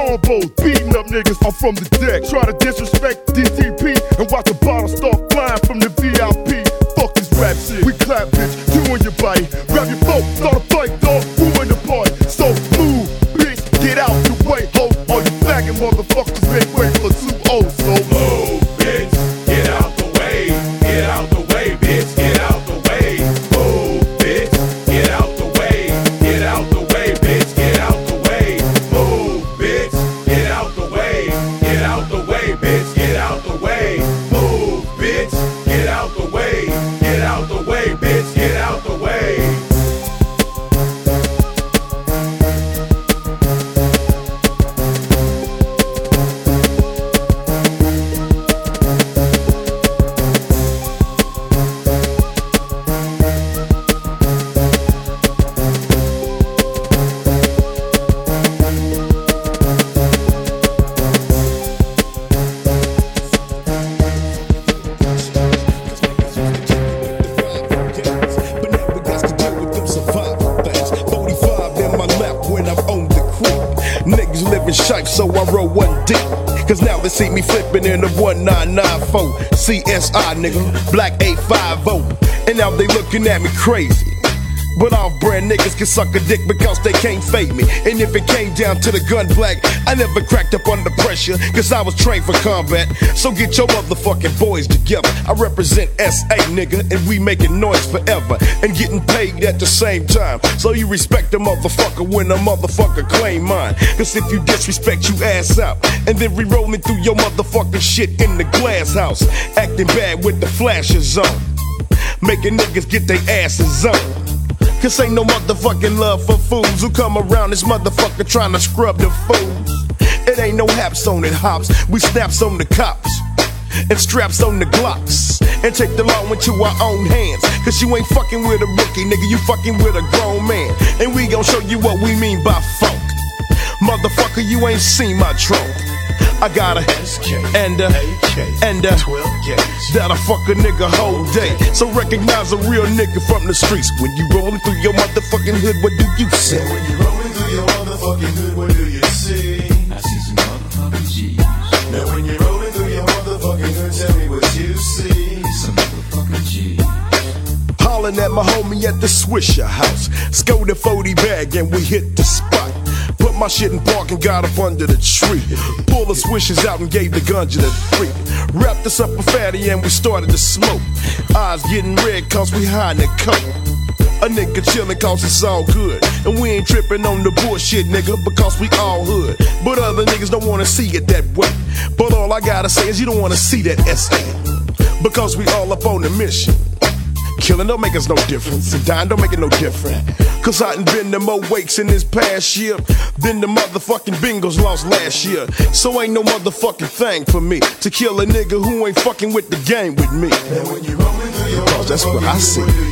Beating up niggas. I'm from the deck. Try to disrespect DTP and watch the bottle start flying from the VIP. Fuck this rap shit. We clap, They see me flipping in the 1994 CSI, nigga, black 850. And now they looking at me crazy. But off brand niggas can suck a dick because they can't fade me. And if it came down to the gun black, I never cracked up under pressure because I was trained for combat. So get your motherfucking boys together. I represent SA, nigga, and we making noise forever and getting paid at the same time. So you respect a motherfucker when a motherfucker claim mine. Cause if you disrespect, you ass out. And then we rolling through your motherfucking shit in the glass house. Acting bad with the flashes on. Making niggas get their asses on. Cause ain't no motherfucking love for fools who come around this motherfucker trying to scrub the fools. It ain't no haps on it, hops. We snaps on the cops. And straps on the glocks. And take the law into our own hands. Cause you ain't fucking with a rookie, nigga. You fucking with a grown man. And we gon' show you what we mean by funk. Motherfucker, you ain't seen my trunk. I got a and a and a that'll fuck a nigga whole day. So recognize a real nigga from the streets. When you rolling through your motherfucking hood, what do you say? When you rolling through your motherfucking hood, what do you see? I see some motherfucking G's. Now when you're rolling through your motherfucking hood, tell me what you see. Some motherfucking G's. Hollering at my homie at the Swisher house. Scored a 40 bag and we hit the spot. My shit in park and got up under the tree. Pull the swishers out and gave the gun to the freak. Wrapped us up a fatty and we started to smoke. Eyes getting red cause we high in the coat. A nigga chillin' cause it's all good. And we ain't trippin' on the bullshit, nigga, because we all hood. But other niggas don't wanna see it that way. But all I gotta say is you don't wanna see that SA. Because we all up on the mission. Killing don't make us no difference, and dying don't make it no different. Cause I done been to more wakes in this past year than the motherfucking Bengals lost last year. So ain't no motherfucking thing for me to kill a nigga who ain't fucking with the game with me. Cause that's what I see?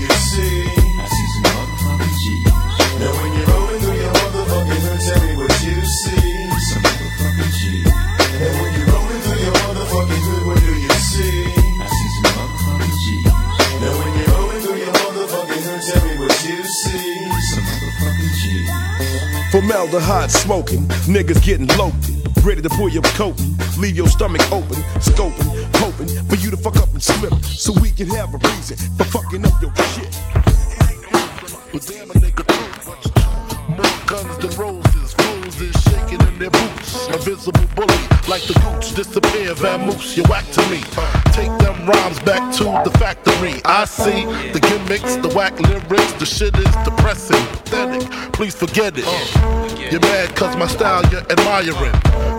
Formaldehyde smoking, niggas getting loafy. Ready to pull your coat, leave your stomach open, scoping, hoping for you to fuck up and slip, so we can have a reason for fucking up your shit. But damn a nigga. More guns than roses, fools is shaking in their boots. A visible bully, like the roots disappear, vamoose, you whack to me. Take them rhymes back to the factory. I see the gimmicks, the whack lyrics, the shit is depressing, pathetic. Please forget it. Uh, you're mad cause my style you're admiring.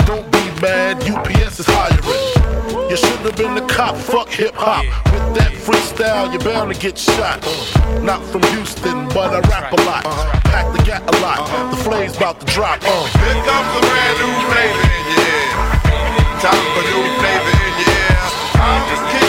Don't be mad, UPS is hiring. You should have been the cop, fuck hip hop. With that freestyle, you're bound to get shot. Uh. Not from Houston, but I rap a lot. Uh-huh. Pack the gat a lot. Uh-huh. The flame's about to drop. Uh. uh. Here comes a brand new flavor in your. Time for new flavor in your. I'm just kicking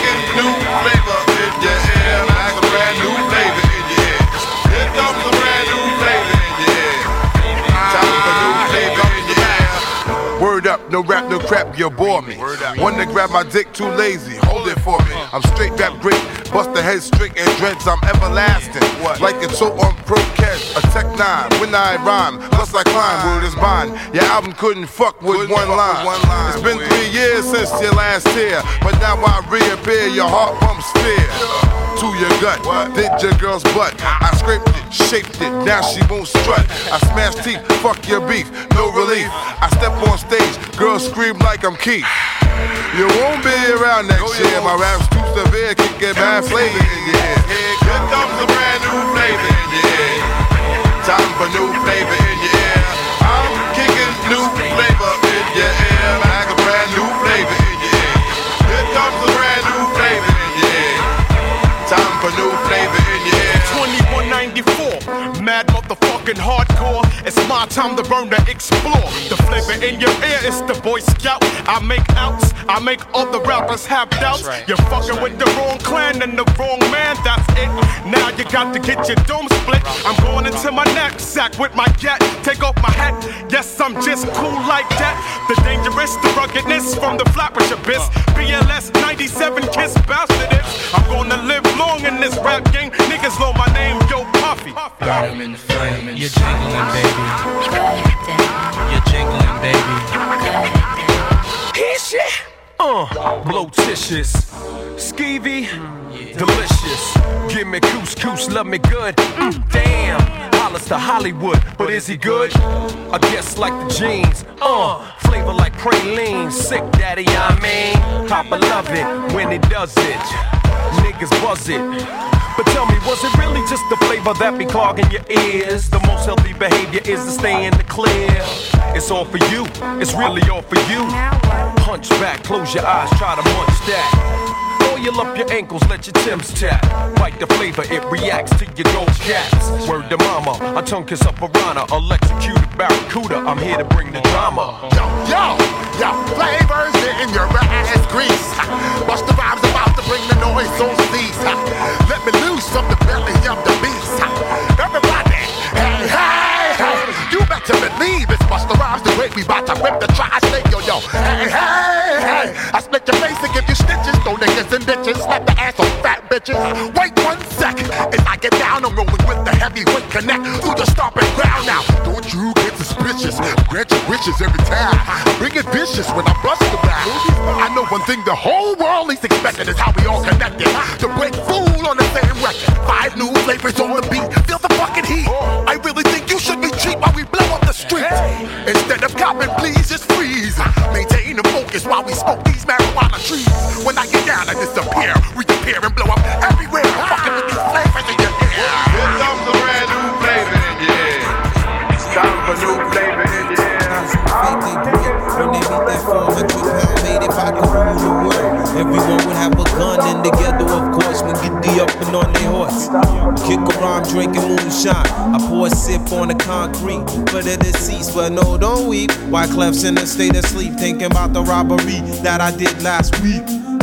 no rap, crap, you bore me. One to grab my dick, too lazy. Hold it for me. I'm straight rap great. Bust the head straight and dreads, I'm everlasting. Like a toe on pro catch, a tech nine. When I rhyme, plus I climb, word is bond. Your album couldn't fuck with one line. It's been three years since your last tear, but now I reappear, your heart pumps fear to your gut. Did your girl's butt. I scraped it, shaped it, now she won't strut. I smash teeth, fuck your beef, no relief. I step on stage, girls scream like I'm Keith. You won't be around next year. My rap's too severe, can get bad flavor in your ear. Here comes a brand new flavor in your ear. Time for new flavor in your ear. I'm kicking new flavor in your ear. Like a brand new flavor in your ear. Here comes a brand new flavor in your ear. Time for new flavor in your ear. 2194, mad motherfucking hardcore. It's my time to burn to explore. The flavor in your ear is the Boy Scout. I make outs, I make other rappers have doubts. You're fucking with the wrong clan and the wrong man, that's it. Now you got to get your dome split. I'm going into my knapsack with my gat. Take off my hat, yes, I'm just cool like that. The dangerous, the ruggedness from the flappers abyss. BLS 97 kiss bastard. I'm gonna live long in this rap game. Niggas know my name, yo Puffy. Diamond flame, you're jingling, baby. You're jingling, baby. He shit. Uh, blotitious, skeevy, delicious. Give me couscous, love me good. Mm, damn, Hollis to Hollywood, but is he good? I guess like the jeans. Uh, flavor like praline, sick daddy, I mean. Papa love it when he does it. Niggas buzz it. But tell me, was it really just the flavor that be clogging your ears? The most healthy behavior is to stay in the clear. It's all for you, it's really all for you. Punch back, close your eyes, try to munch that. Oil up your ankles, let your Tim's tap. Bite the flavor, it reacts to your gold caps. Word to mama, a tongue kiss up piranha, electrocuted barracuda. I'm here to bring the drama. Yo, yo, yo, flavors in your ass grease. Bust the rhymes about to bring the noise on these. Let me loose from the belly of the beast. Everybody, hey, hey. Better believe it's Busta Rhymes the great. We bout to rip the tri-state, yo, yo. Hey, hey, hey. I split your face and give you stitches. Throw niggas and ditches. Slap the ass on fat bitches. Wait one second. If I get down, I'm rolling with the heavyweight connect through the stomping ground now. Don't you get suspicious. Grant your wishes every time. Bring it vicious when I bust the back. I know one thing the whole world is expecting is how we all connected. To break fool on the same record. Five new flavors on the beat. Feel the fucking heat. I really think you should be cheap while we blow up the streets. Instead of copping, please just freeze. Maintain the focus while we smoke these marijuana trees. When I get down, I disappear, reappear, and blow up everywhere. Fucking with these flavors in your ear. Here comes a brand new flavor in your ear. It's time for new flavor in your ear. When they meet that 400 pound made, if I could rule the world, everyone would have a gun and together, of course, when get the up and on their horse. Kick around drinking moonshine. I pour a sip on the concrete for the deceased, but no, don't weep. Why Clef's in a state of sleep, thinking about the robbery that I did last week.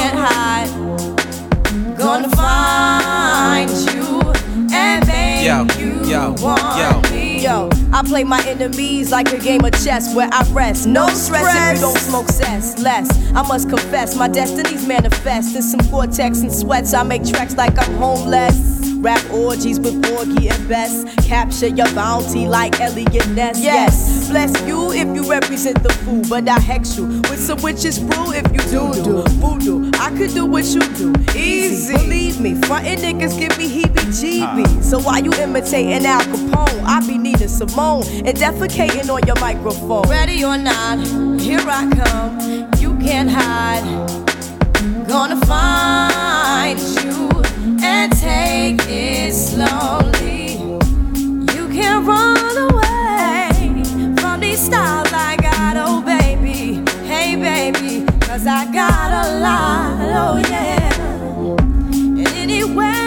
Can't hide. Gonna find you and make Yo, you yo, want yo. me. Yo, I play my enemies like a game of chess where I rest. No stress if you don't smoke cess. Less, I must confess, my destinies manifest. In some cortex and sweats, I make tracks like I'm homeless. Rap orgies with Porgy and Bess. Capture your bounty like Eliot Ness. Yes, bless you if you represent the fool, but I hex you with some witches brew if you do do voodoo. I could do what you do, easy. Believe me, frontin' niggas give me heebie-jeebies. So why you imitating Al Capone? I be Nina Simone and defecating on your microphone. Ready or not, here I come. You can't hide. Gonna find you and take it slowly. You can't run away from these styles I got, oh baby. Hey baby, cause I got a lot, oh yeah. And anywhere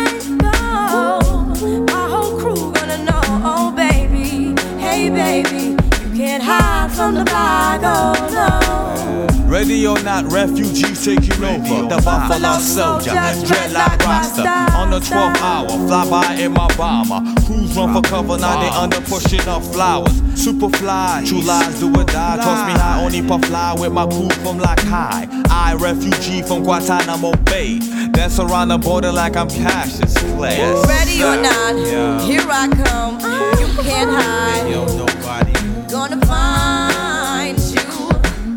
baby, you can't hide from the block, oh no. Ready or not, refugees taking over. The Buffalo Soldier, dreadlock roster. On the 12th hour, fly by in my bomber. Crews run for cover, now they under pushing up flowers. Super fly, true lies do or die. Toss me high, only puff fly with my crew from like high. I, refugee from Guantanamo Bay. Dance around the border like I'm Cassius Clay. Yes, Ready or not, here I come. You can't hide. Yo, nobody. Gonna find you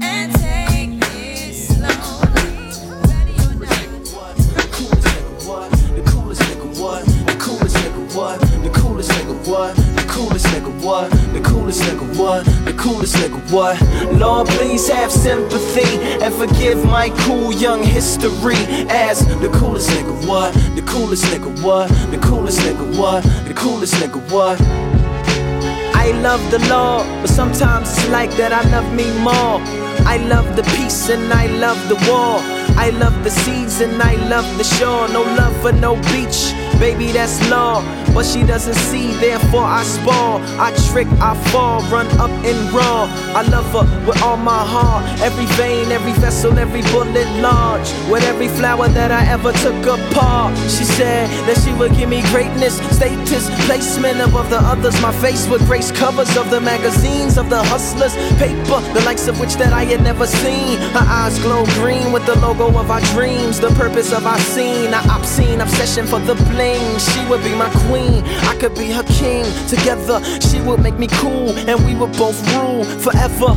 and take it slowly. Ready or not. The coolest nigga what? The coolest nigga what? The coolest nigga what? The coolest nigga what? The coolest nigga what? The coolest nigga what? The coolest nigga what? Lord, please have sympathy and forgive my cool young history as the coolest nigga what? The coolest nigga what? The coolest nigga what? The coolest nigga what? I love the law, but sometimes it's like that I love me more. I love the peace and I love the war. I love the seas and I love the shore. No love for no beach, baby, that's law. But she doesn't see, therefore I spoil. I trick, I fall, run up and raw. I love her with all my heart. Every vein, every vessel, every bullet large. With every flower that I ever took apart. She said that she would give me greatness, status, placement above the others. My face with grace covers of the magazines of the hustlers. Paper, the likes of which that I had never seen. Her eyes glow green with the logo of our dreams. The purpose of our scene, our obscene obsession for the bling. She would be my queen, I could be her king. Together, she would make me cool, and we would both rule forever.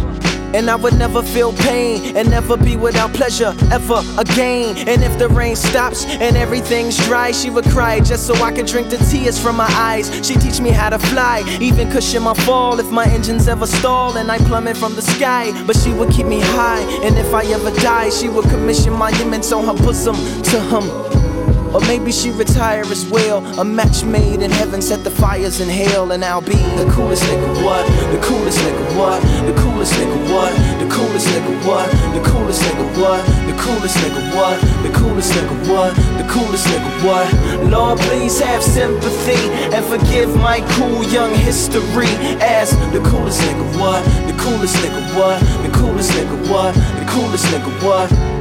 And I would never feel pain and never be without pleasure ever again. And if the rain stops and everything's dry, she would cry just so I can drink the tears from my eyes. She teach me how to fly, even cushion my fall if my engines ever stall and I plummet from the sky. But she would keep me high, and if I ever die, she would commission monuments on her bosom to him. Or maybe she retire as well. A match made in heaven, set the fires in hell, and I'll be the coolest nigga. What? The coolest nigga. What? The coolest nigga. What? The coolest nigga. What? The coolest nigga. What? The coolest nigga. What? The coolest nigga. What? The coolest nigga. What? Lord, please have sympathy and forgive my cool young history as the coolest nigga. What? The coolest nigga. What? The coolest nigga. What? The coolest nigga. What?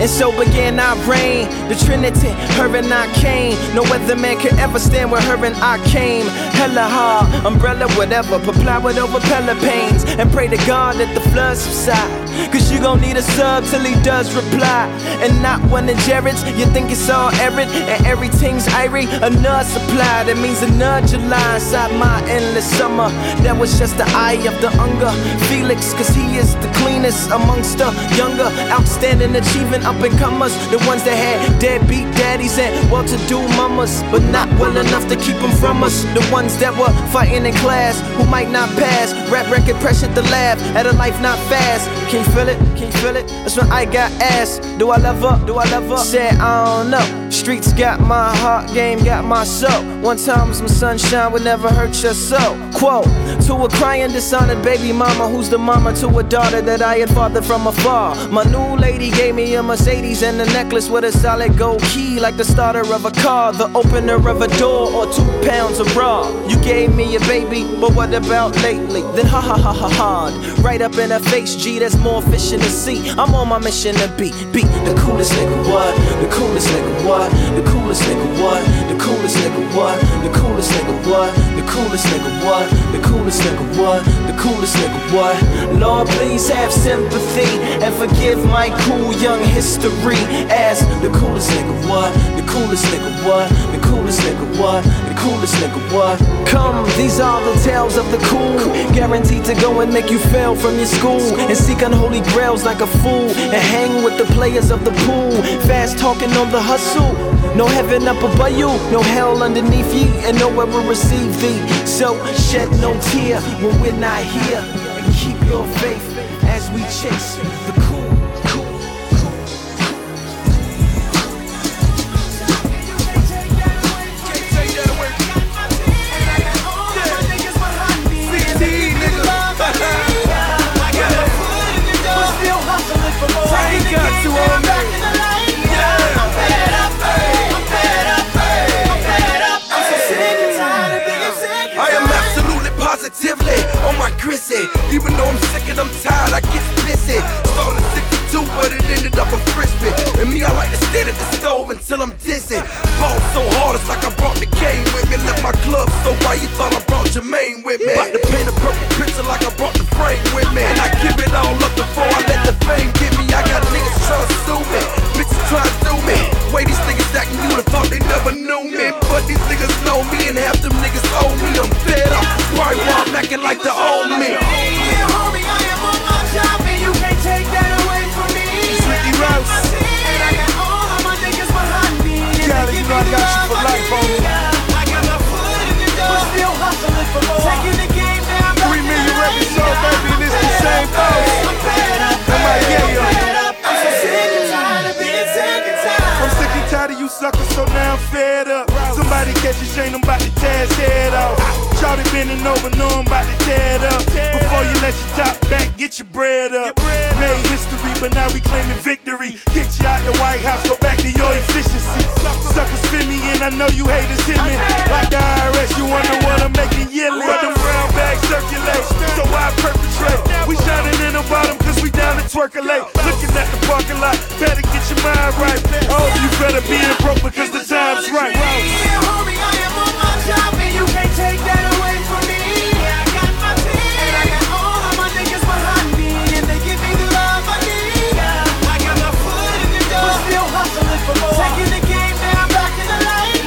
And so began our reign, the Trinity, her and I came. No other man could ever stand where her and I came. Hella hard, umbrella, whatever, apply with over pains. And pray to God that the floods subside. Cause you gon' need a sub till he does reply. And not one of Jared's, you think it's all arid and everything's irie. Another supply, that means another July inside my endless summer. That was just the eye of the hunger. Felix, cause he is the cleanest amongst the younger, outstanding, achieving up and comers. The ones that had deadbeat daddies and well to do mamas, but not well enough to keep them from us. The ones that were fighting in class, who might not pass. Rap record pressure the lab at a life not fast. Can you feel it? Can you feel it? That's when I got asked, Do I love her? Do I love her? Said, I don't know. Streets got my heart, game got my soul. One time some sunshine would never hurt your soul. Quote, to a crying, dishonored baby mama, who's the mama to a daughter that I had fathered from afar. My new lady gave me a Mercedes and a necklace with a solid gold key, like the starter of a car, the opener of a door, or two pounds of raw. You gave me a baby, but what about lately? Then ha ha ha ha hard. Right up in her face, G, that's more fish in. I'm on my mission to be, be the coolest nigga, what? The coolest nigga, what? The coolest nigga, what? The coolest nigga, what? The coolest nigga, what? The coolest nigga, what? The coolest nigga, what? The coolest nigga, what? Lord, please have sympathy and forgive my cool young history as the coolest nigga, what? The coolest nigga, what? The coolest nigga, what? Coolest nigga, what? Come, these are the tales of the cool. Guaranteed to go and make you fail from your school and seek unholy grails like a fool and hang with the players of the pool. Fast talking on the hustle. No heaven up above you, no hell underneath ye, and nowhere will receive thee. So shed no tear when we're not here, and keep your faith as we chase got to all night. Positively on my grizzly, even though I'm sick and I'm tired, I get busy. Started 62, but it ended up a frisbee. And me, I like to stand at the stove until I'm dizzy. Ball so hard, it's like I brought the cave me. Left my club, so why you thought I brought Jermaine with me. About to paint a purple picture like I brought the frame with me. And I give it all up before I let the fame get me. I got niggas trying to sue me, bitches trying to do me. Way these niggas acting, you would thought they never knew me. But these niggas know me, and half them niggas owe me. I'm fed up. Why why I'm acting like the old me? Yeah, homie, I am on my job, and you can't take that away from me. Ricky I got Rouse. and I got all of my niggas behind me. And they you give know I me got you love for life, homie. Still hustling for more. Taking the game down, Three million records sold, baby, and it's the same boss. I'm fed up, I yeah, yo? fed up. I'm so sick and tired of being sick and tired. I'm sick and tired of you suckers, so now I'm fed up. Somebody catch a shame, I'm about to tear his head off. Charlie bending over, know I'm about to tear it up. Before you let your top back, get your bread up. Made history, but now we claiming victory. Get you out the White House, go back to your efficiency. Suckers fit me in, I know you haters hit me. Like the IRS, you wonder what I'm making yearly. But them brown bags circulate, so I perpetrate. We shining in the bottom, cause we down to twerkulate. Looking at the parking lot, better get your mind right. Oh, you better be in broke because the time's right. Yeah, homie, I am on my job, and you can't take that away from me. I got my team, I got all of my niggas behind me, and they give me the love I need. I got my foot in the door, still hustling for more. Taking the game down, back the light.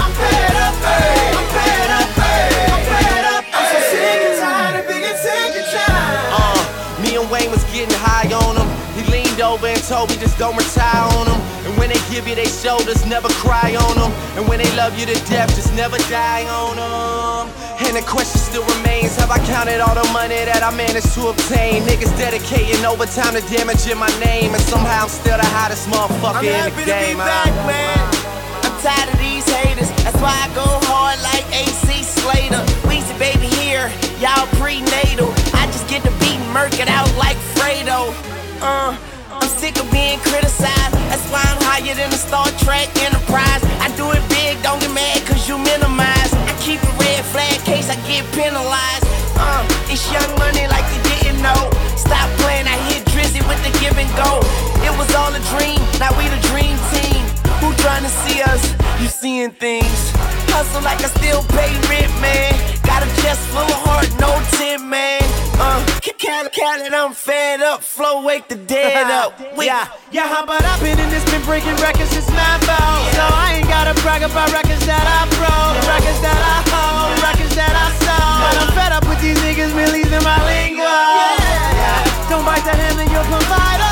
I'm fed up. I'm fed up. I'm fed up. I'm so sick and tired of being sick and tired. Uh, me and Wayne was getting high on him. He leaned over and told me just don't retire on him. And when they give you their shoulders, never cry on them. And when they love you to death, just never die on them. And the question still remains Have I counted all the money that I managed to obtain? Niggas dedicating overtime to damaging my name. And somehow I'm still the hottest motherfucker I'm in happy the to be back, man. I'm tired of these haters. That's why I go hard like AC Slater. Weezy baby here, y'all prenatal. I just get to beat and murk it out like Fredo. Uh, I'm sick of being criticized. That's why I'm higher than a Star Trek Enterprise. I do it big, don't get mad cause you minimize. I keep a red flag case I get penalized. Uh, it's young money like you didn't know. Stop playing, I hit Drizzy with the give and go. It was all a dream, now we the dream team. Who trying to see us? You seeing things. Hustle like I still pay rent, man. Got a chest full of heart, no tin, man. Uh, Cali, Cali, I'm fed up. Flow, wake the dead up. Wait. Yeah, yeah, how about I've been in this, been breaking records since my 9 So I ain't gotta brag about records that I broke, records that I hold, records that I sold. But I'm fed up with these niggas releasing my lingua. Yeah. Don't bite the hand of your provider.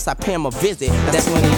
once I pay him a visit. That's when he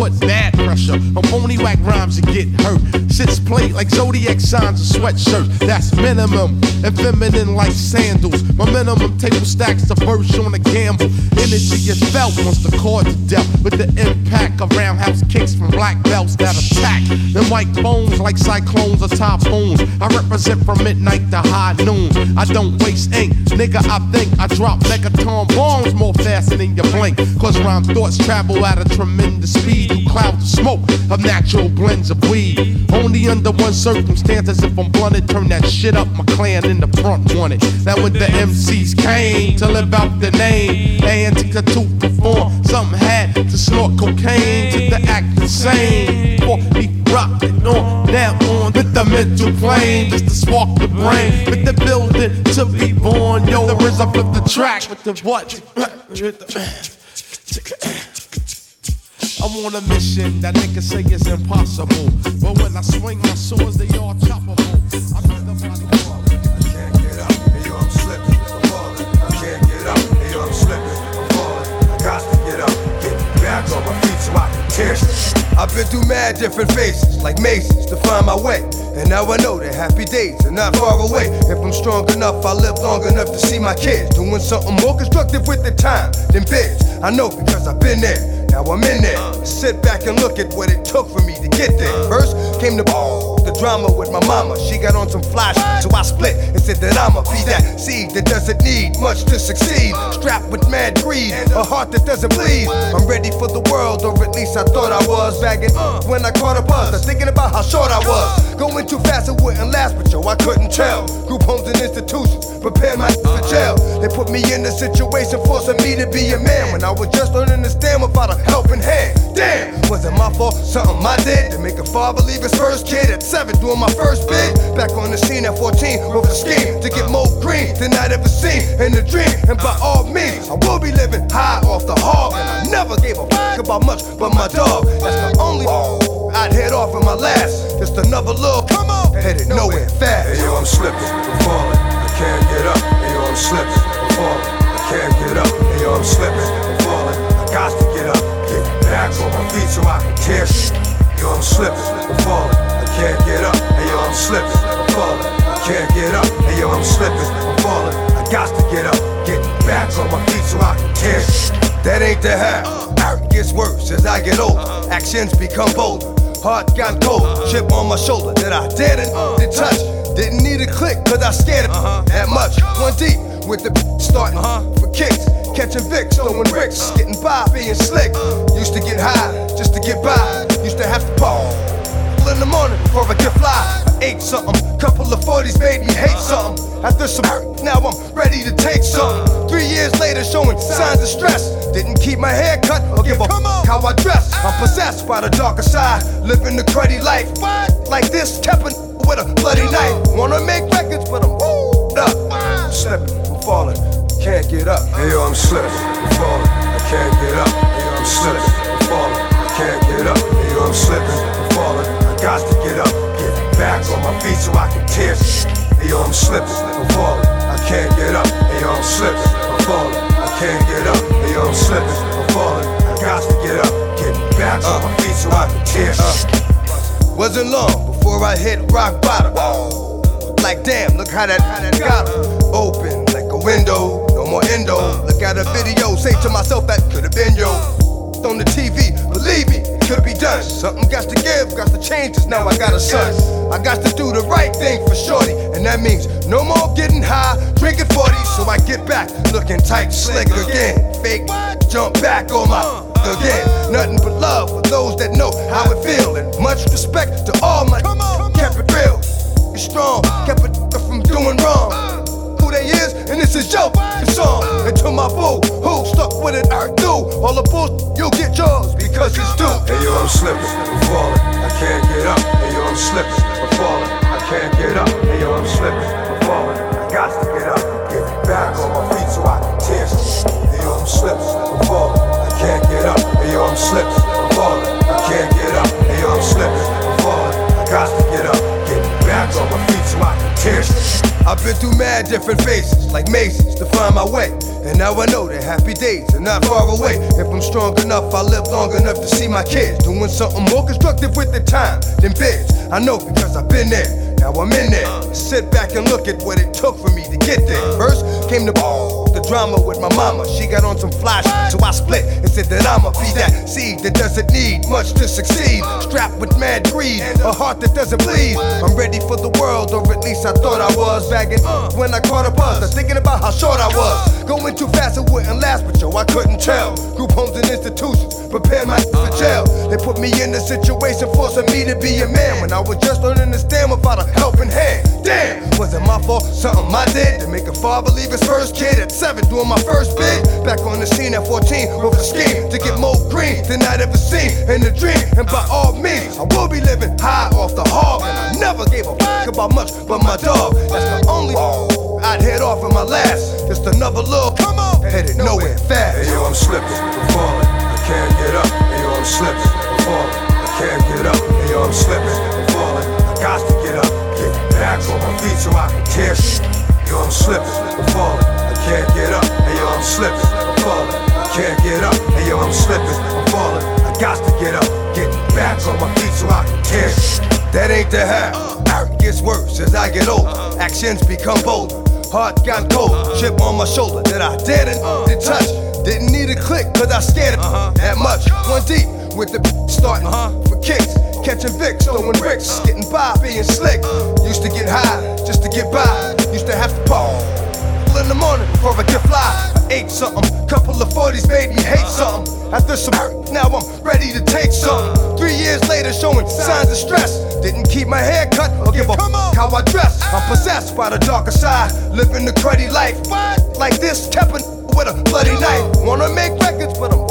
put bad pressure on phony whack rhymes and get hurt. Sits plate like zodiac signs and sweatshirts. That's minimum. And feminine like sandals. My minimum table stacks the first on a gamble. Energy is felt once the cards dealt. With the impact of roundhouse kicks from black belts that attack. Them white bones like cyclones or typhoons. I represent from midnight to high noon. I don't waste ink. Nigga, I think I drop megaton bombs more faster than your blink. Cause rhyme thoughts travel at a tremendous speed. through clouds of smoke of natural blends of weed. Only only under one circumstance, as if I'm blunted, turn that shit up. My clan in the front wanted. That when the MCs came to live out the name, and antica to perform. Something had to snort cocaine to the act the same. Or be rocking on that on with the mental plane, just to spark the brain. With the building to be born, yo, the rhythm of the track with the what? I'm on a mission that niggas say is impossible. But when I swing my swords, they all choppable. I the body can't get up, hey yo, I'm slipping. I'm falling. I can't get up. Hey, yo, I'm slipping. I'm falling. I got to get up. Get back on my feet so I can tear. I've been through mad different phases, like mazes, to find my way. And now I know that happy days are not far away. If I'm strong enough, I live long enough to see my kids doing something more constructive with the time than biz. I know because I've been there. Now I'm in there. Sit back and look at what it took for me to get there. First came the the drama with my mama. She got on some flash, so I split and said that I'ma be that seed that doesn't need much to succeed. Strapped with mad greed, a heart that doesn't bleed. I'm ready for the world, or at least I thought I was. Bagging when I caught a buzz, I thinking about how short I was. Going too fast, it wouldn't last, but yo, I couldn't tell. Group homes and institutions prepare my for jail. They put me in a situation forcing me to be a man when I was just learning to stand without a helping hand. Damn, was it my fault? Something I did to make a father leave his first kid at seven doing my first bid. Back on the scene at 14 with a scheme to get more green than I'd ever seen in a dream. And by all means, I will be living high off the hog. And I never gave a fuck about much but my dog. That's the only I'd head off in my last. Just another little come on, headed nowhere fast. Hey yo, I'm slipping, I'm falling. I can't get up. Hey yo, I'm slipping, I'm falling. I can't get up. Hey yo, I'm slipping, I'm falling. I got to get up, get back on my feet so I can tear shit. Yo, I'm slipping, I'm falling. Can't get up. Hey yo, I'm slipping, I'm falling. I can't get up. Hey yo, I'm slipping, I'm falling. I got to get up, get back on my feet so I can tear. That ain't the half. It gets worse as I get older. Actions become bolder. Heart got cold. Chip on my shoulder that I didn't to touch. Didn't need a click, cause I scared it uh-huh. that much. One deep with the starting uh-huh. for kicks. Catching Vicks, throwing bricks, getting by, being slick. Used to get high just to get by. Used to have to pop in the morning before I get fly. I ate something, couple of 40s made me hate something. After some hurt, now I'm ready to take something. Three years later, showing signs of stress. Didn't keep my hair cut or give a fuck how I dress. I'm possessed by the darker side, living the cruddy life. Like this, kept with a bloody knife. Wanna make records, but I'm up. I'm slipping, I'm falling, can't get up. Hey yo, I'm slipping, I'm falling, I can't get up. Hey yo, I'm slipping, I'm falling, I can't get up. Hey yo, I'm slipping, I'm falling. Got to get up, get back on my feet so I can tear shit. Hey yo, I'm slipping, I'm falling, I can't get up. Hey yo, I'm slipping, I'm falling, I can't get up. Hey yo, I'm slipping, I'm falling, I got to get up, get back on my feet so I can tear shit. Wasn't long before I hit rock bottom. Like damn, look how that, how that got open like a window. No more endo. Look at a video, say to myself that could have been yo. On the TV, believe me, it could be done. Something got to give, got to change. Cause now I got a son. I got to do the right thing for shorty, and that means no more getting high, drinking 40. So I get back, looking tight, slick again. Fake, jump back on my again. Nothing but love for those that know how it feel, and much respect to all my. Kept it real, it's strong, kept it from doing wrong. And this is your song. And to my boo, who stuck with it, I do. All the bullshit, you'll get yours because it's due. Hey yo, I'm slipping, I'm falling, I can't get up. Hey yo, I'm slipping, I'm falling, I can't get up. Hey yo, I'm slipping, I'm falling, I got to get up, get back on my feet so I can tear. Hey yo, I'm slipping, I'm falling, I can't get up. Hey yo, I'm slipping, I'm falling, I can't get up. Hey yo, I'm slipping, I'm falling, I got to get up, on my feet so I can shit. I've been through mad different phases, like mazes, to find my way. And now I know that happy days are not far away. If I'm strong enough, I live long enough to see my kids doing something more constructive with the time than biz. I know because I've been there. Now I'm in there. Sit back and look at what it took for me to get there. First came the the drama with my mama. She got on some flash, so I split and said that I'ma be that seed that doesn't need much to succeed. Strapped with mad greed, a heart that doesn't bleed. I'm ready for the world, or at least I thought I was. Bagging when I caught a buzz, I was thinking about how short I was. Going too fast, it wouldn't last, but yo, I couldn't tell. Group homes and institutions prepare my for jail. They put me in a situation forcing me to be a man when I was just learning to stand without a helping hand. Damn, was it my fault? Something I did to make a father leave his first kid at seven, doing my first bid. Back on the scene at 14 with a scheme to get more green than I'd ever seen in a dream. And by all means, I will be living high off the hog. And I never gave a fuck about much but my dog. That's the only I'd head off in my last. Just another little come on, headed nowhere fast. Hey yo, I'm slipping, I'm falling, I can't get up. Hey yo, I'm slipping, I'm falling, I can't get up. Hey yo, I'm slipping, I'm falling, I got to get up, get back on my feet so I can tear shit. Yo, I'm slipping, I'm falling, I can't get up. Hey yo, I'm slipping, I'm falling, I can't get up. Hey yo, I'm slipping, I'm falling, I got to get up, get back on my feet so I can tear. That ain't the half. Art gets worse as I get older. Actions become bolder. Heart got cold. Chip on my shoulder that I didn't to touch. Didn't need a click, cause I scared it uh-huh. that much. One deep with the starting uh-huh. for kicks. Catching Vicks, throwing bricks, getting by, being slick. Used to get high just to get by. Used to have to pop in the morning before I get fly. I ate something, couple of 40s made me hate something. After some hurt, now I'm ready to take something. Three years later, showing signs of stress. Didn't keep my hair cut or give a fuck how I dress. I'm possessed by the darker side, living the cruddy life. Like this, kept with a bloody knife. Wanna make records, but I'm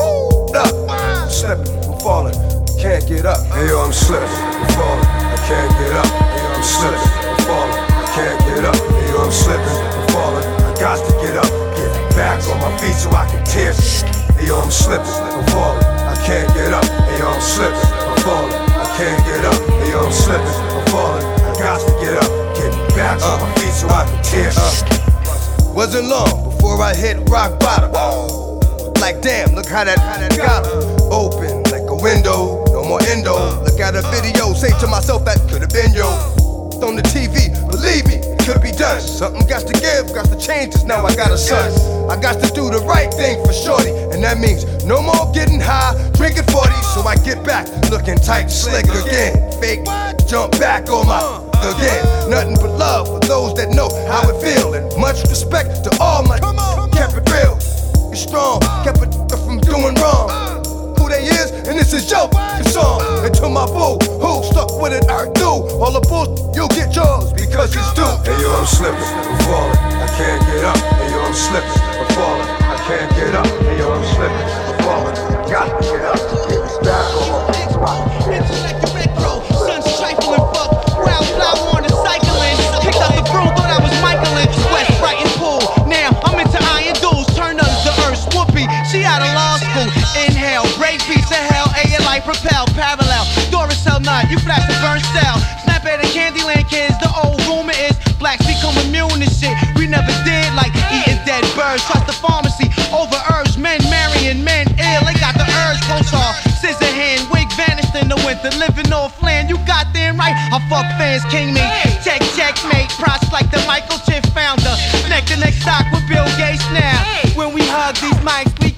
up. I'm slipping, I'm falling, can't get up. Hey yo, I'm slipping, I'm falling, I can't get up. Hey yo, I'm slipping, I'm falling, I can't get up. Hey yo, I'm slipping, I'm falling, got to get up, get back on my feet so I can tear shit. Hey I'm slipping, I'm falling, I can't get up. Hey yo, I'm slipping, I'm falling, I can't get up. Hey yo, I'm slipping, I'm falling, I got to get up, get back on my feet so I can tear shit. Wasn't long before I hit rock bottom. Like damn, look how that, how that got open like a window. No more endo. Look at a video, say to myself that could have been yo. On the TV, believe me, it could be done. Something got to give, got to change. Cause now I got a son. I got to do the right thing for shorty, and that means no more getting high, drinking 40. So I get back, looking tight, slick again. Fake, jump back on my again. Nothing but love for those that know how it feel, and much respect to all my kept it real. You strong, kept it from doing wrong. They is, and this is your song. And to my boo, who stuck with it, I do. All the bull, you'll get yours because it's due. Hey yo, I'm slipping, I'm falling, I can't get up. Hey yo, I'm slipping, I'm falling, I can't get up. Hey yo, I'm slipping, I'm falling, I got to get up, get back on my feet life propel, parallel. Duracell nut, you flash the burn cell. Snap at the Candyland kids. The old rumor is blacks become immune to shit. We never did like eating dead birds. Trust the pharmacy over herbs. Men marrying men ill. They got the urge, off. Scissor hand, wig vanished in the winter. Living off land, you got them right. I fuck fans, king me. Check, checkmate. Props like the microchip founder. Neck to neck stock with Bill Gates now. When we hug these mics, we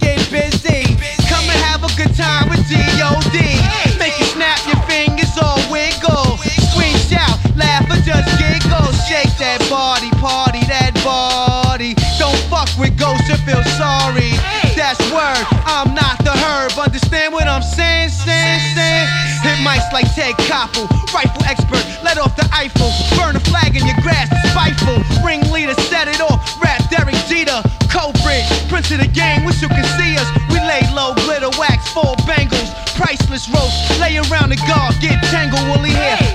Shake that body, party that body. Don't fuck with ghosts, you feel sorry. That's word, I'm not the herb. Understand what I'm saying, saying, saying? Hit mics like Ted Koppel, rifle expert, let off the Eiffel. Burn a flag in your grass, spiteful. Ringleader, set it off. Rap Derek Jeter, culprit. Prince of the game, wish you could see us. We lay low, glitter wax, four bangles. Priceless roast, lay around the guard, get tangled, woolly hair.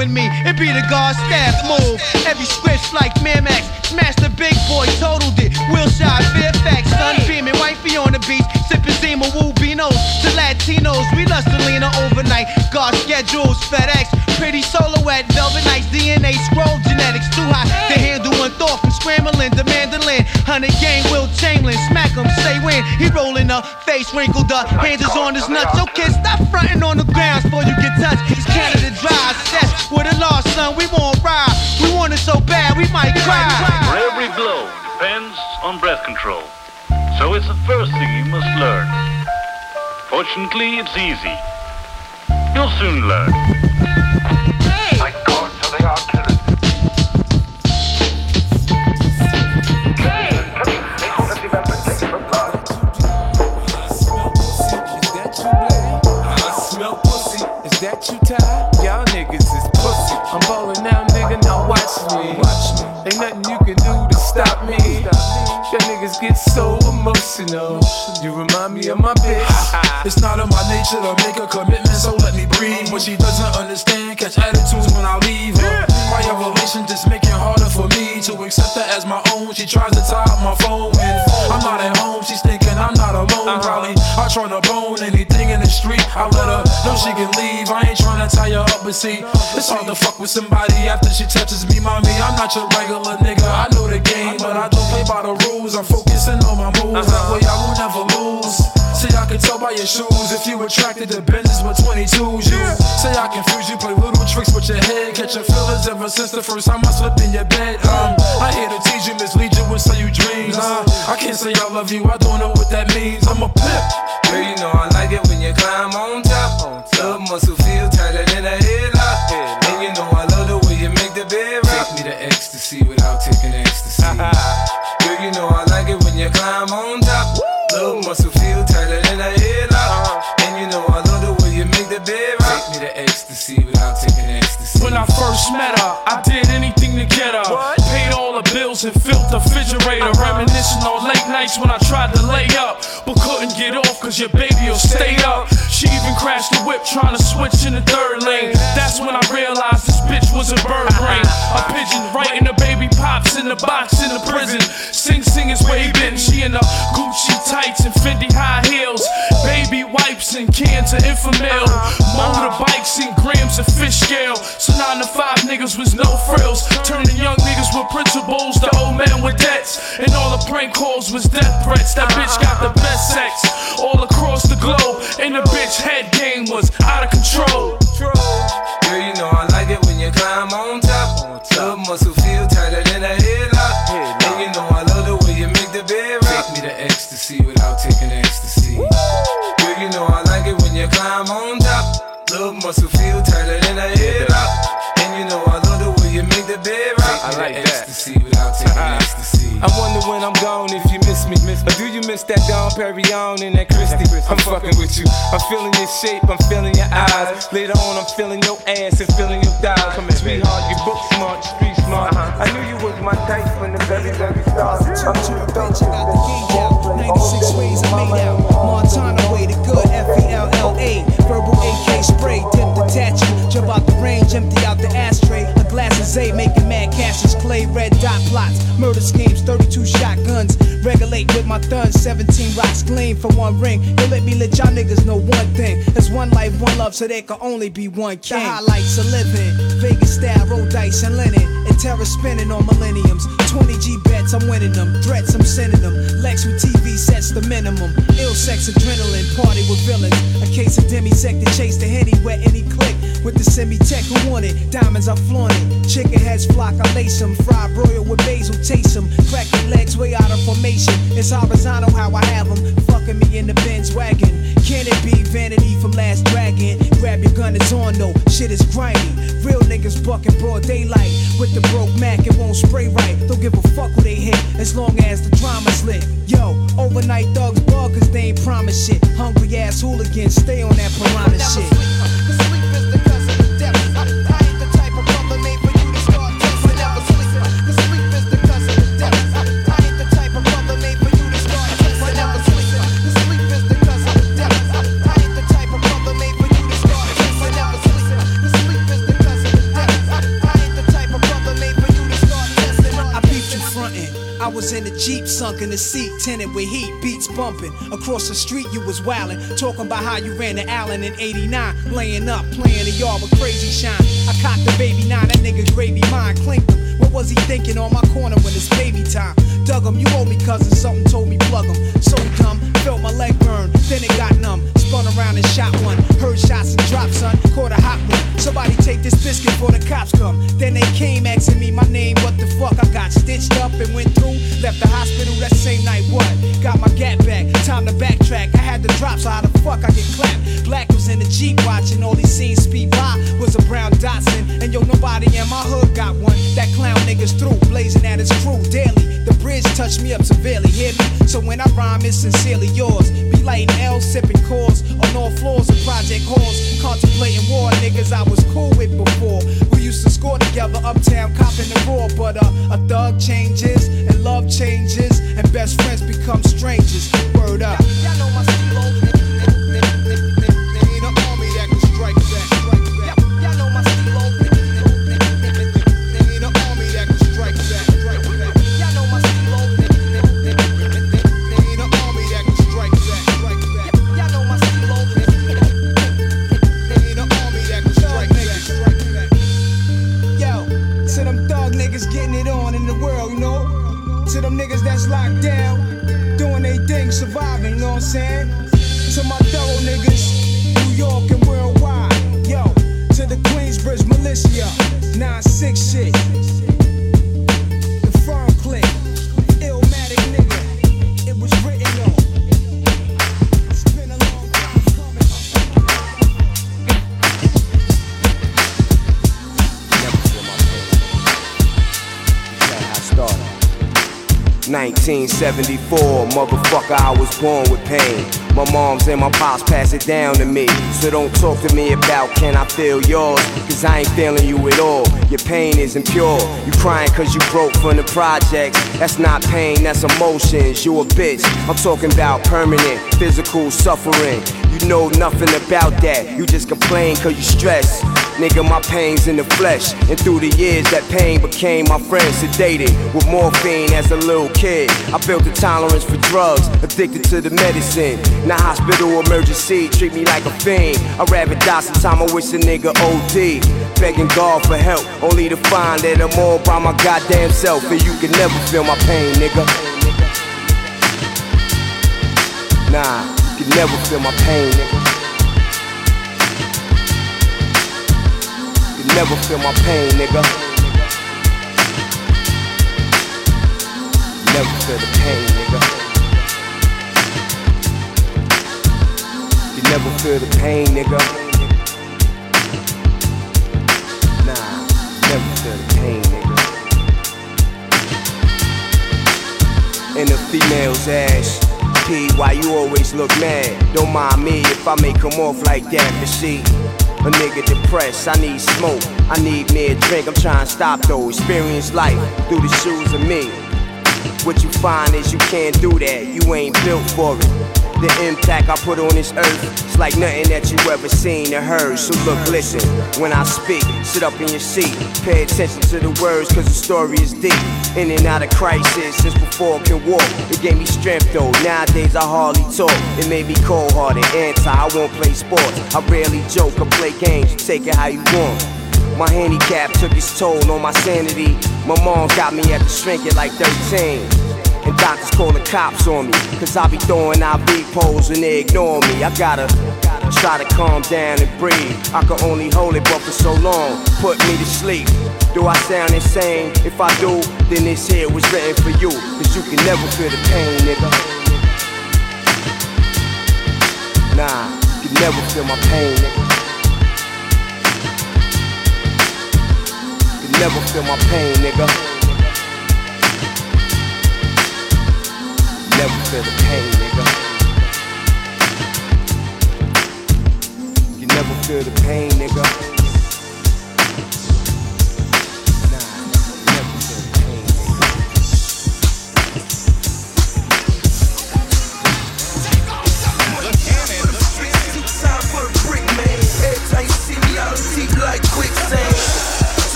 Following me, it be the guard staff move. Every script like Miramax, smash the big boy, totaled it. Wilshire, Fairfax, sun beaming, wifey on the beach, sipping Zima, woo beanos. To Latinos, we lust to lean overnight. Guard schedules, FedEx, pretty silhouette, velvet nights, DNA scroll genetics too high to handle one thought from scrambling to mandolin. Hundred gang, Wilt Chamberlain, smack him, say when he rolling up, face wrinkled up, hands is on his nuts. Yo, kid, stop fronting on the grounds before you get touched. With a lost son. We won't ride, we want it so bad we might cry. For every blow depends on breath control. So it's the first thing you must learn. Fortunately, it's easy. You'll soon learn. Emotional. You remind me of my bitch. It's not in my nature to make a commitment, so let me breathe. What she doesn't understand, catch attitudes when I leave her. My elevation just make it harder for me to accept her as my own. She tries to tie up my phone when I'm not at home. She's thinking I'm not alone. Uh-huh. Probably I try to bone anything in the street. I let her know she can leave. I ain't trying to tie her up, but see, it's hard to fuck with somebody after she touches me, mommy. I'm not your regular nigga. I know the game, but I don't play by the rules. I'm focusing on my moves. Uh-huh. That way I will never lose. See, I can tell by your shoes if you attracted to Benzes with 22s. You say I confuse you, play little tricks with your head. Catch your feelings ever since the first time I slept in your bed. Um, I here to tease you, mislead you, and sell you dreams. Uh, I can't say I love you, I don't know what that means. I'm a pimp. Girl, you know I like it when you climb on top. Love muscle feel tighter than a headlock. And you know I love the way you make the bed rock. Take me to ecstasy without taking ecstasy. Girl, you know I like it when you climb on I first met her, I did anything to get her. Paid all the bills and filled the refrigerator. Uh-huh. Reminiscing on late nights when I tried to lay up, but couldn't get off cause your baby will stay up. She even crashed the whip trying to switch in the third lane. That's when I realized this bitch was a bird brain. A pigeon right in the baby pops in the box in the prison. Sing Sing is been. She in the Gucci tights and Fendi high heels. Baby wipes and cans of Enfamil. Motorbikes and grams of fish scale. So nine to five niggas was no frills. Turning young niggas with principles to old men with debts. And all the prank calls was death threats. That bitch got the best sex all across the globe. And the bitch head game was out of control. Girl, you know I like it when you climb on with you. I'm feeling your shape, I'm feeling your eyes. Later on, I'm feeling your ass and feeling your thighs. Come Sweetheart, you book smart, street smart. Uh-huh. I knew you was my type from the very, very start. I'm too bitch, I got the game out. 96 ways I made out. Montana way to good. F E L L A. Verbal AK spray. Dip detach you. Jump out the range. Empty out the ashtray. A glass of Zay make mad Cassius Clay. Red dot plots. Murder schemes. 32 shotguns. Regulate with my thuns. 17 rocks gleam for one ring. You let me let y'all niggas know one thing. There's one life, one love, so there can only be one king. The highlights of living. Vegas style, roll dice and linen. And terror spinning on millenniums. 20 G bets, I'm winning them. Threats, I'm sending them. Lex with TV sets the minimum. Ill sex, adrenaline, party with villains. A case of demisec to chase the henny, wet any. With the semi tech who want it. Diamonds, I flaunt it. Chicken heads flock, I lace them. Fried broil with basil, taste them. Crack your legs way out of formation. It's horizontal how I have them. Fucking me in the Benz wagon. Can it be vanity from last dragon? Grab your gun, it's on though. Shit is grimy. Real niggas bucking broad daylight. With the broke Mac, it won't spray right. Don't give a fuck who they hit as long as the drama's lit. Yo, overnight thugs bug cause they ain't promise shit. Hungry ass hooligans, stay on that piranha shit. In the Jeep, sunk in the seat, tinted with heat, beats bumping. Across the street, you was wildin', talking about how you ran to Allen in 89, laying up, playing the yard with crazy shine. I cocked the baby nine, that nigga gravy mine, clinked him. What was he thinking on my corner when it's baby time? Dug him, you owe me cousin, something told me plug him. So dumb, felt my leg burn, then it got numb. Spun around and shot one, heard shots and dropped, son, caught a hot one. Somebody take this biscuit before the cops come. Then they came asking me my name, what the fuck? I got stitched up and went through. Left the hospital that same night, what? Got my gat back, time to backtrack. I had to drop, so how the fuck I get clapped? Black in the Jeep watching all these scenes speed by. Was a brown Datsun, and yo, nobody in my hood got one. That clown niggas through, blazing at his crew daily. The bridge touched me up severely, hear me? So when I rhyme, it's sincerely yours. Be lighting L, sipping Coors on all floors of project halls. Contemplating war, niggas I was cool with before. We used to score together uptown, copping the raw. But uh, a thug changes, and love changes, and best friends become strangers. Word up. Y'all know my 1974, motherfucker, I was born with pain. My moms and my pops pass it down to me. So don't talk to me about can I feel yours? Cause I ain't feeling you at all. Your pain isn't pure. You crying cause you broke from the projects. That's not pain, that's emotions. You a bitch. I'm talking about permanent physical suffering. You know nothing about that. You just complain cause you stressed. Nigga, my pain's in the flesh. And through the years, that pain became my friend. Sedated with morphine as a little kid. I built a tolerance for drugs, addicted to the medicine. Now, hospital emergency, treat me like a fiend. I'd rather die sometime, I wish a nigga OD. Begging God for help, only to find that I'm all by my goddamn self. And you can never feel my pain, nigga. Nah, you can never feel my pain, nigga. Never feel my pain, nigga. Never feel the pain, nigga. You never feel the pain, nigga. Nah, never feel the pain, nigga. And the female's ass. Why you always look mad? Don't mind me if I may come off like that, but see. A nigga depressed, I need smoke, I need me a drink, I'm trying to stop though. Experience life through the shoes of me. What you find is you can't do that, you ain't built for it. The impact I put on this earth, it's like nothing that you ever seen or heard. So look, listen, when I speak, sit up in your seat, pay attention to the words, cause the story is deep. In and out of crisis since before I can walk. It gave me strength though, nowadays I hardly talk. It made me cold hearted, anti, I won't play sports. I rarely joke or play games, take it how you want. My handicap took its toll on my sanity. My mom got me at the shrink at like 13. And doctors call the cops on me. Cause I be throwing IV poles and they ignore me. I gotta try to calm down and breathe. I can only hold it, but for so long, put me to sleep. Do I sound insane? If I do, then this here was written for you. Cause you can never feel the pain, nigga. Nah, you can never feel my pain, nigga. Never feel my pain, nigga. You never feel the pain, nigga. You never feel the pain, nigga.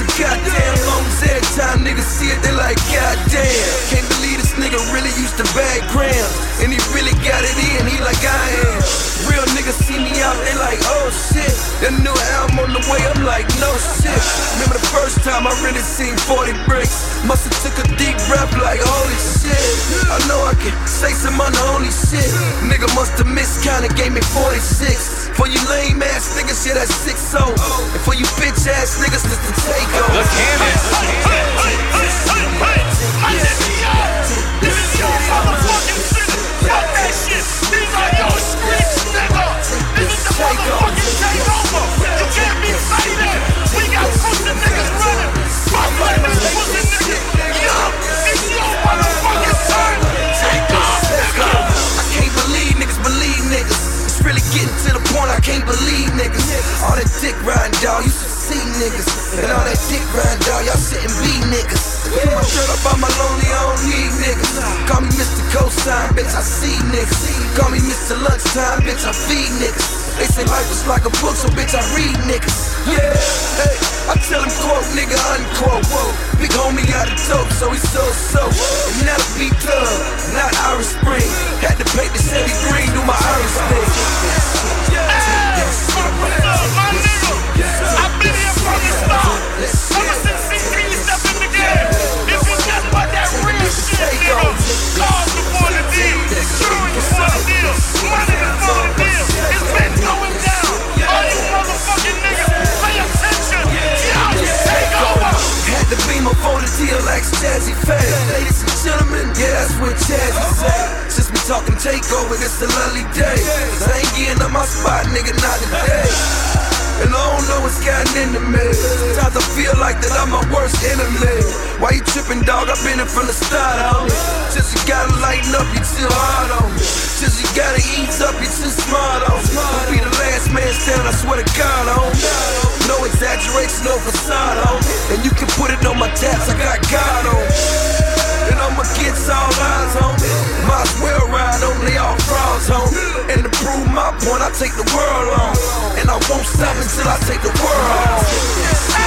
I goddamn loans every time niggas see it, they like goddamn. Can't believe this nigga really used to bag grams. And he really got it in, he like I am. Real niggas see me out, they like, oh shit. That new album on the way, I'm like, no shit. Remember the first time I really seen 40 bricks. Musta took a deep breath like, holy shit. I know I can say some unholy shit. Nigga musta miscounted, gave me 46. For you lame ass niggas, yeah, that's 6 0. And for you bitch ass niggas, this the takeover. Oh. Look, Cannon. This is your motherfucking city. Fuck that shit. These are your streets, nigga. This is the oh. cannon. We got pussy niggas I dick riding, dog, you should see niggas. And all that dick riding, dog, y'all sitting be niggas. Put my shirt up on my lonely, I don't need niggas. Call me Mr. Cosign, bitch, I see niggas. Call me Mr. Lunchtime, bitch, I feed niggas. They say life is like a book, so bitch, I read niggas. Yeah, hey, I tell him quote, nigga, unquote. Whoa, big homie got a dope, so he's so so. And that'll be thug, not Irish Spring. Had to paint the city green, do my Irish thing. I've been here from the start. Ever since C3 stepped in the game. If you just want that real shit, nigga, call the for the deal. Jewelry is for the deal. Money is for the deal. It's been going down. All you motherfucking niggas, pay attention. Y'all take over. Had to be my phone to DLX Jazzy Fay. Ladies and gentlemen, yeah, talking takeover, it's a lovely day. I ain't getting up my spot, nigga, not today. And I don't know what's gotten into me. Sometimes I feel like that I'm my worst enemy. Why you tripping, dog? I've been in from the start, homie. Just you gotta lighten up, you too hard on me. Just you gotta ease up, you too smart on me. I'll be the last man standing, I swear to God, on No exaggeration, no facade on And you can put it on my tats, I got God on And I'm against all odds, homie. Might as well ride on they all frauds, homie. And to prove my point, I take the world on. And I won't stop until I take the world on.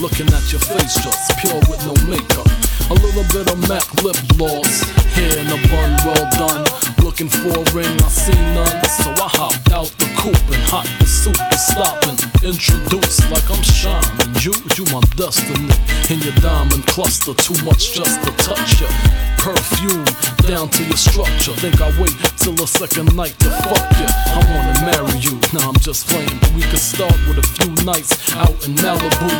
Looking at your face just pure with no makeup. A little bit of MAC lip gloss, hair in a bun, well done. Looking for a ring, I see none. So I hopped out the coupe and hot pursuit is stopping. Introduced like I'm shining. You, you my destiny. In your diamond cluster, too much just to touch ya. Perfume down to your structure. Think I wait till the second night to fuck ya. I wanna marry you. Nah, I'm just playing. But we could start with a few nights out in Malibu.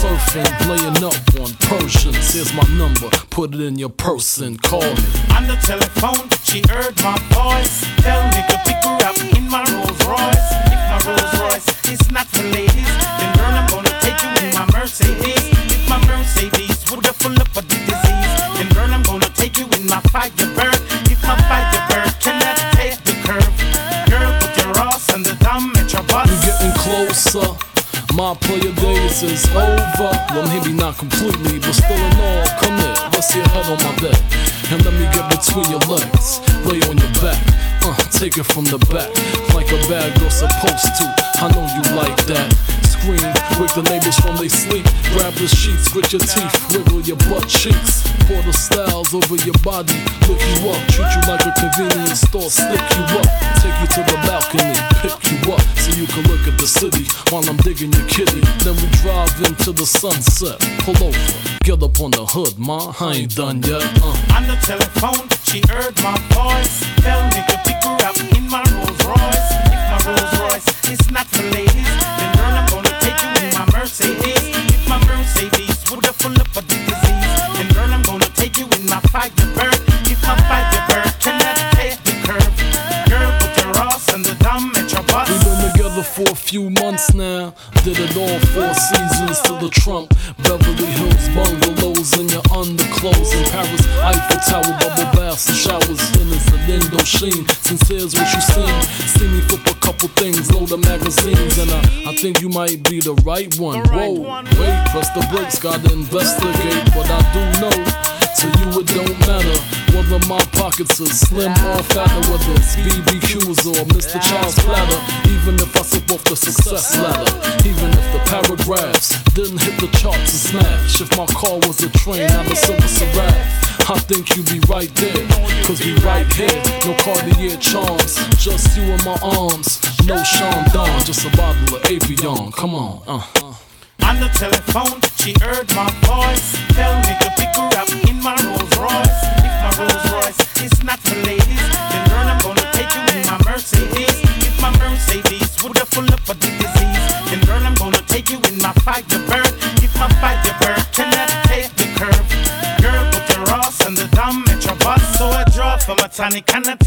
Surfing, laying up on Persians. Here's my number. Put it in your purse and call me. On the telephone, she heard my voice. Tell me to pick her up in my Rolls Royce. If my Rolls Royce is not for ladies, then girl, I'm gonna take you in my Mercedes. If my Mercedes would have full up of the disease, then girl, I'm gonna take you in my Firebird. If my Firebird cannot take the curve, girl, put your ass on the dumb metro bus. We getting closer. My player days is over. Well, maybe not completely, but still in all. Come here, rest your head on my bed. And let me get between your legs. Lay on your back. Uh, take it from the back. Like a bad girl supposed to. I know you like that. Wake the neighbors from they sleep. Grab the sheets, grit your teeth, wiggle your butt cheeks. Pour the styles over your body, look you up, treat you like a convenience store, stick you up, take you to the balcony, pick you up, so you can look at the city while I'm digging your kitty. Then we drive into the sunset, pull over, get up on the hood, ma, I ain't done yet. Uh. On the telephone, she heard my voice. Tell me to pick her up in my Rolls Royce. If my Rolls Royce is not for ladies, Mercedes. If my Mercedes would have full up the disease, then girl, I'm gonna take you in my Firebird. If for a few months now. Did it all four seasons to the Trump. Beverly Hills bungalows in your underclothes. In Paris, Eiffel Tower, bubble baths and showers. In an Indochine. Since here's what you seen. See me flip a couple things, load of magazines. And I, I think you might be the right one. Whoa, wait, press the brakes, gotta investigate. But I do know. To you it don't matter whether my pockets are slim or fatter, whether it's BBQs or Mr. Child's platter. Even if I slip off the success ladder, even if the paragraphs didn't hit the charts and smash. If my car was a train, I'm a silver Seraph. I think you be right there, cause we right here. No Cartier charms, just you in my arms. No Sean Don, just a bottle of Avion. Come on, uh. On the telephone, she heard my voice. Tell me to pick her up in my Rolls Royce. If my Rolls Royce is not for ladies, then ass on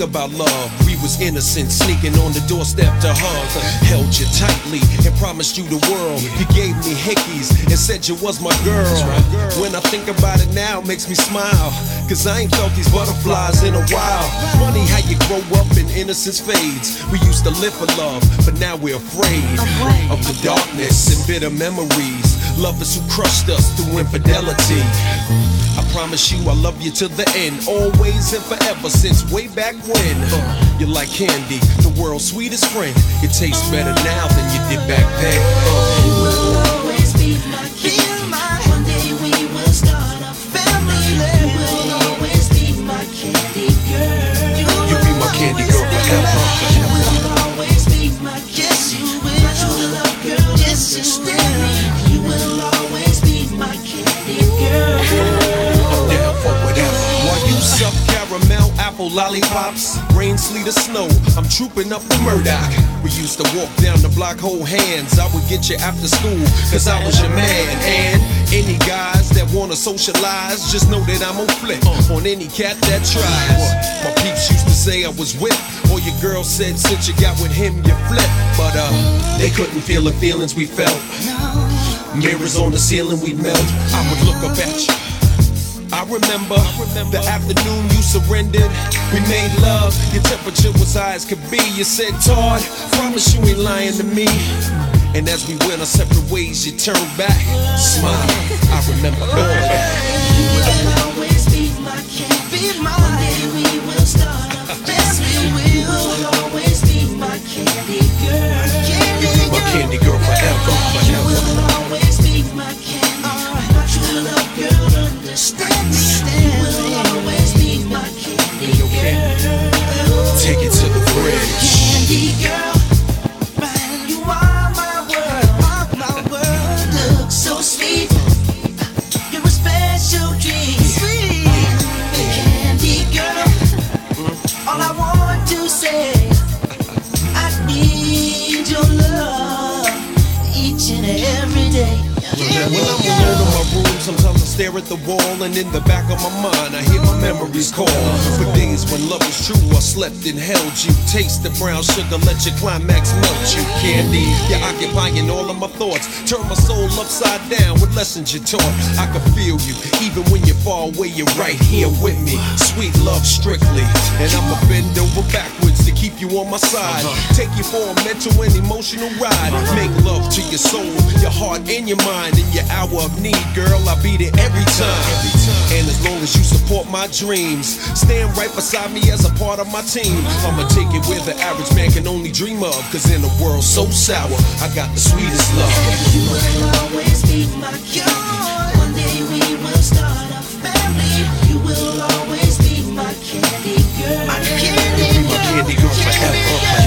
thing about love. We was innocent, sneaking on the doorstep to hug. Held you tightly and promised you the world. You gave me hickeys and said you was my girl. When I think about it now, it makes me smile. Cause I ain't felt these butterflies in a while. Funny how you grow up and innocence fades. We used to live for love, but now we're afraid of the darkness and bitter memories. Lovers who crushed us through infidelity. I promise you I love you to the end, always and forever, since way back when. Uh, you're like candy, the world's sweetest friend. It tastes better now than you did back then. Uh. always be my kid. One day we will start a family. You will always be my candy girl. You be my candy girl forever. Lollipops, rain, sleet, or snow, I'm trooping up the Murdoch. We used to walk down the block, hold hands. I would get you after school, cause I was your man. And any guys that wanna socialize, just know that I'm on flip on any cat that tries. My peeps used to say I was whipped, or your girl said since you got with him, you flip. But uh, they couldn't feel the feelings we felt. Mirrors on the ceiling, we melt. I would look up at you. I remember, the afternoon you surrendered. We made love, your temperature was high as could be. You said, Todd, promise you ain't lying to me. And as we went our separate ways, you turned back, smile. I remember all of that. You will always be my candy. One day we will start a family. You will always be my candy girl. You be my candy girl forever, You forever. will always bridge. The wall, and in the back of my mind, I hear my memories call. For days when love was true, I slept and held you. Taste the brown sugar, let your climax melt you. Candy, you're occupying all of my thoughts. Turn my soul upside down with lessons you taught. I can feel you, even when you're far away, you're right here with me. Sweet love strictly, and I'ma bend over backwards keep you on my side. Uh-huh. Take you for a mental and emotional ride. Uh-huh. Make love to your soul, your heart, and your mind. In your hour of need, girl, I'll be there every time. And as long as you support my dreams, stand right beside me as a part of my team. I'ma take it where the average man can only dream of. Cause in a world so sour, I got the sweetest love. You will always be my cure. Candy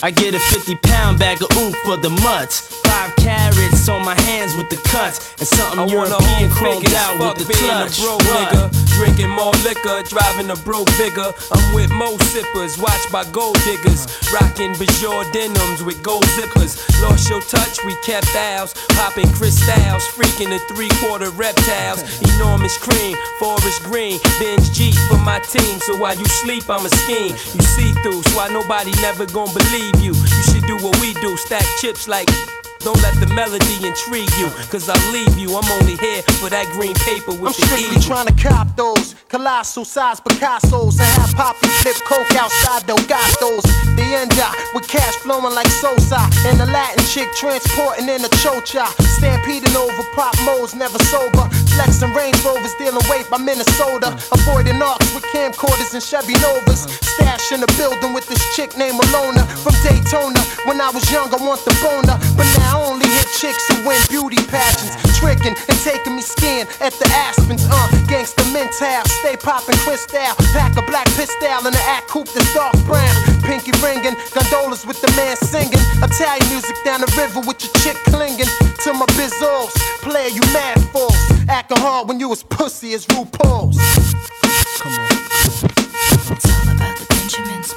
I get a 50 pound bag of oof for the mutts. Five carrots on my hands with the cuts. And something I European chromed out with the clutch. a driving a broke bigger. I'm with mo sippers, watched by gold diggers, rocking Bajor denims with gold zippers. Lost your touch, we kept ours, popping crystals, freaking the three quarter reptiles. Enormous cream, forest green, Benz Jeep for my team. So while you sleep, I'm a scheme. You see through, so why nobody never gonna believe you. You should do what we do, stack chips like. Don't let the melody intrigue you, cause I'll leave you. I'm only here for that green paper with I'm strictly trying to cop those colossal size Picassos I have Poppy flip coke outside those gastos. The end up with cash flowing like Sosa and the Latin chick transporting in a chocha. Stampeding over pop modes, never sober. Flexing Range Rovers, dealing weight by Minnesota. Avoiding arcs with camcorders and Chevy Novas. Stash in the building with this chick named Alona from Daytona. When I was young, I want the boner, but now I only hit chicks who win beauty pageants. Tricking and taking me skiing at the Aspens. Uh, gangsta mental, stay popping crystal. Pack a black pistol in the act coupe that's dark brown. Pinky ringing, gondolas with the man singing. Italian music down the river with your chick clinging to my bizzos. Player, you mad fools. Acting hard when you was pussy as RuPaul's. Come on. It's all about the Benjamins,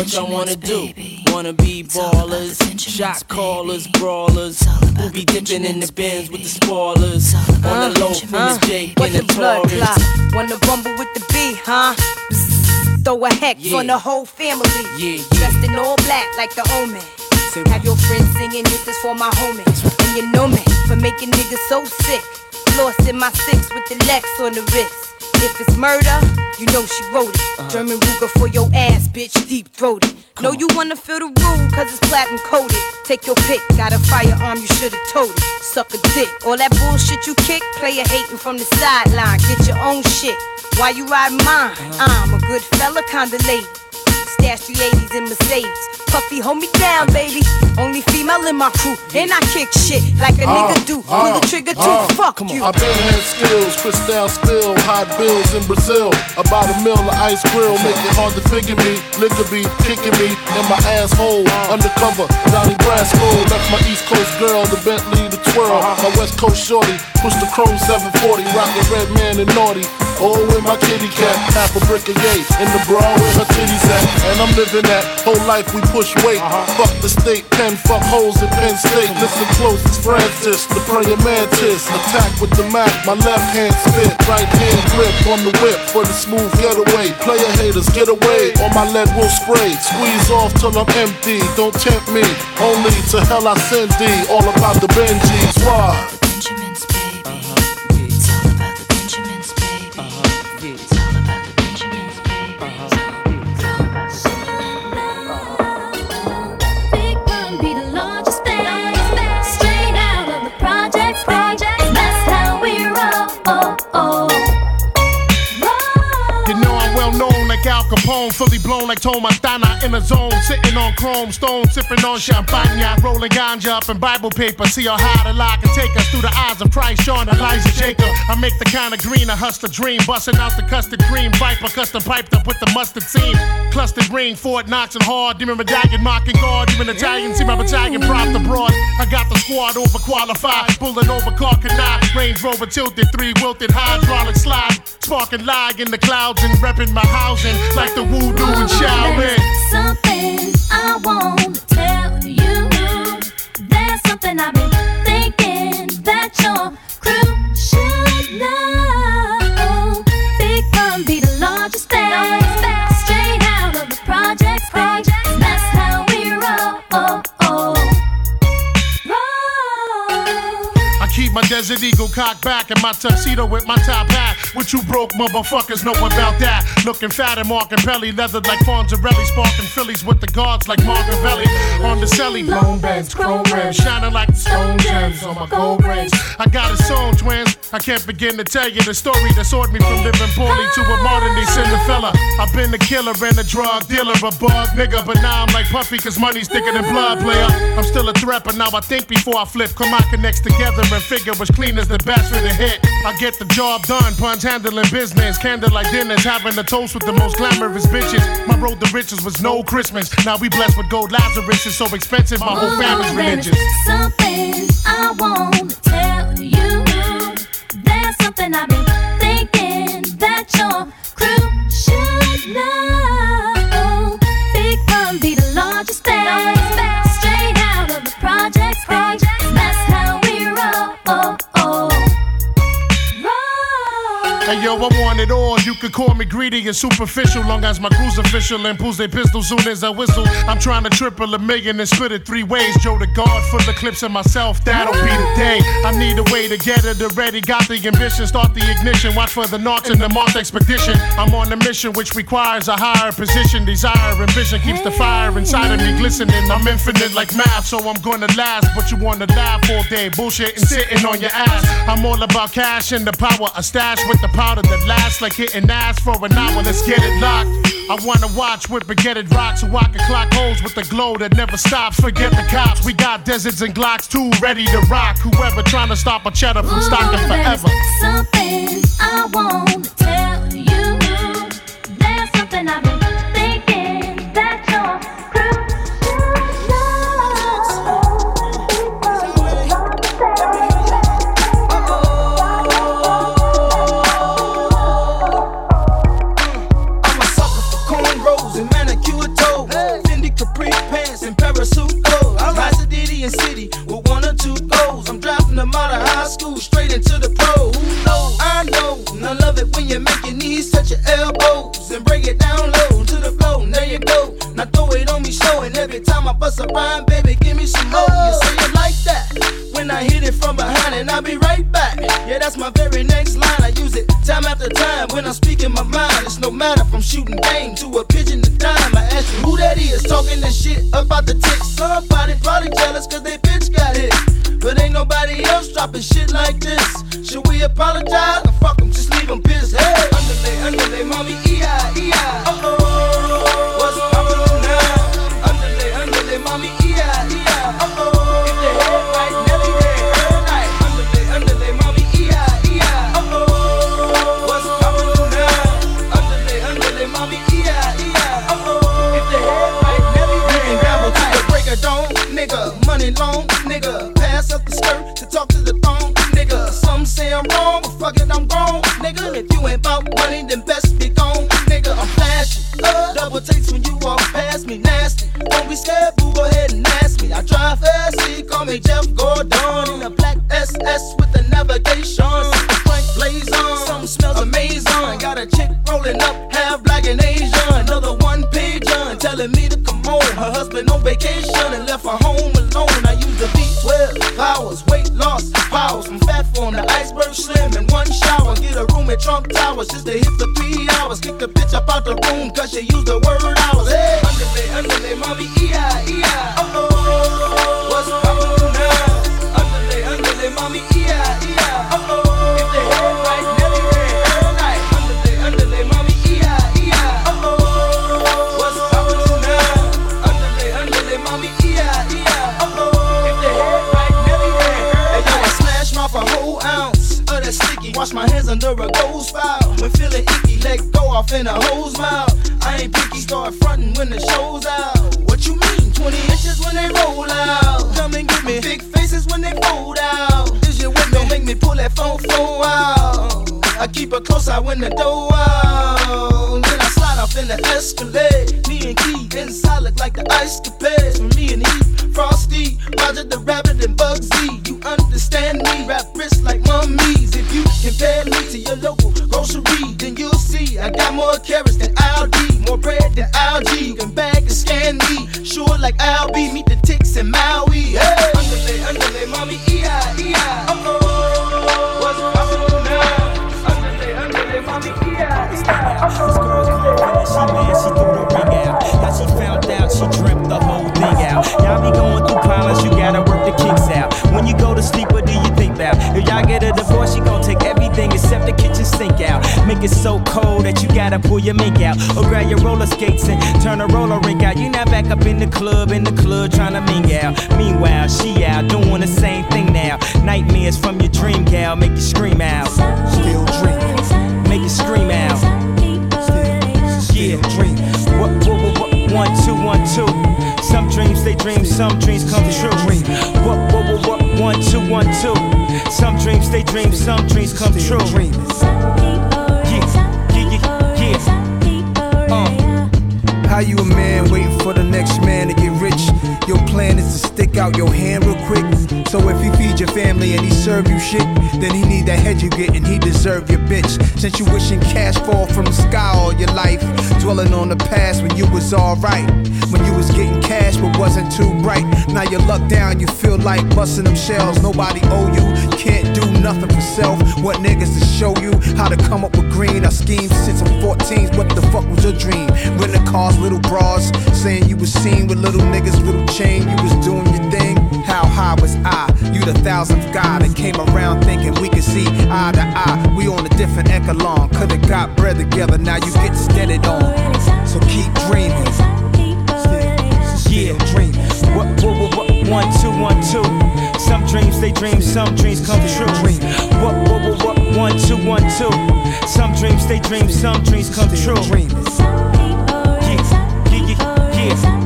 what y'all wanna Benjamins, do? Wanna be ballers, shot callers, brawlers, who be dipping in the bins with the spoilers. On the low from Uh, the Jake what and the the blood Taurus. clot? Wanna rumble with the B, huh? Throw a hex Yeah. on the whole family. Yeah, Dressed in all black like the omen. Have your friends singing, this is for my homies. And you know me for making niggas so sick. Lost in my six with the Lex on the wrist. If it's murder, you know she wrote it. Uh-huh. German Ruger for your ass, bitch, deep throated. Know you wanna feel the rule, cause it's platinum coated. Take your pick, got a firearm, you should've told it. Suck a dick. All that bullshit you kick, player hating from the sideline. Get your own shit. Why you ride mine? I'm a good fella, kinda lady. Stash 380s in Mercedes. Puffy, hold me down, baby. Only female in my crew. And I kick shit like a nigga uh, do. Uh, Pull the trigger too. Uh, Fuck you. I been had skills, crystal spill, hot bills in Brazil. About a mill of ice grill, make it hard to figure me. Nigga be kicking me in my asshole. Undercover, Donnie Brasco. Left my East Coast girl, the Bentley, the twirl. Uh-huh. My West Coast shorty, push the chrome 740, rockin' Redman and naughty. Oh, with my kitty cat, half a brick of yay. In the bra where her titties at. And I'm living that whole life we push weight. Uh-huh. Fuck the state pen, fuck holes in Penn State. Listen close, it's Francis, the praying mantis. Attack with the Mac, my left hand spit, right hand grip on the whip for the smooth getaway. Player haters, get away, or my lead will spray. Squeeze off till I'm empty, don't tempt me. Only to hell I send thee, all about the Benjis. Why? Benjamins, baby. Like Tomatana in the zone, sitting on chrome stone, sipping on champagne, rolling ganja up in Bible paper. See how high the lie can take us through the eyes of Christ, Sean, Elijah, Jacob. I make the kind of green, a hustler dream, busting out the custard cream, viper custom piped up with the mustard seam, clustered green, Fort Knox and hard, demon medallion, mocking guard, demon Italian, see my battalion propped abroad. I got the squad overqualified, pulling over car canal, Range Rover tilted, three wilted hydraulic slide, sparking lag in the clouds and repping my housing like the voodoo and There's something I want to tell you. There's something I've been thinking that your Desert Eagle cocked back in my tuxedo with my top hat. What you broke motherfuckers know about that? Looking fat and marking belly, leathered like Fonzarelli, sparking Phillies with the guards like Margavelli. On the celly, blown beds, chrome rims, shining like the stone gems on my gold rings. I got a song, twins. I can't begin to tell you the story that soared me from living poorly to a modern day Cinderella. I've been a killer and a drug dealer, a bug nigga, but now I'm like Puffy, cause money's thicker than blood, player. I'm still a threat, but now I think before I flip. Come on, connects together and figure was clean as the best for the hit. I get the job done, punch handling business, candlelight dinners, having a toast with the most glamorous bitches. My road to riches was no Christmas. Now we blessed with gold Lazarus, it's so expensive, my whole family's Ooh, there is religious. Something I want to tell you. There's something I've been thinking that your crew should know. Big Pun be the largest band, straight out of the projects. babe. Hey yo, I want it all. You could call me greedy and superficial, long as my crew's official and pulls their pistol soon as I whistle. I'm trying to triple a million and split it three ways. Joe the guard for the clips of myself, that'll be the day. I need a way to get it already. Got the ambition, start the ignition. Watch for the knots in the Marth expedition. I'm on a mission which requires a higher position. Desire and vision keeps the fire inside of me glistening. I'm infinite like math, so I'm gonna last. But you wanna laugh all day, bullshit and sitting on your ass. I'm all about cash and the power. A stash with the powder that lasts like hitting ass for an hour. Let's get it locked. I wanna watch with baguette rock so I can clock holes with the glow that never stops. Forget the cops. We got deserts and Glocks too, ready to rock. Whoever trying to stop a cheddar from stocking forever. Something I want to tell and City with one or two goals. I'm dropping them out of high school straight into the pro. Who knows? I know. And I love it when you make your knees touch your elbows and break it down low to the floor. And there you go. Now throw it on me, show it. Every time I bust a rhyme, baby, give me some more. You say it like that. When I hit it from behind and I'll be right back. Yeah, that's my very next time after time when I'm speaking my mind. It's no matter from shooting game to a pigeon to dime. I ask you who that is talking this shit about the tick. Somebody probably jealous cause they bitch got hit. But ain't nobody else dropping shit like this. Should we apologize? Or fuck 'em, just leave 'em pissed. Hey, underlay, underlay, mommy, E-I, E-I. Uh-oh. I'm wrong, but fuck it, I'm grown, nigga. If you ain't about money, then best be gone, nigga. I'm flashing. Uh, double takes when you walk past me, nasty. Don't be scared, boo, go ahead and ask me. I drive fast, see, call me Jeff Gordon. In a black SS with the navigation. Frank blaze on, something smells amazing. Got a chick rolling up, half black and Asian. Another one pigeon telling me to come home. Her husband on vacation and left her home to slim in one shower. Get a room at Trump Towers just to hit the three hours. Kick the bitch up out the room cause she used the word hours. Hey, underlay, underlay, mommy, E-I, E-I. Uh-oh, what's poppin' now? Underlay, underlay, mommy, E-I, E-I. Uh-oh, if under a gold spout. When feeling icky, let go off in a hose mouth. I ain't picky, start frontin' when the show's out. What you mean? 20 inches when they roll out. Come and get me. Big faces when they fold out. Is you with me? Don't make me pull that phone phone out. I keep it close out when the door out. Off in the Escalade. Me and Key inside look like the ice capades. For me and Eve, Frosty, Roger the Rabbit and Bugsy. You understand me? Rap wrist like mummies. If you compare me to your local grocery, then you'll see I got more carrots than Aldi, more bread than algae. You can bag and scan me, sure like Albie. Meet the ticks in Maui. Hey, underlay, underlay, mommy, E-I, E-I. The kitchen sink out. Make it so cold that you gotta pull your mink out. Or grab your roller skates and turn a roller rink out. You not back up in the club, in the club trying to ming out. Meanwhile, she out doing the same thing now. Nightmares from your dream gal make you scream out. Still dreaming, make you scream out. Yeah, dream. What, what, what, what, one, two, one, two. Some dreams they dream, some dreams come true. What, what, what, what, one, two, one, two. Some dreams they dream, some dreams come true. Yeah, yeah, yeah, yeah. Uh. How you a man waiting for the next man to get rich? Your plan is to stick out your hand real quick. So if he feed your family and he serve you shit, then he need that head you get and he deserve your bitch. Since you wishing cash fall from the sky all your life, dwelling on the past when you was alright. When you was getting cash but wasn't too bright. Now you luck down, you feel like busting them shells. Nobody owe you, can't do nothing for self. What niggas to show you how to come up with green? I schemed since I'm 14. What the fuck was your dream? Renting cars, little bras, saying you was seen with little niggas, little chain. You was doing your thing. How high was I? You the thousandth guy that came around thinking we could see eye to eye. We on a different echelon. Could've got bread together, now you get steadied on. So keep dreaming. What, what, what, what, one, two, one, two. Some dreams they dream, some dreams come true. What, what, what, what, one, two, one, two. Some dreams they dream, some dreams come true. Yeah, yeah, yeah, yeah.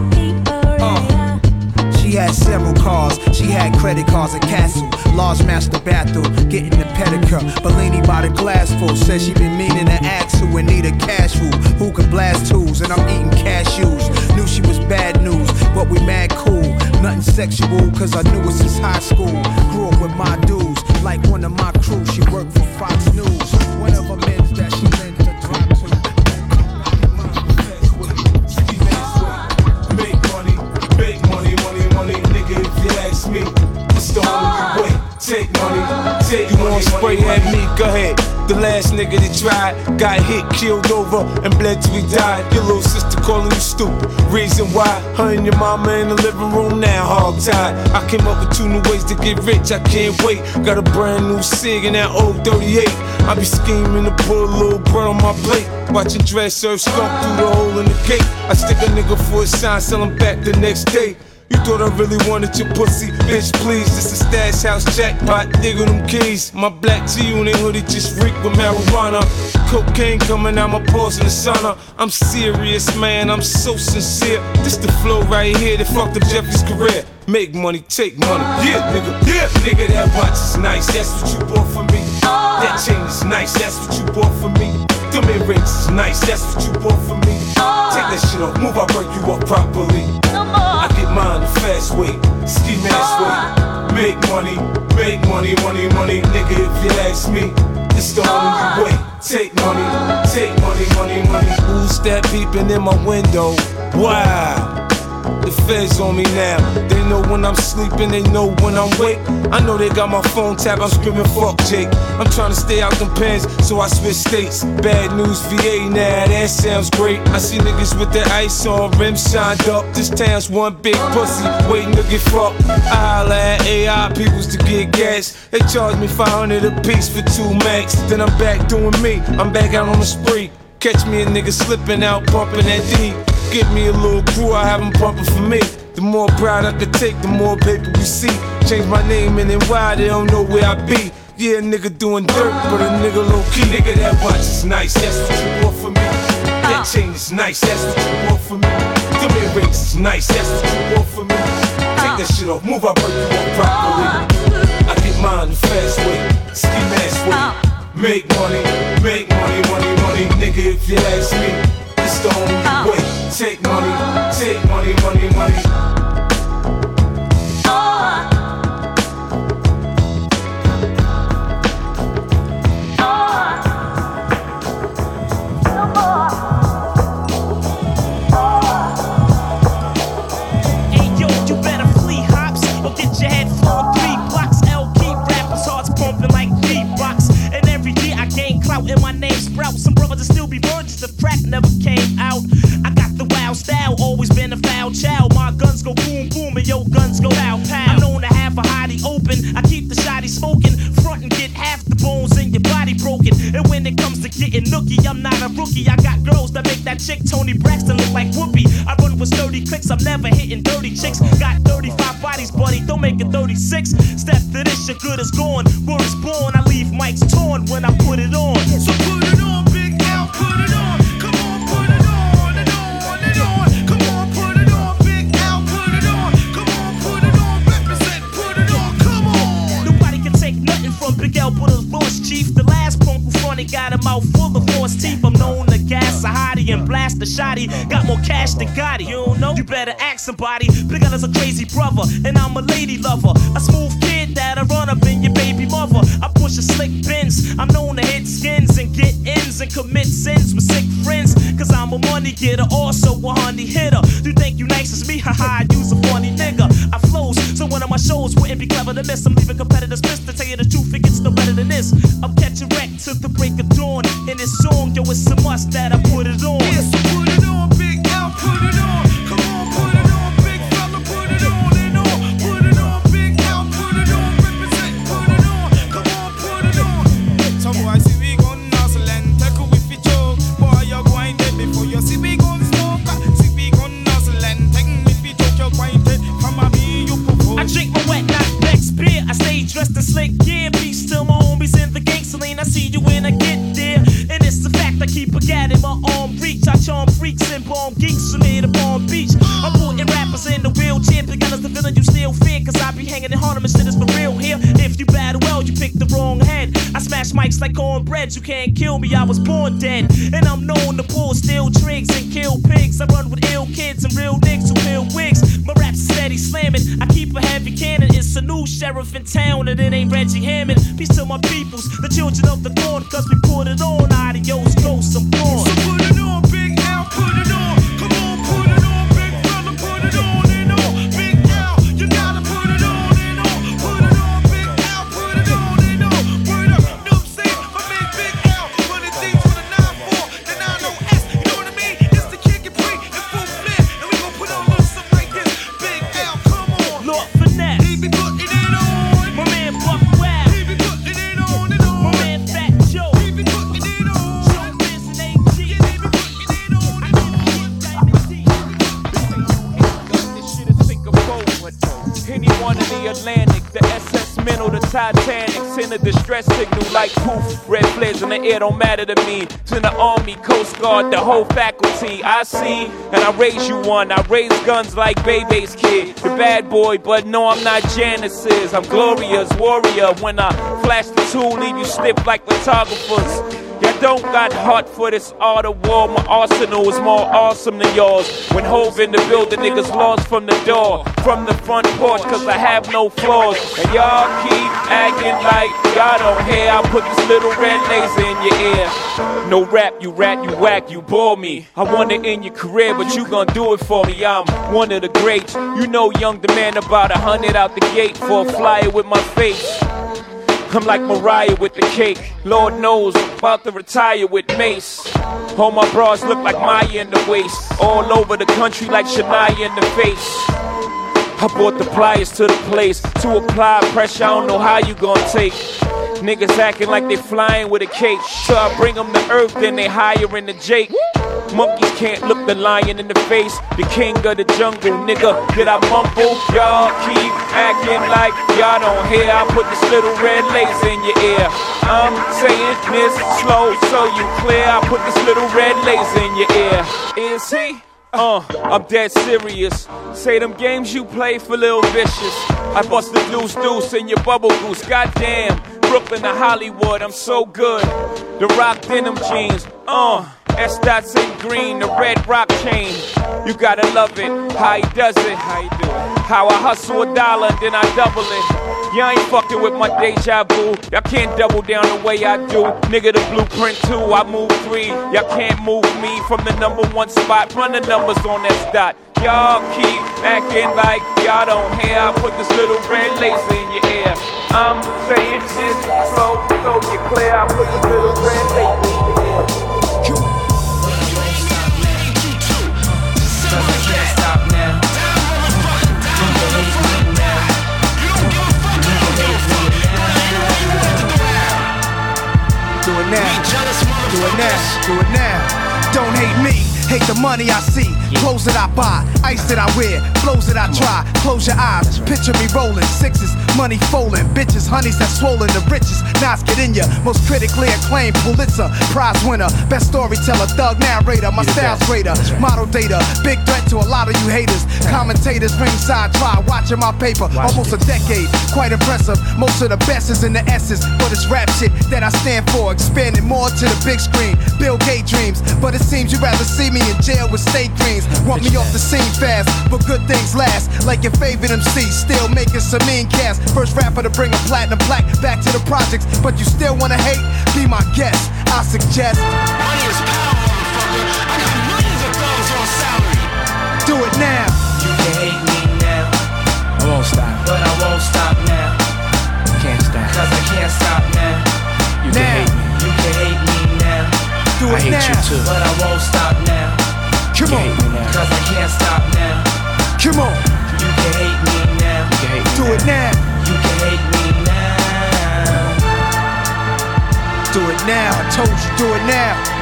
Had several cars, she had credit cards at Castle, large master bathroom, getting the pedicure. Bellini by the glass full, said she been meaning to ask who in need a cash food, who could blast tools, and I'm eating cashews. Knew she was bad news, but we mad cool. Nothing sexual, cause I knew it since high school. Grew up with my dudes, like one of my crew, she worked for Fox News. One of her men's that she You want spray at me? Go ahead. The last nigga that tried got hit, killed over, and bled till he died. Your little sister calling you stupid. Reason why? Her and your mama in the living room now, hog tied. I came up with two new ways to get rich. I can't wait. Got a brand new cig in that old 38. I be scheming to put a little bread on my plate. Watching dress serve skunk through the hole in the gate. I stick a nigga for a sign, sell him back the next day. You thought I really wanted your pussy, bitch, please. This a stash house jackpot, diggle them keys. My black G-Unit hoodie just reek with marijuana. Cocaine coming out my pores in the sauna. I'm serious, man, I'm so sincere. This the flow right here that fucked up Jeffrey's career. Make money, take money. Yeah, nigga, yeah, nigga, that watch is nice. That's what you bought for me. That chain is nice. That's what you bought for me. Them earrings is nice. That's what you bought for me. Take that shit off, move, I break you up properly. I get mine the fast way, ski mask way. Make money, make money, money, money, nigga. If you ask me, it's the only way. Take money, take money, money, money. Who's that peeping in my window? Wow. The feds on me now. They know when I'm sleeping, they know when I'm awake. I know they got my phone tapped, I'm screaming, fuck Jake. I'm trying to stay out them pens, so I switch states. Bad news, VA now, that sounds great. I see niggas with their ice on, rims shined up. This town's one big pussy, waiting to get fucked. I holla at AI peoples to get gas. They charge me 500 a piece for two max. Then I'm back doing me, I'm back out on the spree. Catch me a nigga slipping out, pumping that D. Get me a little crew, I have them pumping for me. The more pride I could take, the more paper we see. Change my name and then why they don't know where I be. Yeah, nigga doing dirt, but a nigga low key. Nigga, that watch is nice, that's what you want for me. That uh. chain is nice, that's what you want for me. Them earrings is nice, that's what you want for me. Take that uh. shit off, move, I break you up properly. Uh. I get mine the fast way, ski mask way. Make money, make money, money, money, nigga. If you ask me, it's the only way. Take money, take money, money, money. Hey yo, year I still be virgins if crack never came out. I got the wild style, always been a foul child. My guns go boom boom and your guns go pow pow. I'm known to have a hottie open. I keep the shotty smoking, front and get half the bones in your body broken. And when it comes to getting nookie, I'm not a rookie. I got girls that make that chick Toni Braxton look like Whoopi. I run with 30 clicks, I'm never hitting dirty chicks. Got 35 bodies, buddy, don't make it 36. Step to this, your good is gone. Word is born, I leave mics torn when I put it on. So a and blast a shotty. Got more cash than Gotti. You don't know? You better ask somebody. Big is a crazy brother, and I'm a lady lover. A smooth kid that'll run up in your baby mother. I push a slick Benz. I'm known to hit skins and get ins and commit sins with sick friends. Cause I'm a money getter, also a honey hitter. You think you nice as me? Haha, I use a funny nigga. I flows, so one of my shows wouldn't be clever to miss. I'm leaving competitors pissed to tell you the truth, it gets no better than this. I'm wreck to the break of dawn. In this song, yo, it's a must that I put it on. Freaks and bomb geeks from here to Palm Beach. I'm putting rappers in the wheelchair. Because the villain you still fear. Cause I be hanging in Harlem and shit is for real here. If you battle well, you pick the wrong head. I smash mics like cornbread. You can't kill me, I was born dead. And I'm known to pull steel tricks and kill pigs. I run with ill kids and real niggas who wear wigs. My rap's steady slamming. I keep a heavy cannon. It's a new sheriff in town, and it ain't Reggie Hammond. Peace to my peoples, the children of the corn, cause we put it on. Adios, ghosts, I'm gone. A distress signal like poof. Red flares in the air don't matter to me. To the Army, Coast Guard, the whole faculty. I see, and I raise you one. I raise guns like Bebe's kid. The bad boy, but no, I'm not Janice's. I'm glorious, warrior. When I flash the tool, leave you stiff like photographers. Don't got heart for this art of war. My arsenal is more awesome than yours. When Hove in the building, niggas lost from the door, from the front porch, cause I have no flaws. And y'all keep acting like y'all don't hear. I put this little red laser in your ear. No rap, you rat, you whack, you bore me. I want to end your career, but you gon' do it for me. I'm one of the greats. You know, young demand about a hundred out the gate for a flyer with my face. I'm like Mariah with the cake. Lord knows about to retire with Mase. All my bras look like Maya in the waist. All over the country like Shania in the face. I bought the pliers to the place to apply pressure. I don't know how you gonna take. Niggas acting like they flying with a cape. So I bring them to earth, then they higher in the Jake. Monkeys can't look the lion in the face. The king of the jungle, nigga. Did I mumble? Y'all keep acting like y'all don't hear. I put this little red laser in your ear. I'm saying this slow so you clear. I put this little red laser in your ear. Is he? Uh, I'm dead serious. Say them games you play for Lil Vicious. I bust the deuce deuce in your bubble goose. Goddamn, Brooklyn to Hollywood, I'm so good. The rock denim jeans, uh. S dots in green, the red rock chain. You gotta love it, how he does it, how he do it. How I hustle a dollar, then I double it. Y'all ain't fucking with my deja vu. Y'all can't double down the way I do. Nigga, the blueprint two, I move three. Y'all can't move me from the number one spot. Run the numbers on that dot. Y'all keep acting like y'all don't hear. I put this little red laser in your ear. I'm saying shit slow, so you clear. I put this little red laser now. Do it now. Do it now. Don't hate me. Hate the money I see, clothes that I buy, ice that I wear, flows that I try. Close your eyes, picture me rolling. Sixes, money folding, bitches, honeys that swollen. The richest. Knots get in ya, most critically acclaimed Pulitzer Prize winner, best storyteller, thug narrator, my style's greater, model data, big threat to a lot of you haters. Commentators ringside try. Watching my paper, almost a decade, quite impressive. Most of the best is in the S's, but it's rap shit that I stand for, expanding more to the big screen. Bill Gates dreams, but it seems you'd rather see me in jail with state dreams. Want me off the scene fast, but good things last. Like your favorite MC, still making some mean cast. First rapper to bring a platinum plaque back to the projects, but you still wanna hate? Be my guest. I suggest. Money is power, motherfucker. I got millions of dollars on salary. Do it now. You can hate me now, I won't stop. but I won't stop now. Can't stop. Cause I can't stop now. You can Do it now. But I won't stop now. Come on. Cause I can't stop now. Come on. You can hate me now. You can hate me Do it now. You can hate me now. Do it now. I told you, do it now.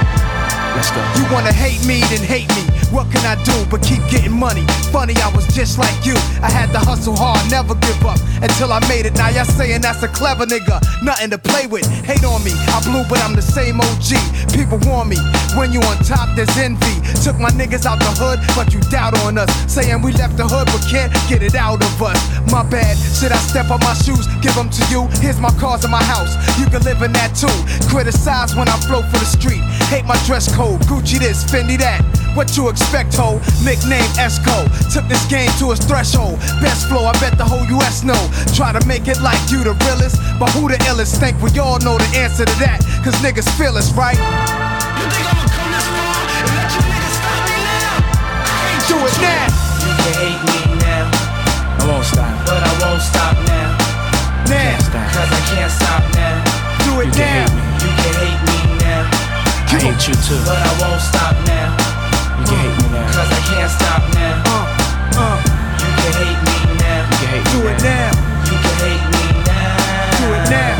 Let's go. You wanna hate me, then hate me. What can I do but keep getting money? Funny, I was just like you. I had to hustle hard, never give up until I made it. Now y'all saying that's a clever nigga, nothing to play with. Hate on me, I blew, but I'm the same OG. People warn me when you on top, there's envy. Took my niggas out the hood, but you doubt on us. Saying we left the hood, but can't get it out of us. My bad, should I step on my shoes, give them to you? Here's my cars in my house, you can live in that too. Criticize when I flow for the street. Hate my dress code, Gucci this, Fendi that. What you expect, ho? Nickname Esco. Took this game to its threshold. Best flow, I bet the whole US know. Try to make it like you the realest, but who the illest? Think we all know the answer to that. Cause niggas feel us, right? You think I'ma come this far and let you niggas stop me now? I can't do it now. You can hate me now. I won't stop. But I won't stop now. Now. Cause I can't stop now. Do it now. You can hate you too. But I won't stop now. You can hate me now. Cause I can't stop now. Uh, You can hate me now. You can hate me Do it now. You can hate me now. Do it now.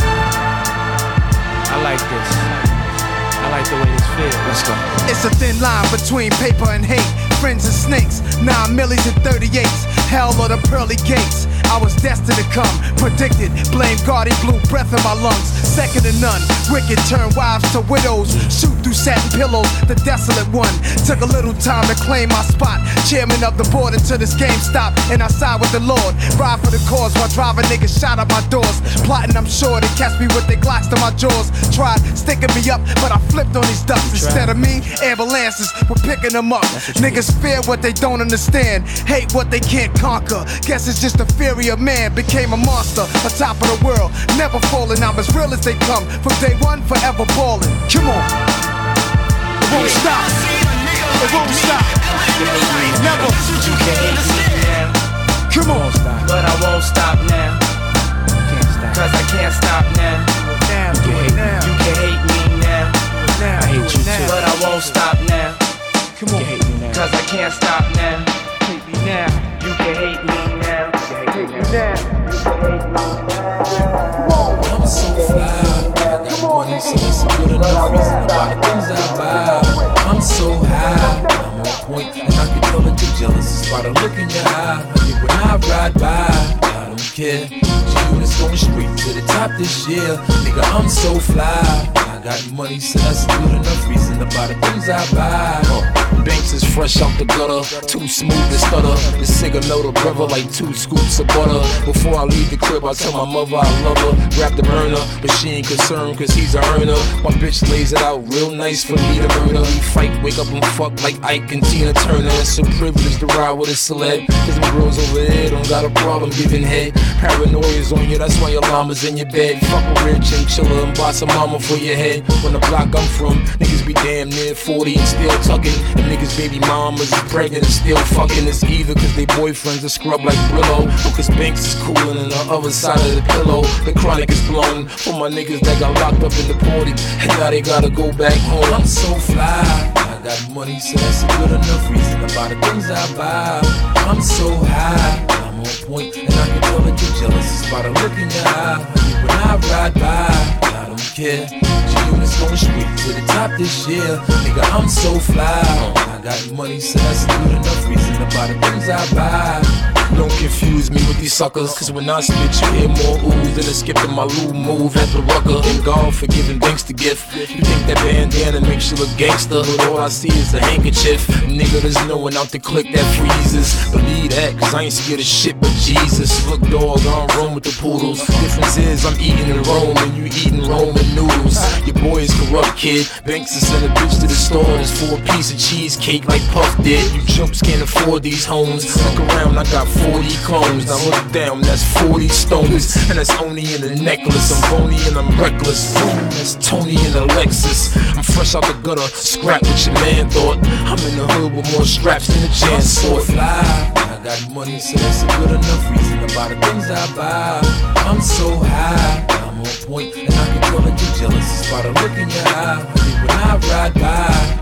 I like this. I like the way this feels. Let's go. It's a thin line between paper and hate. Friends and snakes, nine millies and 38s. Hell or the pearly gates. I was destined to come, predicted. Blame God, he blew breath in my lungs. Second to none. Wicked turn wives to widows. Shoot through satin pillows, the desolate one. Took a little time to claim my spot. Chairman of the board until this game stopped. And I side with the Lord. Ride for the cause while driving niggas shot at my doors. Plotting, I'm sure they catch me with their glocks to my jaws. Tried sticking me up, but I flipped on these ducks. Instead of me, ambulances were picking them up. Niggas fear what they don't understand, hate what they can't conquer. Guess it's just the fury of man became a monster, on top of the world, never falling. I'm as real as they come from day one, forever balling. Come on, it won't stop. It won't stop. Never. You can hate me now. Come on, But I won't stop now. Cause I can't stop now. Now, do it now. You can hate me now. Now, I hate you too. But I won't stop now. Come on, Cause I can't stop now. hate me now. You can hate me now. Hate me now. You can hate me now. I'm so fly. A good enough reason to buy the things I buy. I'm so high, I'm on point, and I can tell that you're jealous just by the look in your eye. Honey, when I ride by, Care. G-Unit's going straight to the top this year. Nigga, I'm so fly. I got money, so that's good enough reason to buy the things I buy. Uh, Banks is fresh out the gutter, too smooth to stutter. The cigar know the brother like two scoops of butter. Before I leave the crib, I tell my mother I love her. Grab the burner, but she ain't concerned cause he's a earner. My bitch lays it out real nice for me to burn murder. We fight, wake up and fuck like Ike and Tina Turner. It's a privilege to ride with a celeb. Cause my girls over there don't got a problem giving head. Paranoia's on you, that's why your llama's in your bed. Fuck a chinchilla and buy some mama for your head. When the block I'm from, niggas be damn near 40 and still tucking. And niggas baby mamas is pregnant and still fucking. It's either cause they boyfriends are scrub like Brillo. Or cause Banks is coolin' on the other side of the pillow. The chronic is blown for my niggas that got locked up in the party. And now they gotta go back home. I'm so fly. I got money, so that's a good enough reason buy the things I buy. I'm so high. On point, and I can tell that you're jealous by the look in your eye. When I ride by, I don't care. G-Unit's going straight to the top this year. Nigga, I'm so fly. I got money, so that's good enough reason to buy the things I buy. Don't confuse me with these suckers, cause when I spit, you hear more ooze than a Skip to My Lou move at the rucker. Thank God for giving thanks to gift. You think that bandana makes you look gangster, but all I see is a handkerchief. Nigga, there's no one out to click that freezes. Believe that, cause I ain't scared of shit but Jesus. Look, dog, I don't roam with the poodles. Difference is I'm eating in Rome and you eating Roman noodles. Your boy is corrupt, kid. Banks to send a bitch to the store just for a piece of cheesecake like Puff did. You chumps can't afford these homes. Look around, I got 40 clones. Now look down, that's 40 stones. And that's only in the necklace. I'm bony and I'm reckless. That's Tony in the Lexus. I'm fresh out the gutter, scrap what your man thought. I'm in the hood with more straps than a chance for fly. I got money, so that's a good enough reason to buy the things I buy. I'm so high, I'm on point, and I can tell that you're jealous. It's by the look in your eye. When I ride by, I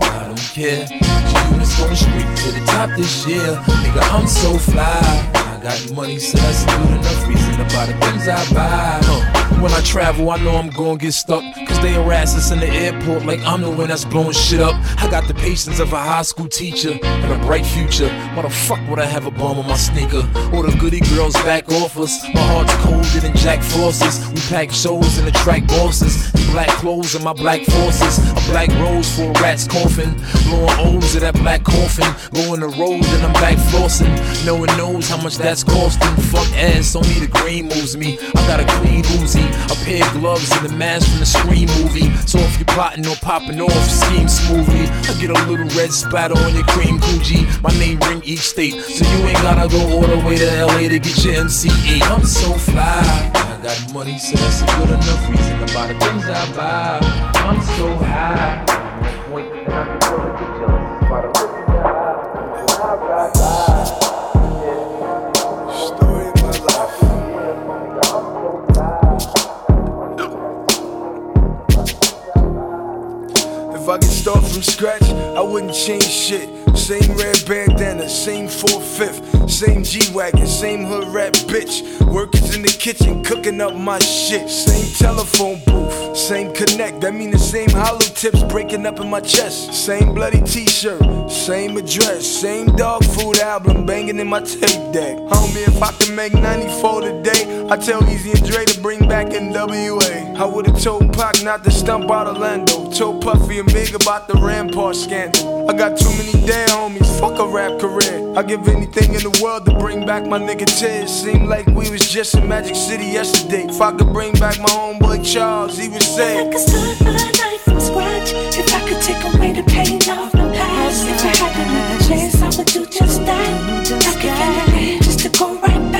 care. Units going straight to the top this year. Nigga, I'm so fly. I got money, so that's good enough reason to buy the things I buy. Huh. When I travel, I know I'm gonna get stuck. Cause they harass us in the airport like I'm the one that's blowing shit up. I got the patience of a high school teacher and a bright future. Why the fuck would I have a bomb on my sneaker? All the goody girls back off us. My heart's colder than Jack Frost's. We pack shows and attract bosses. Black clothes and my black forces. A black rose for a rat's coffin. Blowing O's of that black coffin. Going the road and I'm back flossing. No one knows how much that's costing. Fuck ass, only the green moves me. I got a clean Uzi. A pair of gloves and a mask from the Scream movie. So if you're plotting or popping off, scheme smoothly. I get a little red splatter on your cream Gucci. My name ring each state, so you ain't gotta go all the way to LA to get your MCA. I'm so fly. I got money, so that's a good enough reason to buy the things I buy. I'm so high. I could start from scratch, I wouldn't change shit. Same red bandana, same 4-5, same G-Wagon, same hood rat bitch. Workers in the kitchen cooking up my shit. Same telephone booth, same connect. That mean the same hollow tips breaking up in my chest. Same bloody t-shirt, same address, same dog food album banging in my tape deck. Homie, if I could make 94 today, I tell Eazy and Dre to bring back N.W.A. I would've told Pac not to stump out Orlando. Told Puffy and Big about the Rampart scandal. I got too many dead homies, fuck a rap career. I give anything in the world to bring back my nigga Tiz. Seemed like we was just in Magic City yesterday. If I could bring back my homeboy Charles, he would say. I could start my life from scratch if I could take away the pain of my past. If I had another chance, I would do just that. I could anything just to go right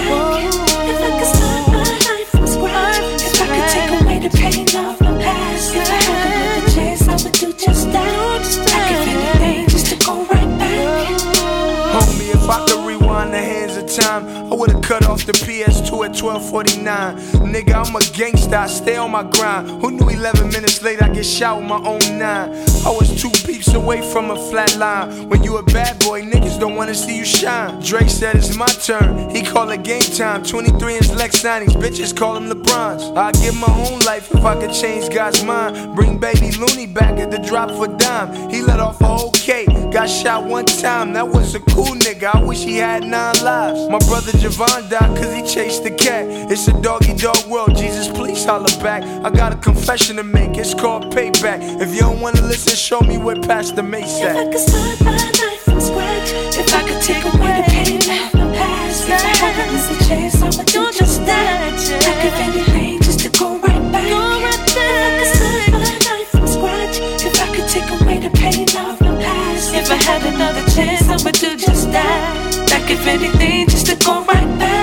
time, I would've cut the PS2 at 1249. Nigga, I'm a gangster, I stay on my grind. Who knew 11 minutes later I get shot with my own nine? I was two beeps away from a flat line. When you a bad boy, niggas don't wanna see you shine. Drake said it's my turn, he call it game time. 23 inch Lex signings, bitches call him LeBron's. I'd give my own life if I could change God's mind. Bring baby Looney back at the drop for dime. He let off a whole cake, got shot one time. That was a cool nigga, I wish he had nine lives. My brother Javon died cause he chased the cat. It's a doggy dog world, Jesus, please holler back. I got a confession to make, it's called payback. If you don't wanna listen, show me where Pastor Mase If I could start my life from scratch, if I could take away the pain of my past, if I had another chance, I would do just that. I give anything just to go right back. If I could start my life from scratch, if I could take away the pain of my past, if I had another chance, I would do just that. I give anything just to go right back.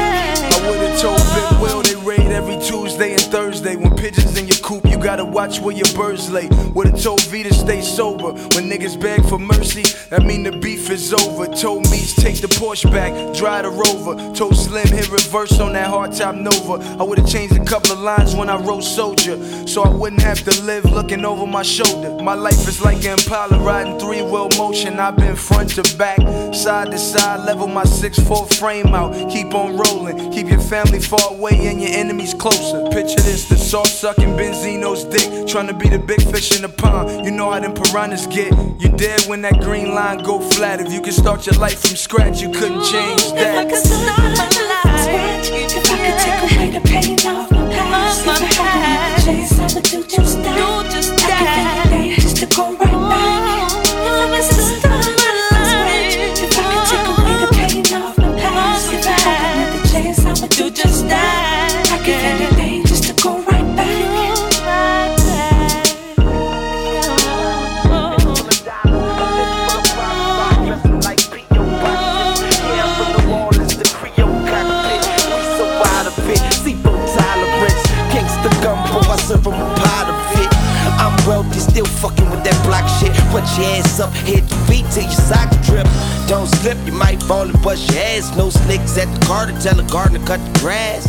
Gotta watch where your birds lay. Would've told V to stay sober. When niggas beg for mercy, that mean the beef is over. Told Meats take the Porsche back, drive the Rover. Told Slim hit reverse on that hard top Nova. I would've changed a couple of lines when I wrote Soldier, so I wouldn't have to live looking over my shoulder. My life is like an Impala riding three wheel motion. I've been front to back, side to side, level my six four frame out. Keep on rolling, keep your family far away and your enemies closer. Picture this: the salt sucking benzene Nino's dick. Tryna be the big fish in the pond. You know how them piranhas get. You dead when that green line go flat. If you could start your life from scratch, you couldn't change If I could start my life, if I could take away the pain of my past, if I had another chance, I would do just that. Do just that. I give anything just to go right back. If I could oh. start my life, if I could take away the pain of my past, if I had another chance, I would do just that. I give anything still fucking with that black shit. Put your ass up, hit the beat till your socks drip. Don't slip, you might fall and bust your ass. No slicks at the car to tell a gardener cut the grass.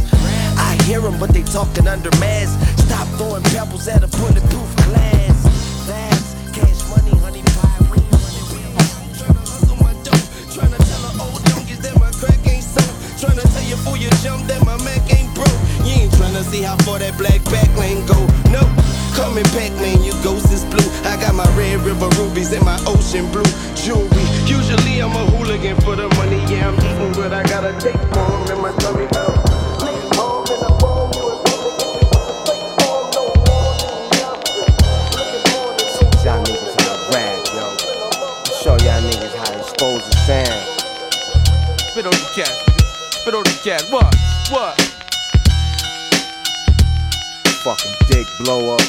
I hear them, but they talking under mask. Stop throwing pebbles at a bulletproof glass. Fast, cash money, honey pie, ring, honey wheel. Tryna hustle my dough, tryna tell her old donkeys that my crack ain't so. Tryna tell you for your jump that my Mac ain't broke. You ain't tryna see how far that black back lane go. No, coming back lane, you ghost is blue. I got my red river rubies and my ocean blue jewelry. Usually I'm a hooligan for the money, yeah I'm eating, but I gotta take for 'em in my tummy. Y'all niggas how to rap, yo. Show y'all niggas how to expose the sound. Spit on the cat. Spit on the cat. What? What? Fucking dick blow up.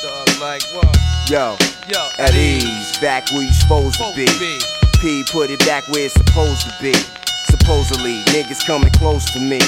Dog, like what? Yo, Yo, at ease, back where you supposed to be. P put it back where it's supposed to be. Supposedly, niggas coming close to me.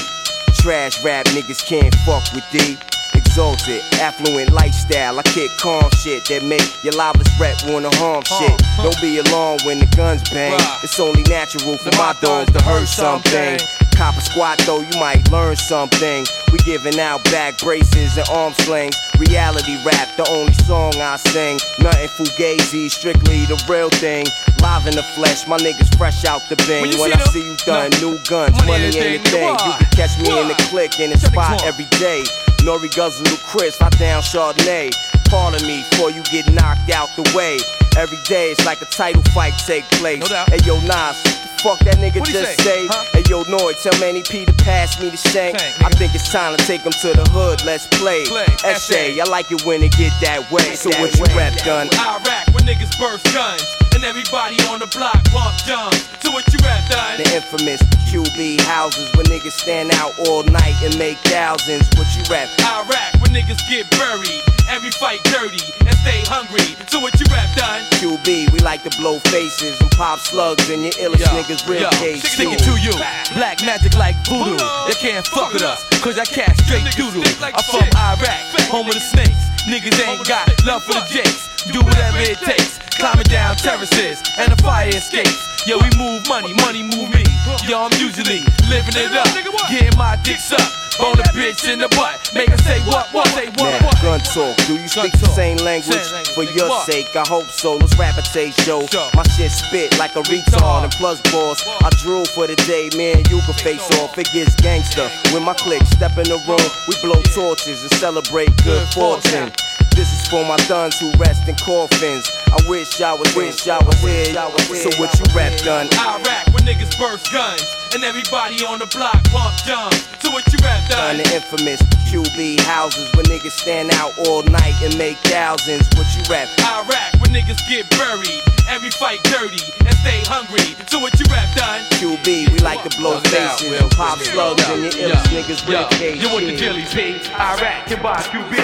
Trash rap niggas can't fuck with D. Exalted, affluent lifestyle. I kick calm shit that make your loudest rep wanna harm shit. Don't be alarmed when the guns bang. It's only natural for my dogs to hurt something. Copper squat though, you might learn something. We giving out back braces and arm slings. Reality rap, the only song I sing. Nothing fugazi, strictly the real thing. Live in the flesh, my niggas fresh out the When When see I them- see you done, No. new guns, Money money, ain't the thing. You can catch me in the click in the spot every day. Nore guzzle to Chris, I down Chardonnay. Pardon me before you get knocked out the way. Every day it's like a title fight take place. No doubt. Hey yo, Nas, the fuck that nigga What'd just say? say? Huh? Hey yo, Nore, tell Manny P to pass me the shank. I think it's time to take him to the hood. Let's play. Play. Essay, I like it when it get that way. So That what you way. rap done? Iraq, where niggas burst guns. And everybody on the block bump guns. So what you rap done? The infamous QB houses where niggas stand out all night and make thousands. What you rap? Iraq, where niggas get buried. Every fight dirty and stay hungry. So what you rap done? QB, we like to blow faces and pop slugs in your illest niggas rib Yo, cage. stick it to you. Black magic like voodoo. They can't fuck with us, cause I cash straight doodle. I'm from Iraq, home of the snakes. Niggas ain't got love for the jakes. Do whatever it takes. Climbing down terraces and the fire escapes. Yo, we move money, money move me. Yo, I'm usually living it up, getting my dicks up. Bone a bitch in the butt, make her say what, what, say what, Now, what. gun talk. Do you speak the same language? For your sake, I hope so. Let's rap a taste show. My shit spit like a retard and plus boss. I drool for the day, man. You can face off. It gets gangster. When my clique step in the room, we blow torches and celebrate good fortune. This is for my duns who rest in coffins. I wish I was wish I was here. So what you rap done? Iraq, where niggas burst guns. And everybody on the block bump guns. So what you rap On done? the infamous QB houses where niggas stand out all night and make thousands. What you rap? Iraq, where niggas get buried. Every fight dirty and stay hungry. So what you rap? QB, we like to blow faces and pop slugs in your illest niggas Yo, rib cage. you want the Dilly P? Iraq, can buy QB.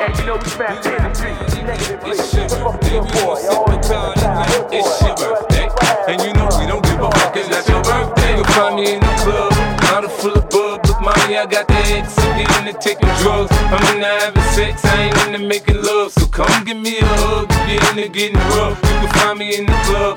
And you know we fast in the streets. It's your birthday, and you know we don't give a fuck. It's not your birthday. You'll find me in the club, bottle full of bub. Look, mommy, I got the X. I'm getting to taking drugs. I'm into having sex. I ain't into making love. So come give me a hug. If you're into getting rough, you can find me in the club,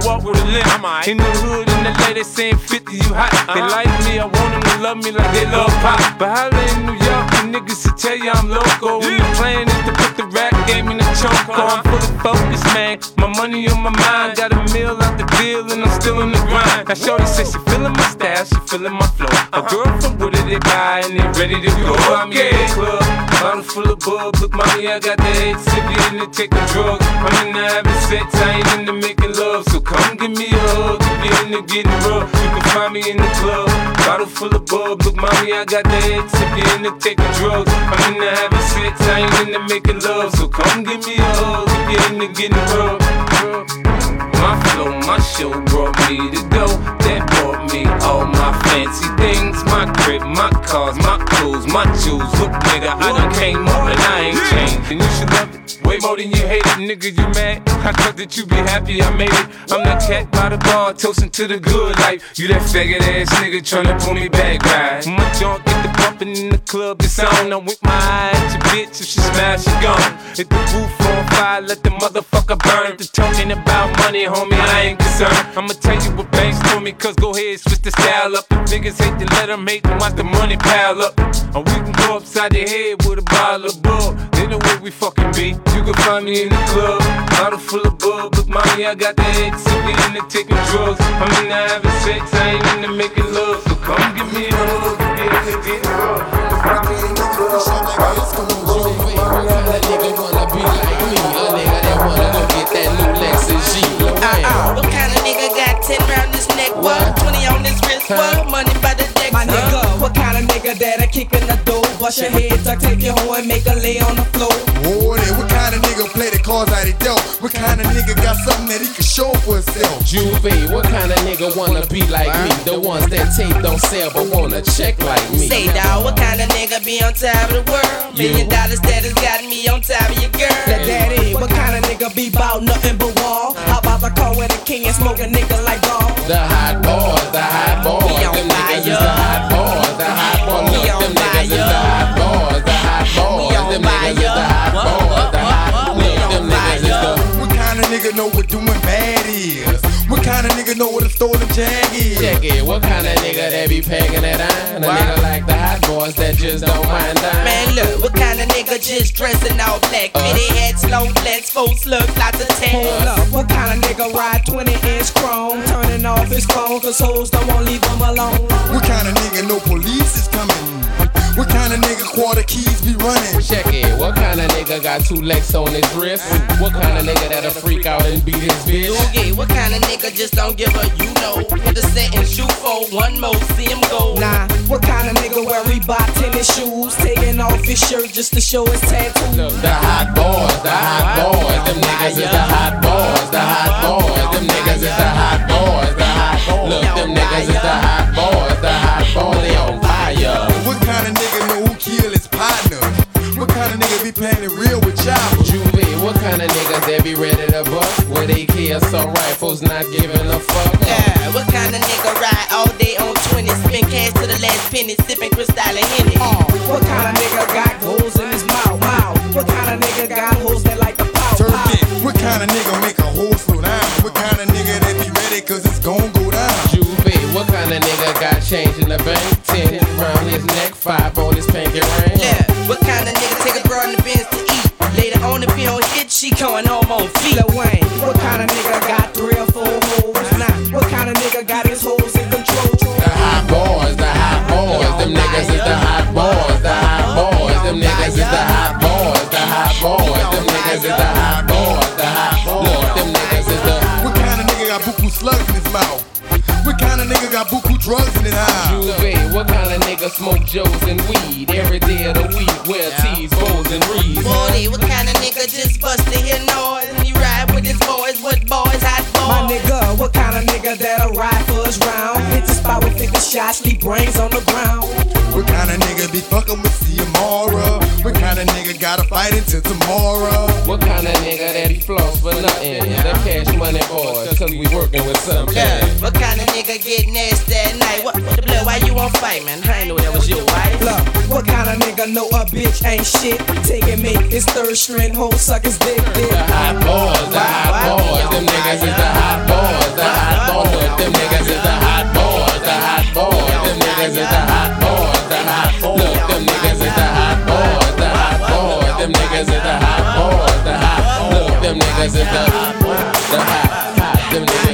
walk with a limp. In the hood, in the lady saying 50, you hot. They like me, I want them to love me like they love pop. But holla in New York, the niggas to tell you I'm loco. When the plan is to put the rap game in the choke. I'm fully focused, man. My money on my mind, got a meal out the deal, and I'm still in the grind. Now, Shorty says she feeling my style, she feeling my flow. A girl from Wooded, they buy, and they ready to go. I'm in the club, bottle full of bub. Look, mommy, I got the head sippy into taking drugs. I'm in the having sex, I ain't into making love. So come give me a hug. If you're into getting rough, you can find me in the club. Bottle full of bub. Look, mommy, I got the head sippy into taking drugs. I'm in the having sex, I ain't into making love. So come give me a hug. If you're into getting rough. My flow, my show brought me to go. That brought me all my fancy things. My crib, my cars, my clothes, my jewels. Look, nigga, I done came up and I ain't changed. And you should love it way more than you hate it, nigga. You mad? I thought that you be happy I made it. I'm that cat by the bar, toasting to the good life. You that faggot ass nigga tryna pull me back, right? My junk get the bumpin' in the club, it's on. I'm with my eye at your bitch. If she smash, she gone. Hit the roof on fire, let the motherfucker burn. The talking about money, homie, I ain't concerned. I'ma tell you what banks told me, cause go ahead, switch the style up. Niggas hate to let them hate them, watch the money pile up. Or we can go upside the head with a bottle of bull. They know where we fucking be. You can find me in the club, bottle full of bub. Look, mommy, I got the head sippy the taking drugs. I'm into having sex, I ain't into making love. So come give me a hug, get into getting rough. Find me in the club, bottle full of be like me, a nigga Lil Wayne. Uh-uh. What kind of nigga got 10 round this neck? What? 20 on this wrist? What? Money by the deck? My nigga, what kind of nigga that'll kick in the door? Bust your head, duck, take your hoe and make her lay on the floor. Then what kind of nigga play the cards out he dealt? What kind of nigga got something that he can show for himself? Juve, what kind of nigga wanna be like me? The ones that tape don't sell but wanna check like me. Say, dawg, what kind of nigga be on top of the world? Million dollar status got me on top of your girl. Let that in. What kind of nigga be bout nothing but wall? How the car with a king and smoke a nigga like dog? The hot boys, the hot boys, We on them niggas is fire. the hot boys, the hot boys. We Look, on them niggas is the hot boys, the hot boys. Them niggas is the hot boys, nigga know what doing bad is? What kind of nigga know what a stolen jag is? Check it, what kind of nigga that be pegging that iron? A nigga like the hot boys that just don't mind dying. Man, look, what kind of nigga just dressing all black? Fitted hats, long flats, full slugs, lots of Hold tats. up, what kind of nigga ride 20 inch chrome? Turning off his phone, cause hoes don't wanna leave him alone. What kind of nigga know police is coming? What kind of nigga quarter keys be running? Check it, what kind of nigga got two legs on his wrist? What kind of nigga that'll freak out and beat his bitch? Doogie, what kind of nigga just don't give a you know? Hit the set and shoot for one more, see him go. Nah, what kind of nigga wear Reebok tennis shoes? Taking off his shirt just to show his tattoo. The hot boys, the hot boys, them niggas is the hot boys, the hot boys, them niggas is the hot boys, the hot boys. Look, them niggas is the hot boys, the hot boys, kind of nigga know who kill his partner? What kind of nigga be playing it real with y'all? Juve, what kind of niggas that be ready to bust? Where they kill some rifles, not giving a fuck? Yeah, what kind of nigga ride all day on 20? Spend cash to the last penny, sipping crystal and Henny. Oh, what kind of nigga got goals in his mouth? Mouth. What kind of nigga got hoes that like the pow? Turkey. What kind of nigga make a whole slow down? What kind of nigga that be ready cause it's gon' go down? Juve, what kind of nigga got change in the bank? Ten around his neck, five on his pinky ring. Yeah, what kind of nigga take a girl in the Benz to eat? Later on, if he don't hit, she going home on feet. Lil Wayne, what kind of nigga got three or four hoes? Nah, what kind of nigga got his hoes in control? The hot boys, the hot boys, them niggas is the hot boys, the hot boys, them niggas is the hot boys, the hot boys, them niggas is the hot boys, the hot boys. Look, them niggas is the. What kind of nigga got buku slugs in his mouth? What kind of nigga got buku drugs in his eye? I smoke Joes and weed every day of the week. Wear yeah. tees, bows, and reeds. Morty, what kind of nigga just busted here noise? He ride with his boys, what boys, hot boys? My nigga, what kind of nigga that'll ride for us round? Hit the spot with 50 shots, leave brains on the ground. What kind of nigga be fucking with Ciamara? gotta fight until tomorrow. What kind of nigga that he floss for nothing? That cash money boys, cause we working with something. Yeah. What kind of nigga get nasty at night? What, what the blood, why you on fight, man? I ain't know that was your wife. Look, what kind of nigga know a bitch ain't shit? Taking me, it's third string, whole suckers dick dick. The hot boys, the hot boys, them niggas is the hot boys, the hot boys, them niggas is the hot boys, the hot boys, them niggas is the hot boys. them niggas is the hot boys, the hot. Look, them niggas is the, hot boys. the hot, hot. Them niggas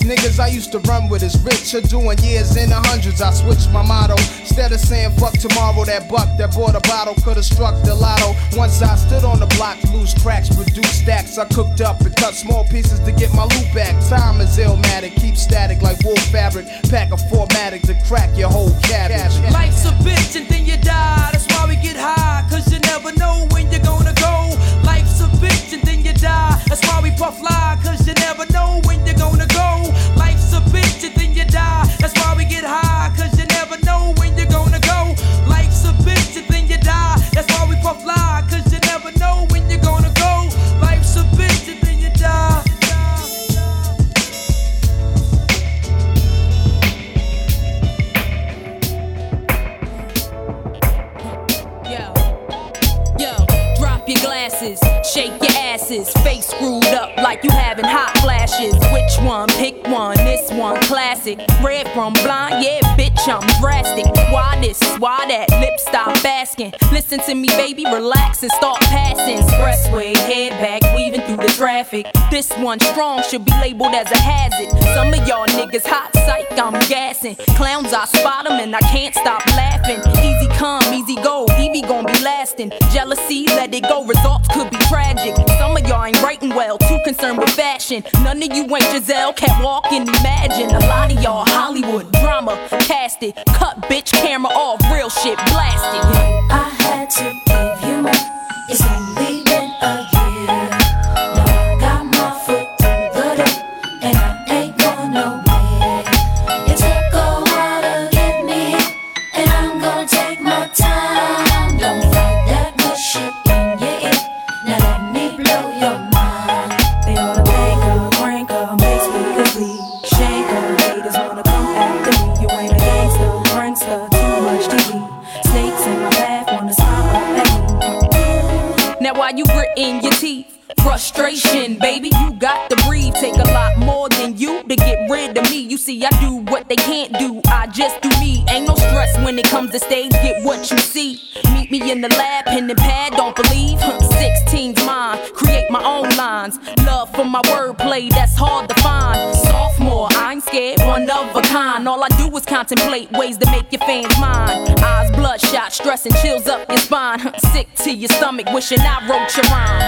Niggas I used to run with is rich or doing years in the hundreds. I switched my motto. Instead of saying fuck tomorrow, that buck that bought a bottle could've struck the lotto. Once I stood on the block, loose cracks, reduced stacks. I cooked up and cut small pieces to get my loot back. Time is illmatic, keep static like wool fabric. Pack a formatic to crack your whole cabbage. Life's a bitch. one strong should be labeled as a hazard. Some of y'all niggas hot psych, I'm gassing. Clowns, I spot them and I can't stop laughing. Easy come, easy go, Evie gon' be lasting. Jealousy, let it go, results could be tragic. Some of y'all ain't writing well, too concerned with fashion. None of you ain't Giselle, can't walk and imagine. A lot of y'all stomach, wishing I wrote your rhymes.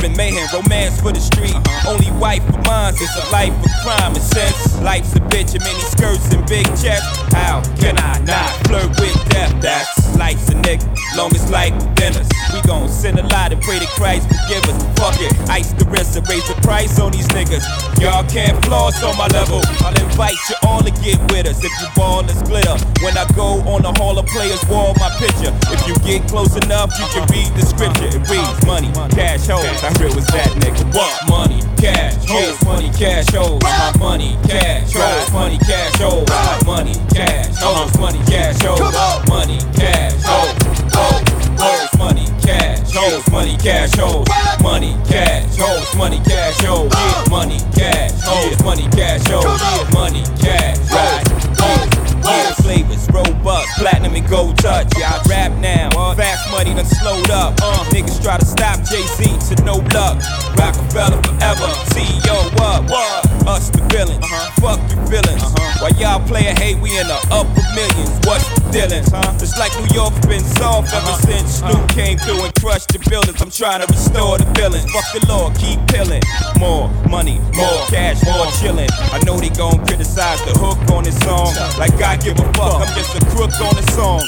Sex, and mayhem, romance for the street. Only wife of mine, it's a life of crime. And since life's a bitch and many skirts and big chests, how can I not flirt with death? That's life's a nigga, long as life within us. We gon' sin a lot and pray to Christ forgive us. Fuck it, ice the wrist and raise the price on these niggas. Y'all can't floss on my level. I'll invite you all to get with us if you ball is glitter. When I go on the Hall of Players wall, my picture. If you get close enough, you can read the scripture. It reads money, cash hoes. How real was that nigga? What? Money, cash, hoes, money, cash hoes. My money, cash, hoes, money, cash hoes. My money, cash, hoes, money, cash hoes. Money, cash, hoes, hoes, money, cash, hoes, money, cash hoes. Money, cash, hoes, money, cash. Yeah, money, cash, hoes, money, cash. Yeah, money, cash, hoes, Yeah, flavors, robust, platinum and gold touch. Yeah, I rap now. Fast money done slowed up. Uh, niggas try to stop Jay Z to no luck. Rockefeller forever. CEO what? What? Us the villains. Uh-huh. Fuck your feelings. Uh-huh. While y'all playin' hate, we in the upper millions. What's the dealings? Huh? It's like New York's been soft ever uh-huh. since Snoop came through and crushed the buildings. I'm trying to restore the feelings. Fuck the law, keep pillin'. More money, more cash, more chillin'. I know they gon' criticize the hook on this song. Like I give a fuck, I'm just a crook on a song.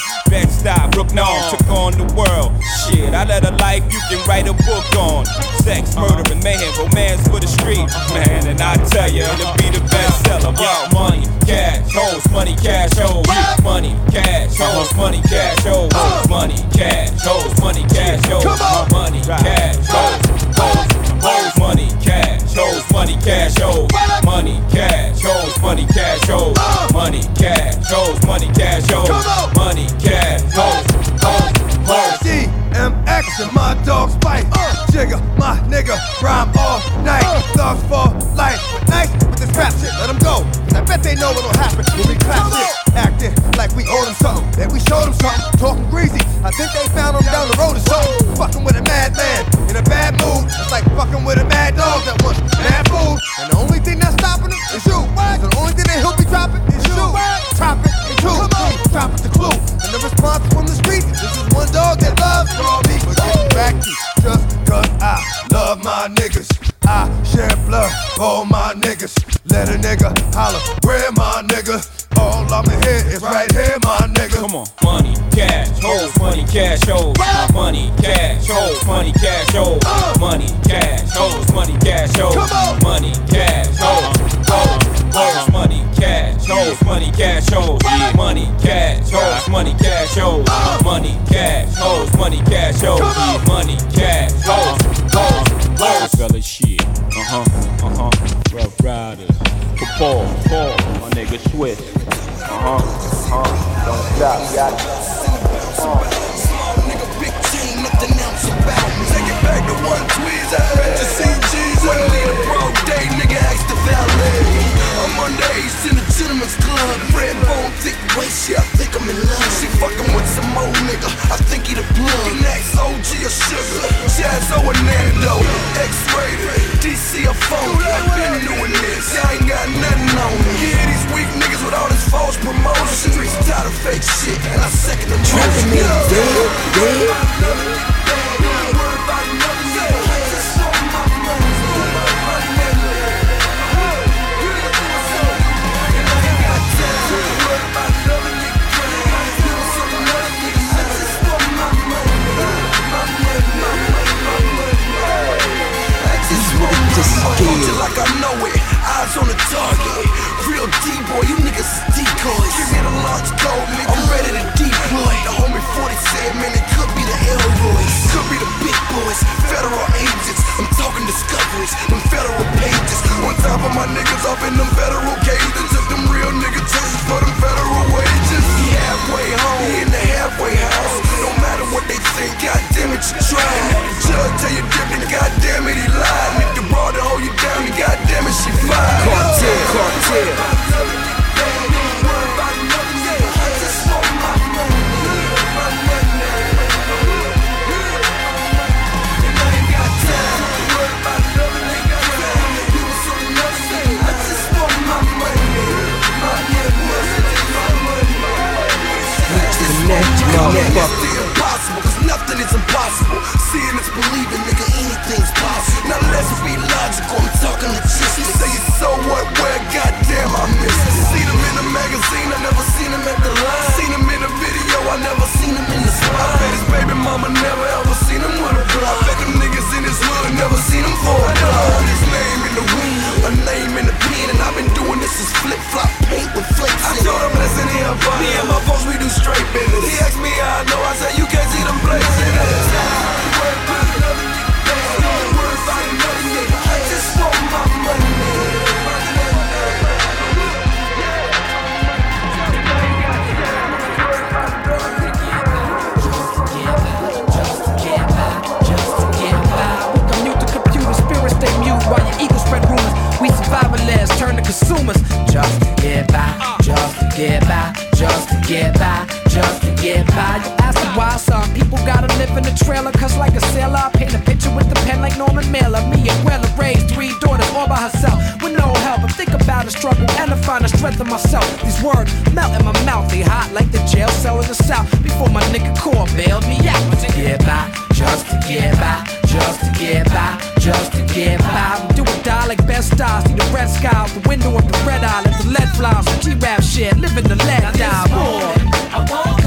Stop, Brook Norm took on the world. Shit, I led a life you can write a book on. Sex, murder, and mayhem, romance for the street. Man, and I tell you, it'll be the bestseller. Yo, money, cash, hoes, money, cash, hoes. Money, cash, hoes, money, cash, hoes. Money, cash, hoes, money, cash, hoes. Money, cash, hoes, hoes, hoes, money, cash, hoes, money, cash, hoes. Money, cash, hoes, money, cash, hoes. Money, cash, hoes, money, cash, hoes. Money, cash, hoes, hoes, hoes. DMX and my dog's bite. Uh, Jigga, my nigga, rhyme all night. Thugs for life. Nice with this rap shit, let them go. 'Cause I bet they know what'll happen when we clap shit. Acting like we owe them something. That we showed them something. Talking greasy. I think they found him down the road or something. Fucking with a madman in a bad mood. It's like fucking with a mad dog that wants bad food. And the only thing that's stopping him is you. 'Cause the only thing that he'll be dropping is you. It and two. Drop the clue. And the response from the street. This is one dog that loves raw beef. But back to just cause I love my niggas. I share blood, all my niggas. Let a nigga holler, where my nigga? All I'ma hear is right here, my nigga. Come on, money, cash, hoes, money, cash, hoes. My money, cash, hoes, money, cash, hoes, uh. money, cash, hoes, money, cash, hoes, money, cash, hoes, hoes, hoes, money, cash, hoes, money, cash, hoes, money, cash, hoes, money, cash, hoes, money, cash, hoes, money, cash, hoes, money, cash, hoes, hoes, hoes. Fella shit. Uh huh. Uh huh. Rough Riders. Paul, Paul, my nigga Swizz. Uh huh. Uh huh. Don't stop, got it. Take it back to one tweez, I bet you gentleman's club. Red bone, thick waist, yeah, I think I'm in love. She fucking with some old nigga, I think he the plug. Next OG or sugar, or Nando. X-rated, DC or phone. I've been doing this, I ain't got nothing on me. Yeah, these weak niggas with all this false promotion. Streets tired of fake shit, and I second the motion. Till I know it, eyes on the target. Real D-boy, you niggas is decoys. Give me the launch code, nigga. I'm ready to deploy. The homie 40 said, man, it could be the Elroys. Could be the big boys, federal agents. I'm talking discoveries, them federal pages. On top of my niggas up in them federal cages. Took them real nigga tests for them federal wages. Halfway home, in the halfway house. What they think, God damn it, you tried. Judge tell you different, God damn it, he lied. Nigga brought to hold you down, and God damn it, she fine. Cartel, cartel. The impossible, is impossible. Seeing is believing, nigga, anything's possible. Now let's be logical, I'm talking logistics. Say it so what, where, goddamn, I missed it. Seen him in the magazine, I never seen him at the line. Seen him in the video, I never seen him in the spot. I bet his baby mama never ever seen him with a block. I bet them niggas in his hood never seen him for a. Heard his name in the wind, a name in the I've been doing this since flip flop paint with flakes. I told him, listen here. Me and my folks, we do straight business. He asked me how I know, I said, you can't see them blazing. Survivalists turn to consumers. Just to get by, just to get by, just to get by, just to get by. You ask me why some people gotta live in a trailer, cause like a sailor, I paint a picture with the pen like Norman Mailer. Me and Weller raised three daughters all by herself with no help. I think about the struggle and to find the strength in myself. These words melt in my mouth, they hot like the jail cell in the south. Before my nigga core bailed me out. To get by, just to get by, just to get by, just to get by. Do or die like Bed-Stuy. See the red sky out the window of the red eye. Let the lead fly. Some G-rap shit, living the lead die. I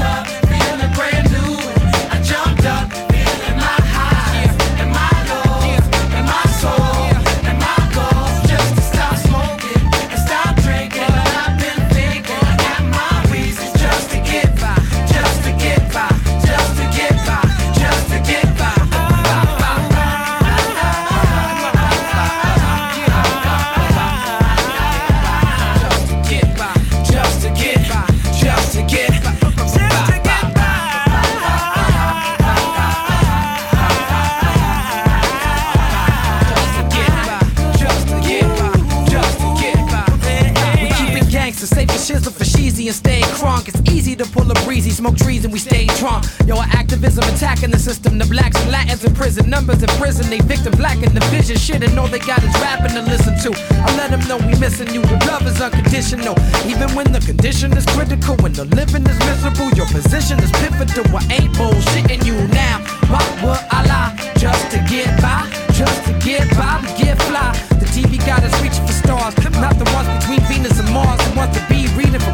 smoke trees and we stay drunk. Yo, our activism attacking the system. The blacks and Latins in prison, numbers in prison. They victim black in the vision. Shit, and all they got is rapping to listen to. I let them know we missing you. The love is unconditional. Even when the condition is critical, when the living is miserable, your position is pivotal. I ain't bullshitting you now. Why would I lie? Just to get by, just to get by, we get fly. The TV got us reaching for stars, not the ones between Venus and Mars. The ones to be reading for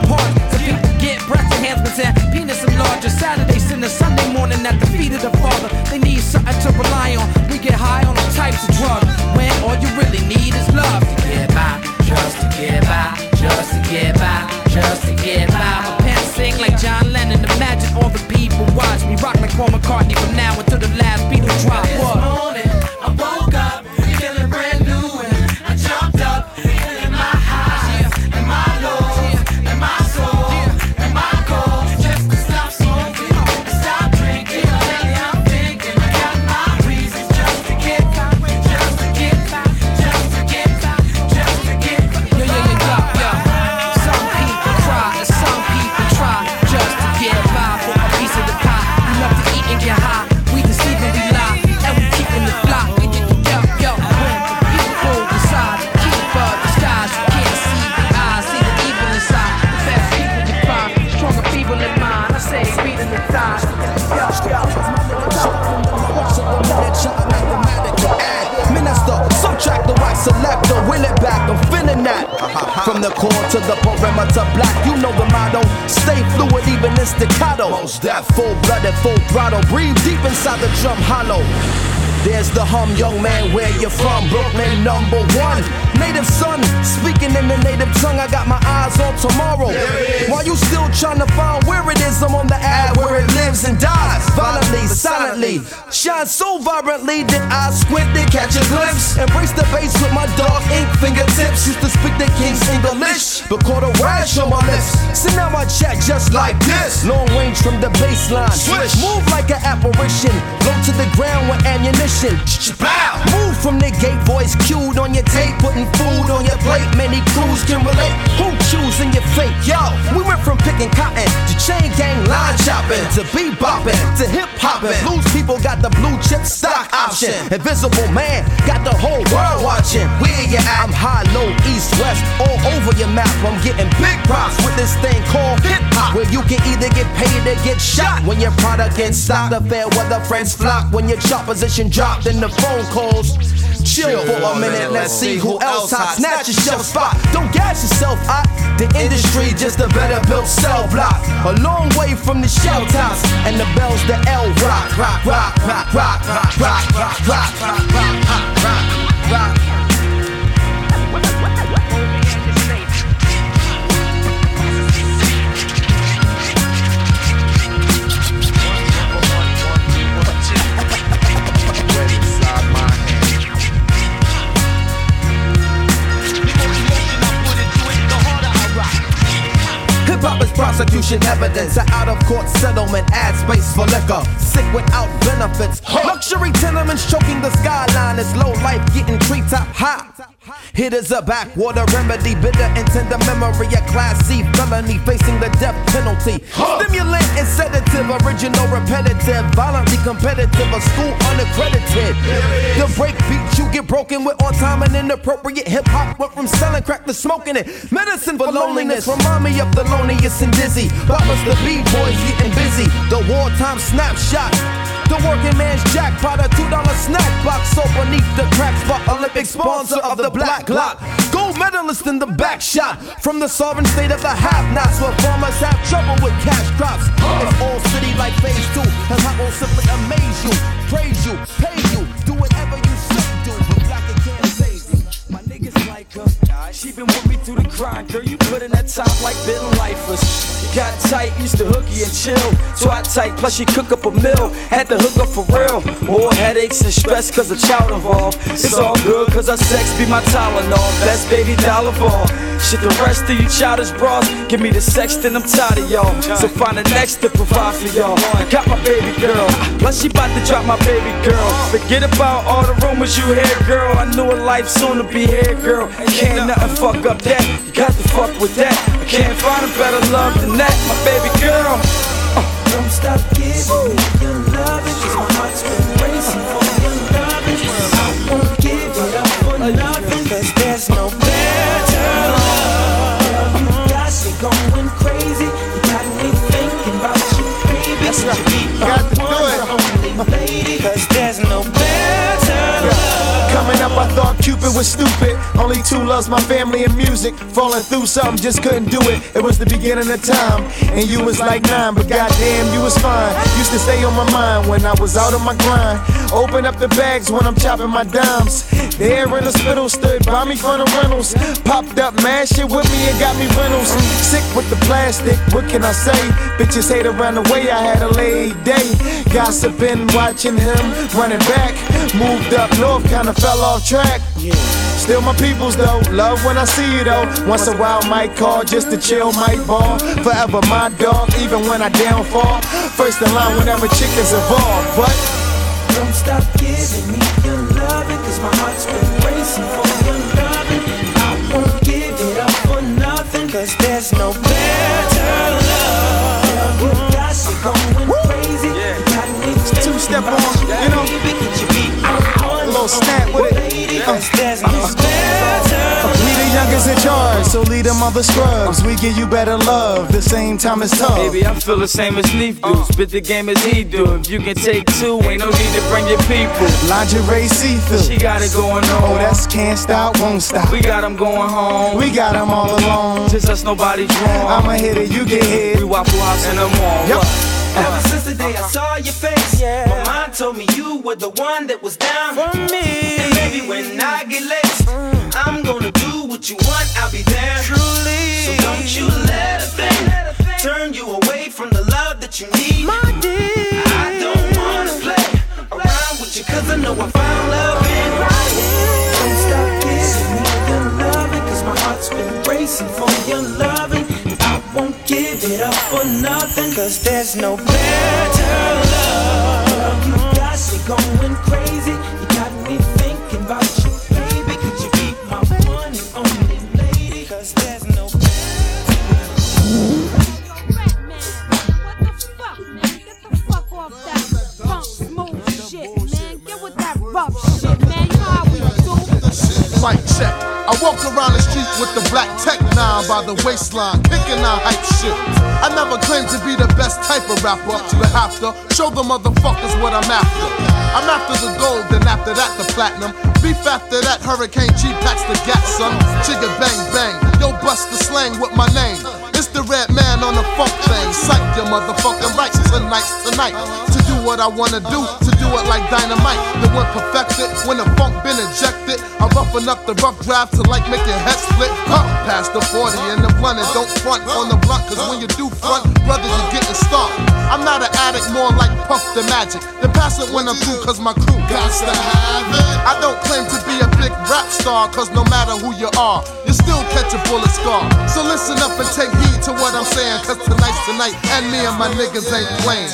On a Sunday morning at the feet of the Father. They need something to rely on. We get high on all types of drugs. When all you really need is love to get by, just to get by, just to get by, just to get by. My pants sing like John Lennon. Imagine all the people watch me rock like Paul McCartney from now until the last beat drop. What? Father. the core to the perimeter black. You know the motto. Stay fluid, even in staccato. Full blooded, full throttle. Breathe deep inside the drum hollow. There's the hum, young man, where you from? Brooklyn, number one. Native son, speaking in the native tongue, I got my eyes on tomorrow. While you still trying to find where it is, I'm on the ad where it lives and dies. Violently, silently, shine so vibrantly that I squint and catch a glimpse. Embrace the bass with my dark ink fingertips. Used to speak the king's English, but caught a rash on my lips. So now I chat just like this. Long range from the baseline. Swish. Move like an apparition. Low to the ground with ammunition. Bow. Move from the gate, voice cued on your tape, putting food on your plate. Many crews can relate. Who choosing your fate? Yo, we went from picking cotton to chain gang line chopping to bebopping to hip hopping. Loose people got the blue chip stock option. Invisible man got the whole world watching. Where you at? I'm high, low, east, west, all over your map. I'm getting big props with this thing called hip hop, where you can either get paid or get shot when your product gets stopped. The fair weather friends flock when your chart position dropped in the phone calls. Chill for a minute, let's see who else hot. Snatch your shelf spot. Don't gas yourself hot. The industry just a better built cell block. A long way from the shell tops and the bells the L rock. Rock, rock, rock, rock, rock, rock, rock, rock, rock, rock, rock, rock, rock. Hip hop is prosecution evidence. An out of court settlement, ad space for liquor. Sick without benefits. Luxury tenements choking the skyline. It's low life getting treetop high. Hitters a backwater remedy, bitter intender memory, a class C felony facing the death penalty. Stimulant and sedative, original repetitive, violently competitive, a school unaccredited. The break beat you get broken with on time and inappropriate hip hop went from selling crack to smoking it. Medicine for loneliness, remind me of Thelonious and dizzy. Boppers the B-boys getting busy. The wartime snapshot. The working man's jackpot, a two dollar snack box so beneath the crack spot. Olympic sponsor of the Black Lock. Gold medalist in the back shot from the sovereign state of the have nots where farmers have trouble with cash crops. It's all city like phase two, and I will simply amaze you, praise you, pay you, She been with me through the grind, girl. You put in that top like been lifeless. Got tight, used to hooky and chill. Twat tight, plus she cook up a meal. Had to hook up for real. More headaches and stress cause a child involved. It's all good cause her sex be my Tylenol. Best baby dollar ball. Shit, the rest of you childish bras. Give me the sex, then I'm tired of y'all. So find the next to provide for y'all. I got my baby girl. Plus she about to drop my baby girl. Forget about all the rumors you hear, girl. I knew a life soon to be here, girl. Can't nothing fuck up that. You got to fuck with that. I can't find a better love than that, my baby girl. Uh, don't stop giving me your loving, cause my heart's been racing for your loving. I won't give it up for nothing, was stupid. Only two loves my family and music. Falling through something, just couldn't do it. It was the beginning of time, and you was like nine, but goddamn, you was fine. Used to stay on my mind when I was out of my grind. Open up the bags when I'm chopping my dimes. There in the spittle stood by me for the rentals. Popped up mad shit with me and got me rentals. Sick with the plastic, what can I say? Bitches hate around the way I had a late day. Gossiping, watching him running back. Moved up north, kinda fell off track. Still my peoples though, love when I see you though. Once a while might call just to chill, might ball. Forever my dog, even when I downfall. First in line whenever chickens involved, but Don't stop giving me your loving, cause my heart's been racing for your loving. I won't give it up for nothing, cause there's no better love. You got me going crazy, you got me two step on, you know. A little snap with it. Uh, uh, uh. We the youngest in charge. So lead them other scrubs. We give you better love. The same time it's tough. Baby, I feel the same as Leaf do. Spit the game as he do. If you can take two, ain't no need to bring your people. Lingerie see through. She got it going on. Oh, that's can't stop, won't stop. We got them going home. We got them all alone. Just us, nobody's wrong. I'ma hit it, you get hit. We waffle house in the morning. Yep. Ever since the day I uh-huh. saw your face, yeah. my mind told me you were the one that was down for me. And maybe when I get laced, mm. I'm gonna do what you want, I'll be there. Truly. So don't you let a thing turn you away from the love that you need. My dear. I don't wanna play around with you, cause I know I found love in. Don't stop giving me your loving, cause my heart's been racing for your loving. Won't give it up for nothing, cause there's no better love. You got me going crazy, you got me thinking about you, baby. You my one and only lady? Cause there's no shit, man. Get with that rough shit, Mic check. I walk around the street with the black tech nine by the waistline, kicking out hype shit. I never claimed to be the best type of rapper, but have to show the motherfuckers what I'm after. I'm after the gold, then after that the platinum. Beef after that, Hurricane G packs the gat, son. Chigga bang bang, yo bust the slang with my name. It's the Redman on the funk thing. Psych your motherfucking rights tonight. To do what I wanna do, to do it like dynamite. The one perfected, when the funk been ejected. I roughen up the rough draft to like make your head split. Huh, past the 40 and the blunt and don't front on the blunt, cause when you do front, brother, you getting stomped. I'm not an addict, more like Puff the Magic. Then pass it when I'm through, cause my crew got to have it. I don't claim to be a big rap star, cause no matter who you are, you still catch a bullet scar. So listen up and take heed to what I'm saying, cause tonight's tonight, and me and my niggas ain't playing.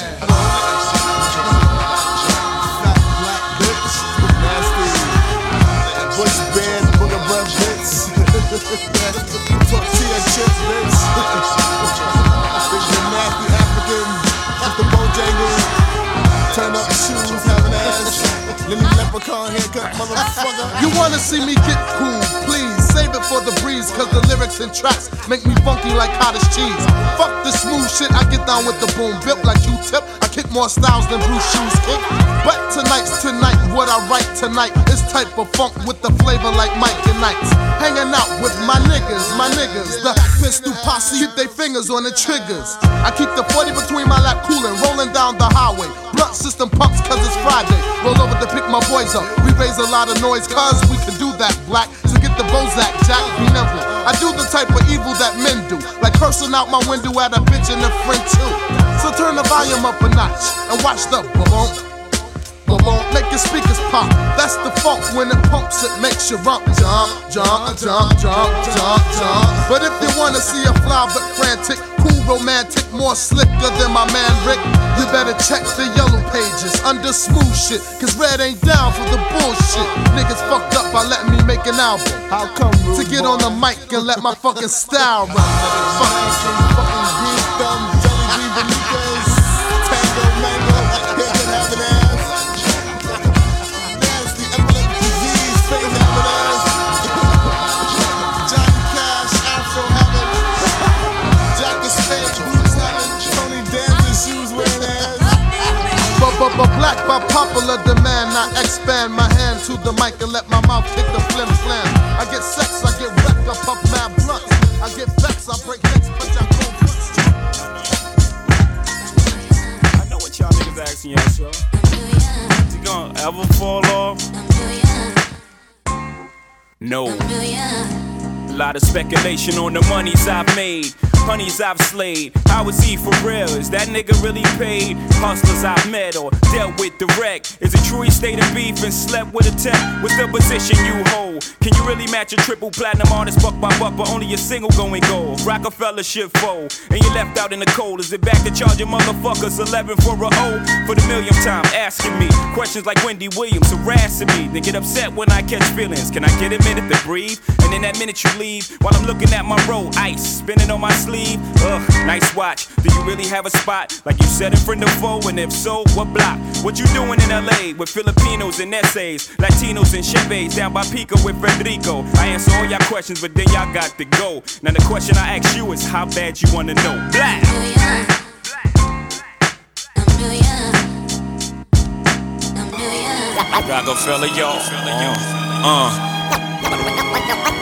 You wanna see me get cool, please save it for the breeze, cause the lyrics and tracks make me funky like cottage cheese. Fuck the smooth shit, I get down with the boom, built like Q-tip. I kick more styles than Bruce Shoes kick. But tonight's tonight, what I write tonight is type of funk with the flavor like Mike and Ikes. Hanging out with my niggas, my niggas. The pistol posse hit their fingers on the triggers. I keep the 40 between my lap cooling, rolling down the highway. Blunt system pumps cause it's Friday. Roll over to pick my boys up. We raise a lot of noise cause we can do that black. The Bozak, Jack, be nimble. I do the type of evil that men do. Like cursing out my window at a bitch and a friend too. So turn the volume up a notch and watch the boom. Make your speakers pop. That's the funk when it pumps, it makes you rump, jump, jump, jump, jump, jump, jump. But if you wanna see a fly but frantic, cool, romantic, more slicker than my man Rick, you better check the yellow pages under smooth shit. Cause red ain't down for the bullshit. Niggas fucked up by letting me make an album. How come? To get on the mic and let my fucking style run. Motherfuckers. Fucking green But, but, but black by popular demand, I expand my hand to the mic and let my mouth kick the flim flam. I get sex, I get wrecked, I puff mad blunts. I get vexed, I break necks, punch out cold blunts. I know what y'all niggas asking yourself. You gonna ever fall off? No. A lot of speculation on the monies I've made, honeys I've slayed. How is he for real? Is that nigga really paid? Hustlers I've met or dealt with direct. Is it true he stayed in beef and slept with a tech? What's the position you hold? Can you really match a triple platinum artist buck by buck, but only a single going gold? Rockefeller shit fold, and you left out in the cold. Is it back to charging motherfuckers 11 for a O? For the millionth time, asking me questions like Wendy Williams harassing me. They get upset when I catch feelings. Can I get a minute to breathe? And in that minute you leave, while I'm looking at my roll, ice spinning on my sleeve. Ugh, nice watch. Do you really have a spot? Like you said in front of foe, and if so, what block? What you doing in LA with Filipinos and essays, Latinos and Chevys down by Pico with Federico? I answer all y'all questions, but then y'all got to go. Now the question I ask you is how bad you wanna know. Black. Rockefeller, y'all. Uh.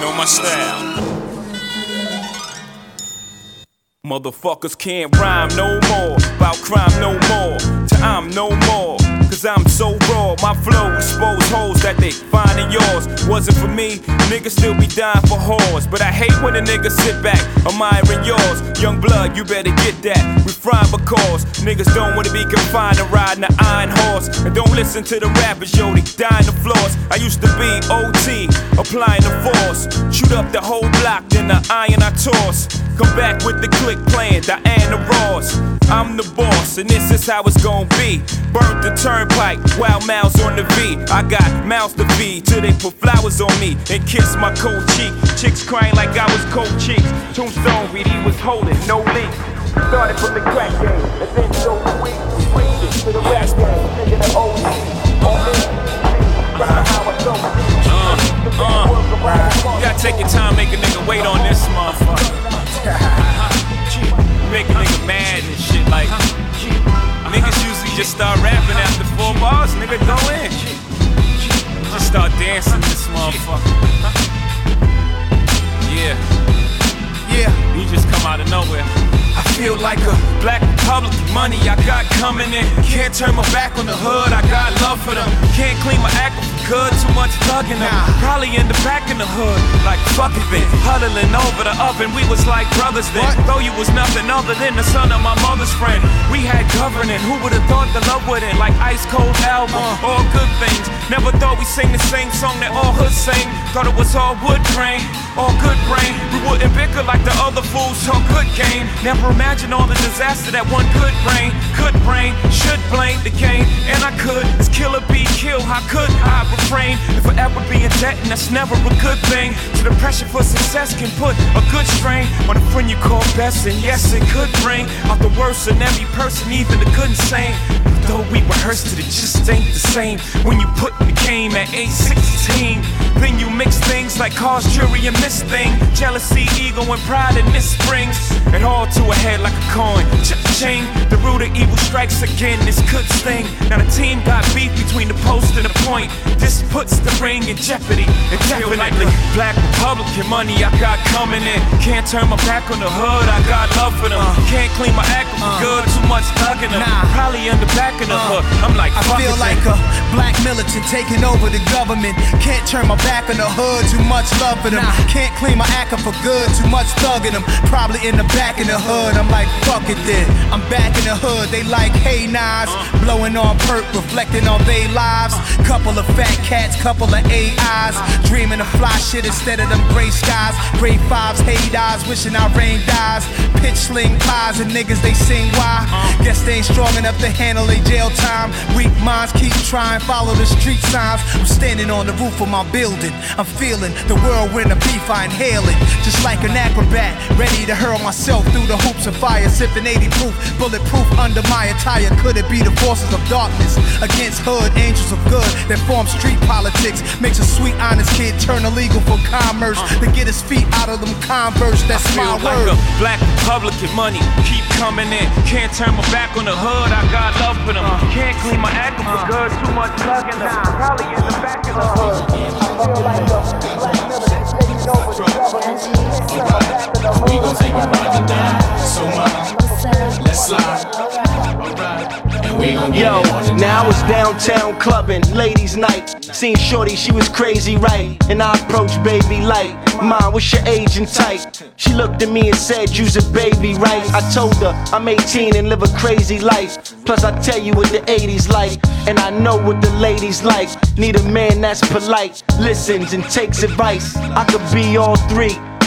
Know my style. Motherfuckers can't rhyme no more. About crime no more. To I'm no more. Cause I'm so raw. My flow expose holes that they find in yours. Wasn't for me, niggas still be dying for whores. But I hate when a nigga sit back, admiring yours. Young blood, you better get that. Refine because niggas don't wanna be confined to riding an iron horse. And don't listen to the rappers, yo, they dying the floors. I used to be OT, applying the force. Shoot up the whole block, then the iron I toss. Come back with the click playing Diana Ross. I'm the boss, and this is how it's gonna be. Burnt the turnpike, wild mouths on the V. I got mouths to feed till they put flowers on me and kiss my cold cheek. Chicks crying like I was cold cheeks. Tombstone read he was holding no leak. Started from the crack game, and then so weak. Switched to the rap game, nigga the OG. On me, right how I throw it. Uh, uh, you gotta take your time, make a nigga wait on this motherfucker. Make a nigga mad and shit like Niggas usually just start rapping after four bars, nigga go in. Just start dancing this motherfucker. Yeah. Yeah. You just come out of nowhere. Feel like a black public Money I got coming in. Can't turn my back on the hood. I got love for them. Can't clean my act good. Too much thugging them. Probably in the back in the hood. Like fuck it then. Huddling over the oven. We was like brothers then. Though you was nothing other than the son of my mother's friend. We had governing. Who would have thought the love would end? Like ice cold album. Uh. All good things. Never thought we sing the same song that all hoods sing. Thought it was all wood grain. All good brain. We wouldn't bicker like the other fools talk good game. Never imagine all the disaster that one could bring. Could bring, should blame the game. And I could, as killer be killed. How could I refrain? If I ever be in debt, and that's never a good thing. So the pressure for success can put a good strain on a friend you call best. And yes, it could bring out the worst in every person, even the good and sane. Though we rehearsed it, it just ain't the same. When you put the game at age 16, then you mix things like cause, jury, and miss thing. Jealousy, ego, and pride, and this springs it all to a head like a coin. Cha-ching, the root of evil strikes again. This could sting. Now the team got beef between the post and the point. This puts the ring in jeopardy. And definitely black Republican money I got coming in. Can't turn my back on the hood. I got love for them. Uh. Can't clean my act for uh. good. Too much thugging them. Probably in the back of the hood. I'm like, I fuck feel it like then. a black militant taking over the government. Can't turn my back on the hood, too much love for them. Can't clean my act up for good, too much thugging them. Probably in the back in the hood, I'm like, fuck it then. I'm back in the hood, they like, hey Nas. Uh. Blowing on perk, reflecting on they lives. Uh. Couple of fat cats, couple of AIs. Uh. Dreaming of fly shit instead of them gray skies. Grade fives, hate eyes, wishing our rain dies. Pitch sling pies and niggas, they sing why. Guess they ain't strong enough to handle a jail time. Weak minds keep trying, follow the street signs. I'm standing on the roof of my building. I'm feeling the whirlwind of beef, I inhale it. Just like an acrobat, ready to hurl myself through the hoops of fire. Sipping 80 proof, bulletproof under my attire. Could it be the forces of darkness against hood angels of good that form street politics? Makes a sweet, honest kid turn illegal for commerce uh. to get his feet out of them converse. That's I my like word. a black Republican money keep coming in. Can't turn my back on the hood. I got love for them. Uh-huh. Can't clean my act up for uh-huh. good. Too much thugging them. Probably in the back of the uh-huh. hood. I feel like a black militant taking over the government. My back on the hood. We gon' take it right down. So much. Let's slide. And we gon' get Yo, it on the now I was downtown clubbing, ladies' night. Seen Shorty, she was crazy, right? And I approached baby like, Mom, what's your age and type? She looked at me and said, You's a baby, right? I told her I'm 18 and live a crazy life. Plus, I tell you what the 80s like, and I know what the ladies like. Need a man that's polite, listens and takes advice. I could be all three.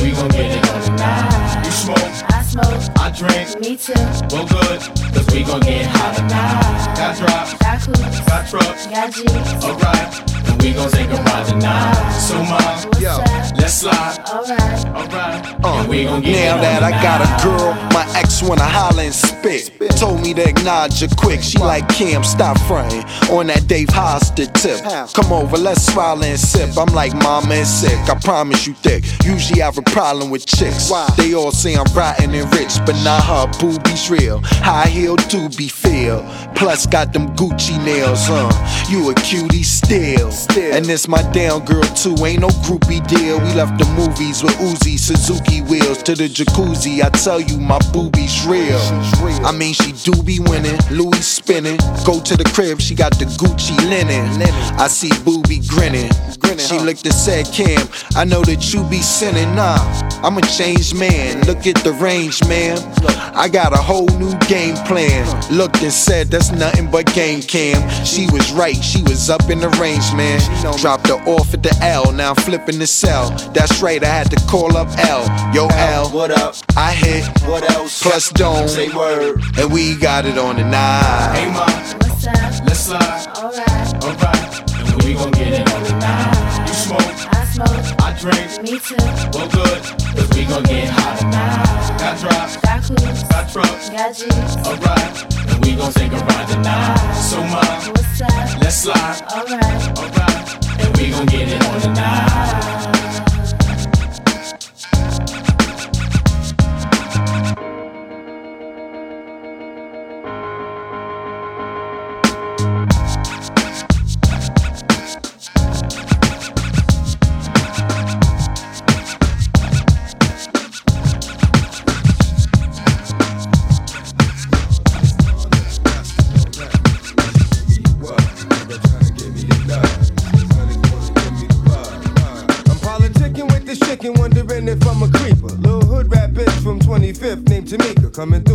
We gon' get it on tonight. You smoke. I drink. Me too. Well, good. Cause we gon' get hot tonight. Got drops. Got coops. Got trucks. Got G's. Alright. And we gon' take a ride tonight. So, mom. Yo. Let's slide. Alright. Alright. Uh, and we gon' get now that I got a girl, my ex wanna holler and spit. Told me to acknowledge her quick. She like Cam, stop fronting on that Dave Hollister tip. Come over, let's smile and sip. I'm like mama and sick. I promise you thick. Usually I have a problem with chicks. They all say I'm rotten and rich, but not her boobies real. High heel do be feel. Plus got them Gucci nails, huh? You a cutie still. And this my down girl too. Ain't no groupie deal. We left the movies with Uzi, Suzuki wheels to the jacuzzi. I tell you, my boobies real. I mean, she do be winning, Louis spinning. Go to the crib, she got the Gucci linen. I see booby grinning. She looked and said, Cam, I know that you be sinning. Nah, I'm a changed man. Look at the range, man. I got a whole new game plan. Looked and said, that's nothing but game cam. She was right, she was up in the range, man. Dropped her off at the L, now I'm flipping the cell. That's right, I had to call up L. Yo, L, what up? I hit, what else? Plus don't say word. And we got it on the night. Hey, mom. What's up? Let's slide. Alright. Alright. And we gon' get it on tonight. You smoke. I drink. Me too. Well, good. Cause we gon' get hot tonight. Got drops. Got coops. Got trucks. Got G's. Alright. And we gon' take a ride tonight. So, much. What's up? Let's slide. Alright. Alright. And we gon' get it on tonight. Tamika coming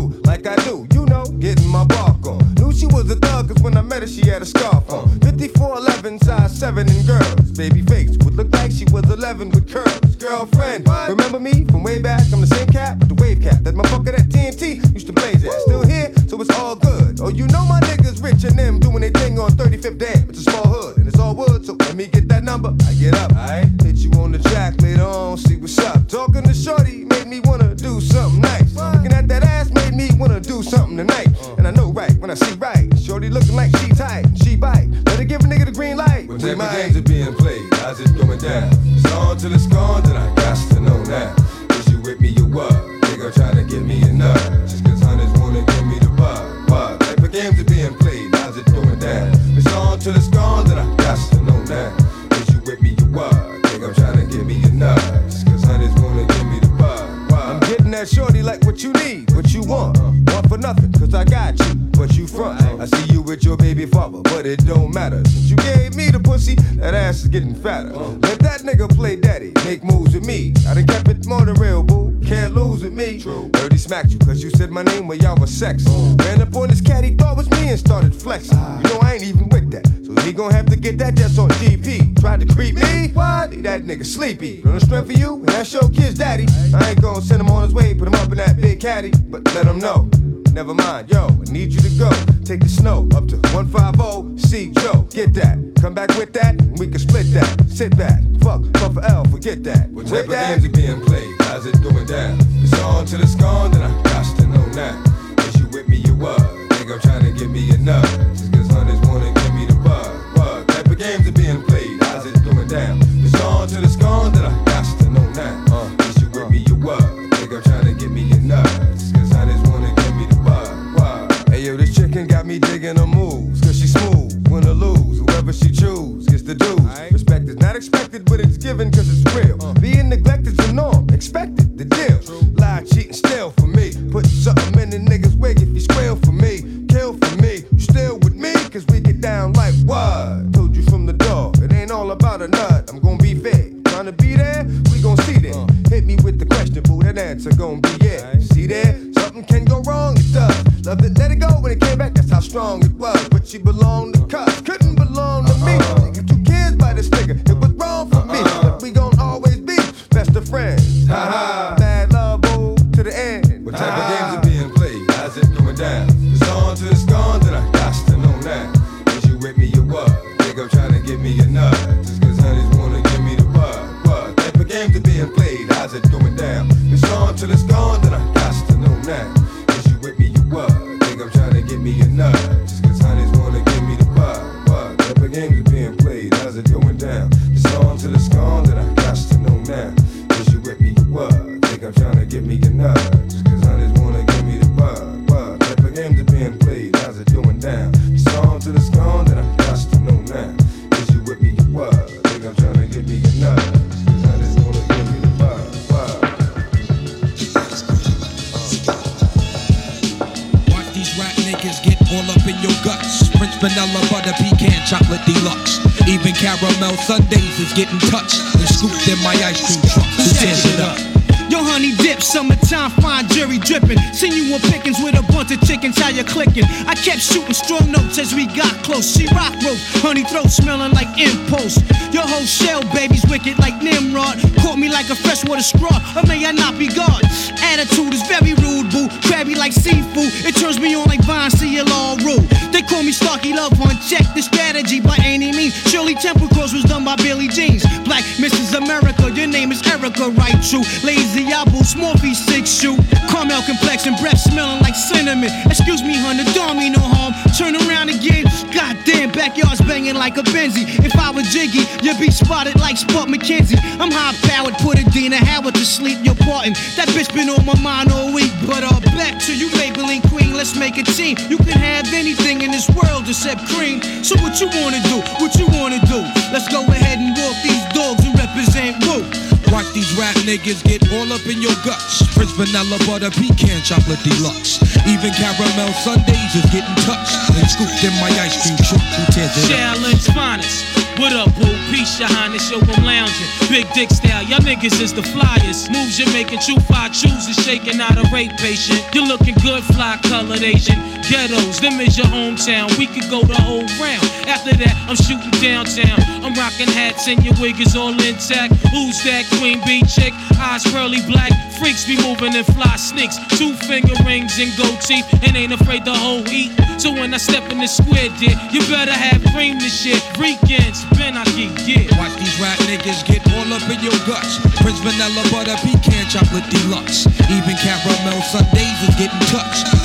what you wanna do? What you wanna do? Let's go ahead and walk these dogs and represent Wu. Watch these rap niggas get all up in your guts. Prince vanilla butter pecan chocolate deluxe. Even caramel sundaes is getting touched and scooped in my ice cream truck. Who tears it? Challenge finest. What up, boo? Peace, your highness, yo, I'm lounging. Big dick style, y'all niggas is the flyers. Moves you're making, true five chooses, shaking out a rape patient. You're looking good, fly colored Asian. Ghettos, them is your hometown. We could go the whole round. After that, I'm shooting downtown. I'm rocking hats and your wig is all intact. Who's that queen bee chick? Eyes pearly black. Freaks be moving in fly sneaks. Two finger rings and gold teeth and ain't afraid to whole eat. So when I step in the square, dear, you better have cream this shit. Weekends, Ben I get, yeah. Watch these rap niggas get all up in your guts. Prince vanilla butter pecan chocolate deluxe. Even caramel sundaes is getting touched.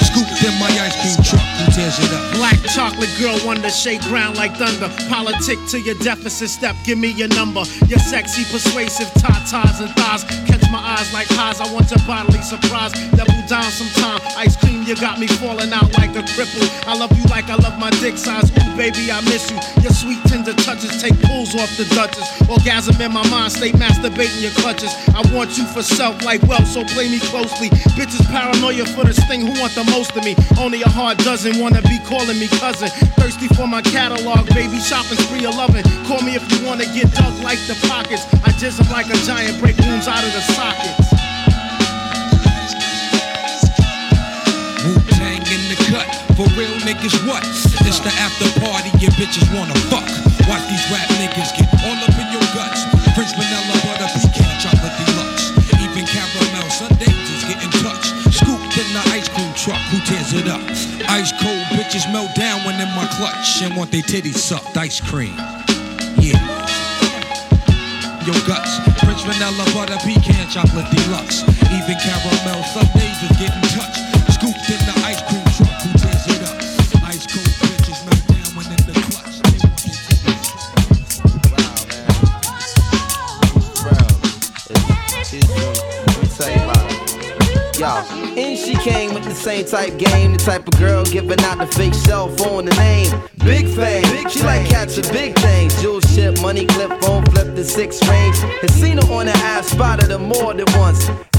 My ice cream truck. Who tears it up? Black chocolate girl, wonder shake ground like thunder. Politic to your deficit step, give me your number. Your sexy, persuasive tatas and thighs. Catch my eyes like highs, I want your bodily surprise. Double down sometime. Ice cream, you got me falling out like a cripple. I love you like I love my dick size. Ooh, baby, I miss you. Your sweet, tender touches take off the Duchess. Orgasm in my mind, stay masturbating your clutches. I want you for self like wealth, so play me closely. Bitches paranoia for this thing, who want the most of me? Only a hard dozen wanna be calling me cousin. Thirsty for my catalog, baby, shopping spree of loving. Call me if you wanna get dug like the pockets. I jizz like a giant, break wounds out of the sockets. In the cut. For real niggas, what? It's the after party, your bitches wanna fuck. Watch these rap niggas get all up in your guts. Prince vanilla butter pecan chocolate deluxe. Even caramel sundaes is getting touched. Scooped in the ice cream truck. Who tears it up? Ice cold bitches melt down when in my clutch and want their titties sucked. Ice cream. Yeah. Your guts. Prince vanilla butter pecan chocolate deluxe. Even caramel sundaes is getting touched. Scooped came with the same type game, the type of girl giving out the fake cell phone, the name. Big fame, she like catching big things. Jewel ship, money clip, phone flip the six range. Has seen her on the ass, spotted her more than once.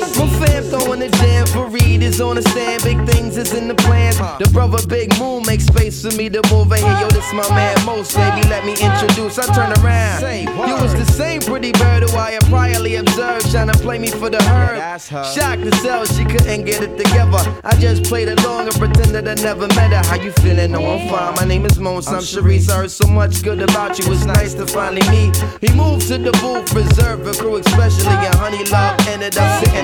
My fam throwing the jam for Reed is on the stand. Big things is in the plans. The brother Big Moon makes space for me to move in here. Yo, this my man Most, baby. Let me introduce. I turn around. You was the same pretty bird who I had priorly observed, trying to play me for the herd. Shocked to sell, she couldn't get it together. I just played along and pretended I never met her. How you feeling? No, I'm fine. My name is Mons. I'm Sharice. I heard so much good about you. It's nice to finally meet. He moved to the booth, reserved for crew, especially. And Honey Love ended up sitting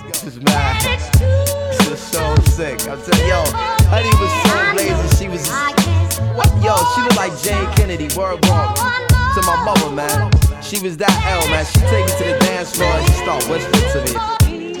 This is mad. This is so sick. I'm yo, honey was so blazing. She was? Yo, she looked like Jayne Kennedy. Word walk to my mother, man. She was that L, man. She take me to the dance floor and she start whispering to me.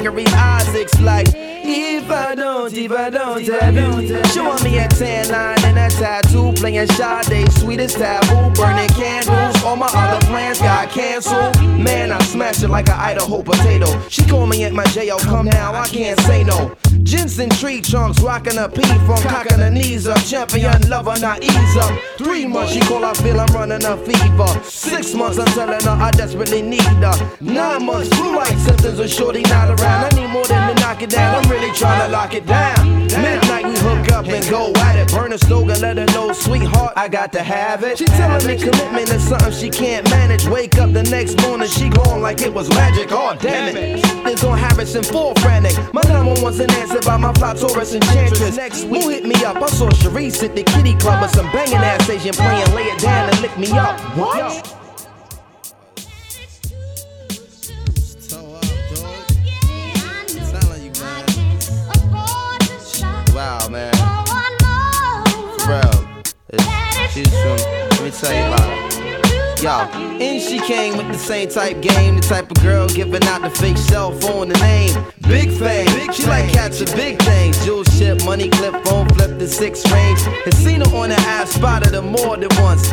Gregory Isaacs like, if I don't, if I don't have you. She want me a tan line and a tattoo, playing Sade, sweetest taboo, burning candles. All my other plans got canceled. Man, I smashed it like an Idaho potato. She call me at my jail, come now, I can't say no. Jensen tree trunks, rocking a P from cocking her knees up. Champion lover, not ease up. Three months, she call, I feel I'm running a fever. Six months, I'm telling her I desperately need her. Nine months, flu like symptoms of shorty not around. I need more than to knock it down, I'm really trying to lock it down. Midnight, we hook up and go at it. Burn a slogan, let her know, sweetheart, I got to have it. She telling me commitment is something she can't manage. Wake up the next morning, she gone like it was magic. Oh, damn it. It's on Harrison, full frantic. My number one's an answer by my fly Taurus enchantress. Next week, who hit me up? I saw Sharice at the kitty club with some banging ass Asian playing, lay it down and lick me up. What? Wow, man. For. It's- She's from, let me tell you about it. Yo, and she came with the same type game, the type of girl giving out the fake cell phone, the name. Big fame, she like catching big things. Jewel ship, money clip, phone flip the six range. And seen her on the ass, spotted her more than once.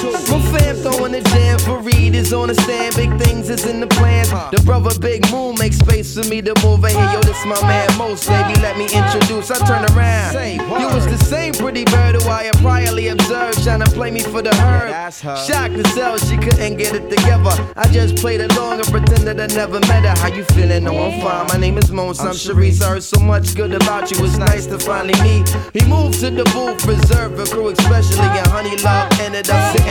My fam throwing the jam for Reed is on the stand. Big things is in the plans. The brother Big Moon makes space for me to move in here. Yo, this my man Most, baby. Let me introduce. I turn around. You was the same pretty bird who I had priorly observed, trying to play me for the herd. Shocked to sell, she couldn't get it together. I just played along and pretended I never met her. How you feeling? No, I'm fine. My name is Mons. I'm Sharice. I heard so much good about you. It's nice to finally meet. He moved to the booth, reserved for crew, especially. And Honey Love ended up sitting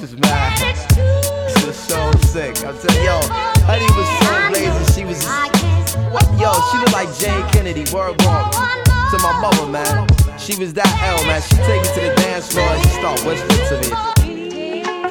This is mad. This is so sick. I'm telling yo, Honey was so blazing. She was, yo, she looked like Jayne Kennedy. Word walk to my mother, man. She was that L, man. She take me to the dance floor and she start whispering to me.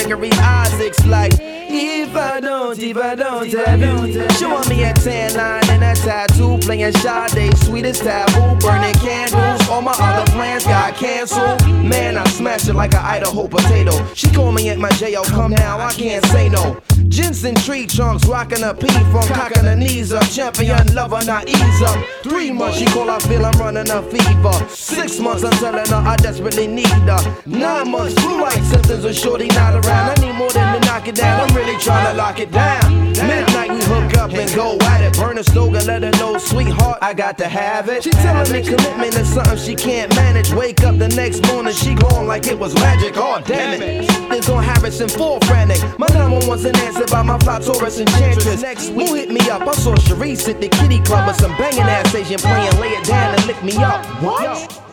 Gregory Isaacs like, If I don't, if I don't, I don't. Showing me a tan line and a tattoo, playing Sade, sweetest taboo, burning candles. All my other plans got canceled. Man, I smashed it like an Idaho potato. She call me at my jail, come now, I can't say no. Jensen tree trunks, rocking a from cocking her knees up. Champion lover, not ease up. Three months, she call, I feel I'm running a fever. Six months, I'm telling her I desperately need her. Nine months, blue light symptoms with shorty not around. I need more than to knock it down, I'm really trying to lock it down. Midnight, we hook up and go at it. Burn a stove and let her know, sweetheart, I got to have it. She telling me commitment is something she can't manage. Wake up the next morning, she gone like it was magic. Oh, damn it. It's on Harrison, full frantic. My number one's an answer by my fly Taurus enchantress. Next week, who hit me up? I saw Sharice at the kitty club with some banging ass Asian playing, lay it down and lick me up. What?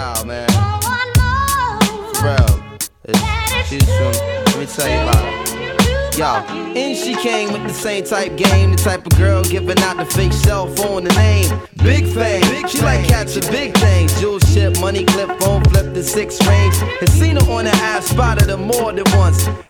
Wow, man. Bro, it's, she's from, let me tell you about it. Yo, and she came with the same type game, the type of girl giving out the fake cell phone, the name. Big fame, she like catching big things. Jewel ship, money clip, phone flip the six range. And seen her on the ass, spotted her more than once.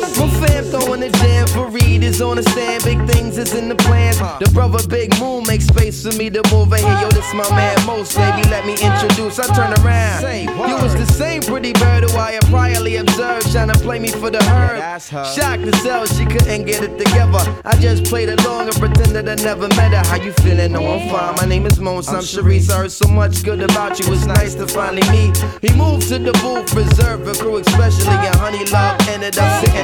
My fam throwing the jam for Reed is on the stand. Big things is in the plans. The brother Big Moon makes space for me to move in here. Yo, this my man Most, baby. Let me introduce. I turn around. You was the same pretty bird who I had priorly observed, trying to play me for the herd. Shocked to sell, she couldn't get it together. I just played along and pretended I never met her. How you feeling? No, I'm fine. My name is Mons. I'm Sharice. I heard so much good about you. It's nice to finally meet. He moved to the booth, reserved for crew, especially. And Honey Love ended up sitting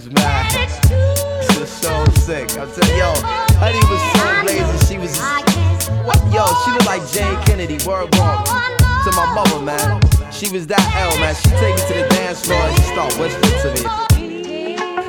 Is mad. This is so sick. I'm yo, Honey was so blazing. She was, yo, she looked like Jayne Kennedy. Word walk to my mother, man. She was that L, man. She take me to the dance floor and she start whispering to me.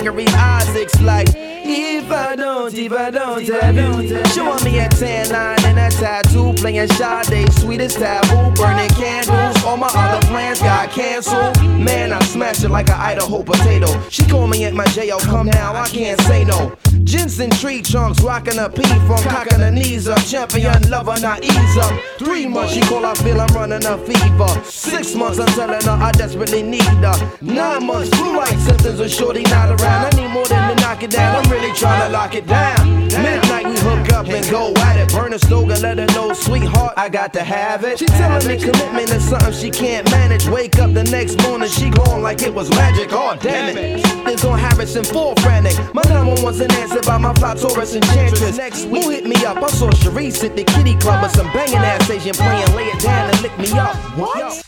Gregory Isaacs like. If I don't, if I don't have you Showing me a tan line and a tattoo Playing Sade, sweetest taboo Burning candles, all my other plans got canceled Man, I smashed it like an Idaho potato She called me at my jail, come now, I can't say no Jensen tree trunks, rocking a P from cocking her knees up. Champion lover, not ease up. Three months, she call, I feel I'm running a fever. Six months, I'm telling her I desperately need her. Nine months, flu like symptoms of shorty not around. I need more than to knock it down, I'm really trying to lock it down. Midnight, we hook up and go at it. Burn a slogan, let her know, sweetheart, I got to have it. She telling me commitment is something she can't manage. Wake up the next morning, she gone like it was magic. Oh, damn it. It's on Harrison, full frantic. My number one's an answer by my fly Taurus enchantress. Next week, who hit me up? I saw Sharice at the kitty club with some banging ass Asian playing. Lay it down and lick me up. What?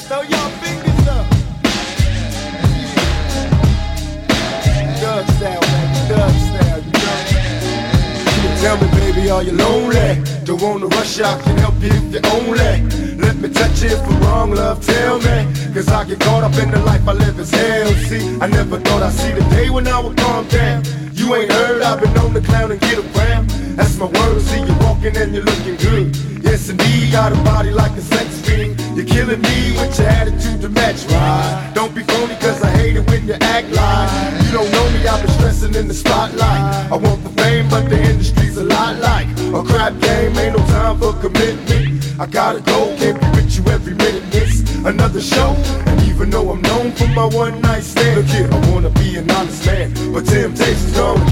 Throw your fingers up. Doug style. Doug style, you know. Tell me, baby, are you lonely? Don't wanna rush out, can help you if you're only. Let me touch you if I'm wrong, love, tell me. Cause I get caught up in the life I live as hell. See, I never thought I'd see the day when I would calm down. You ain't heard, I've been on the clown and get around. That's my word, see you walking and you're looking good. Yes, indeed, got a body like a sex fiend. You're killing me with your attitude to match, right? Don't be phony, cause I hate it when you act like you don't know me. I've been stressing in the spotlight. I want the fame, but the industry's a lot like a crap game. Ain't no time for commitment. I gotta go, can't be with you every minute. Miss another show, and even though I'm known for my one night stand, look here, I wanna be an honest man, but temptation's gone.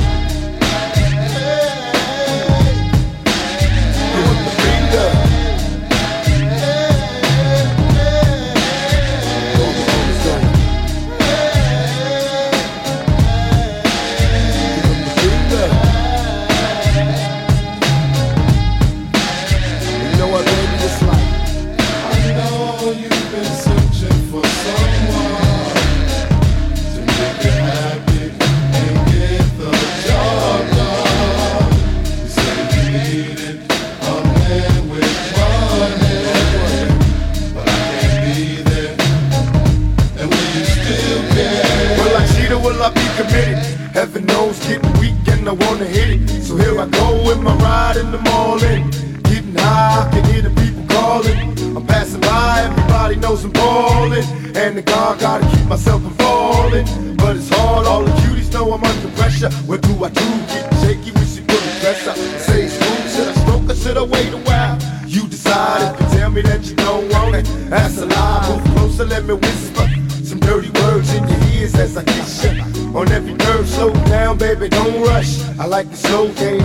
Like it slow, can't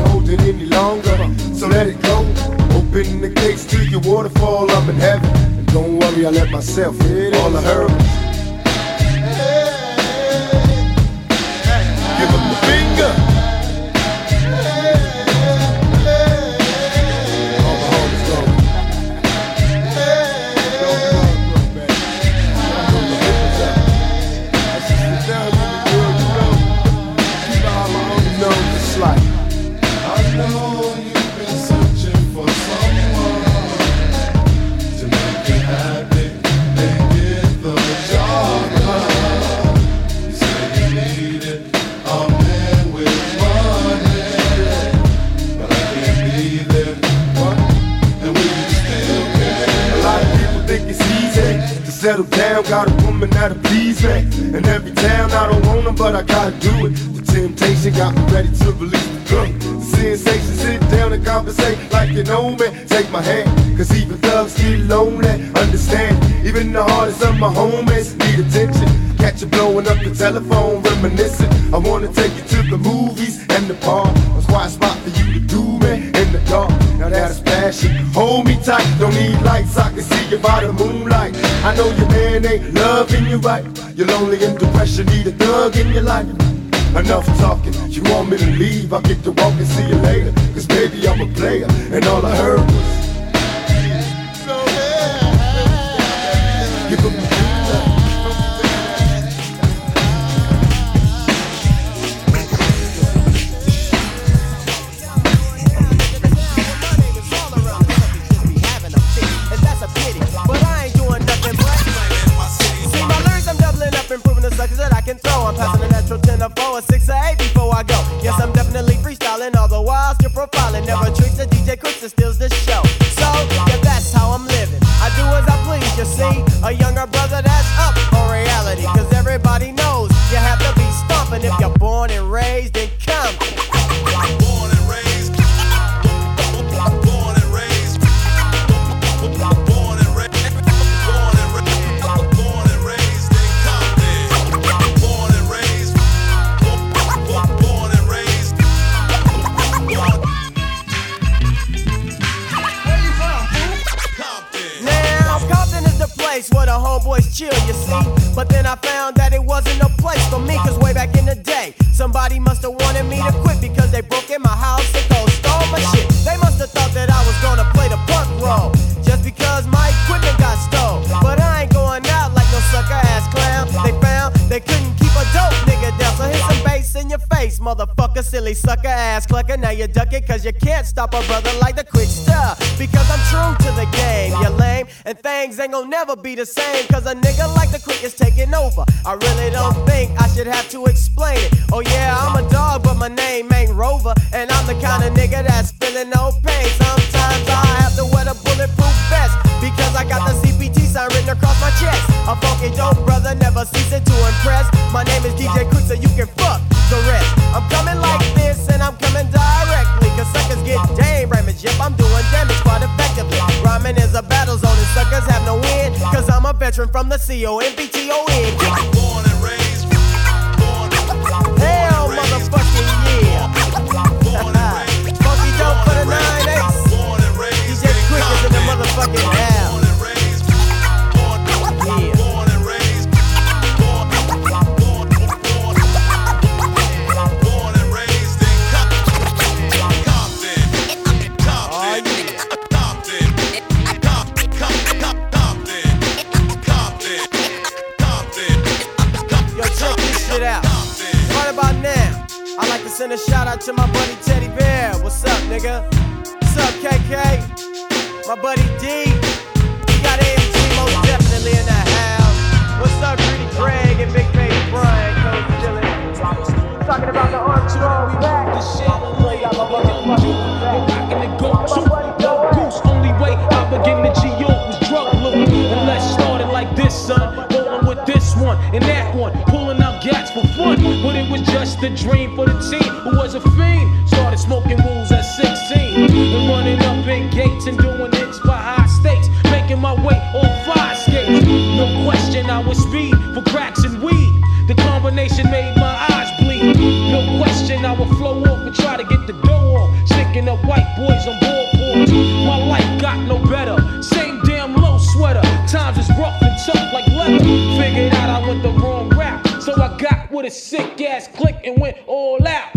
sick ass click and went all out.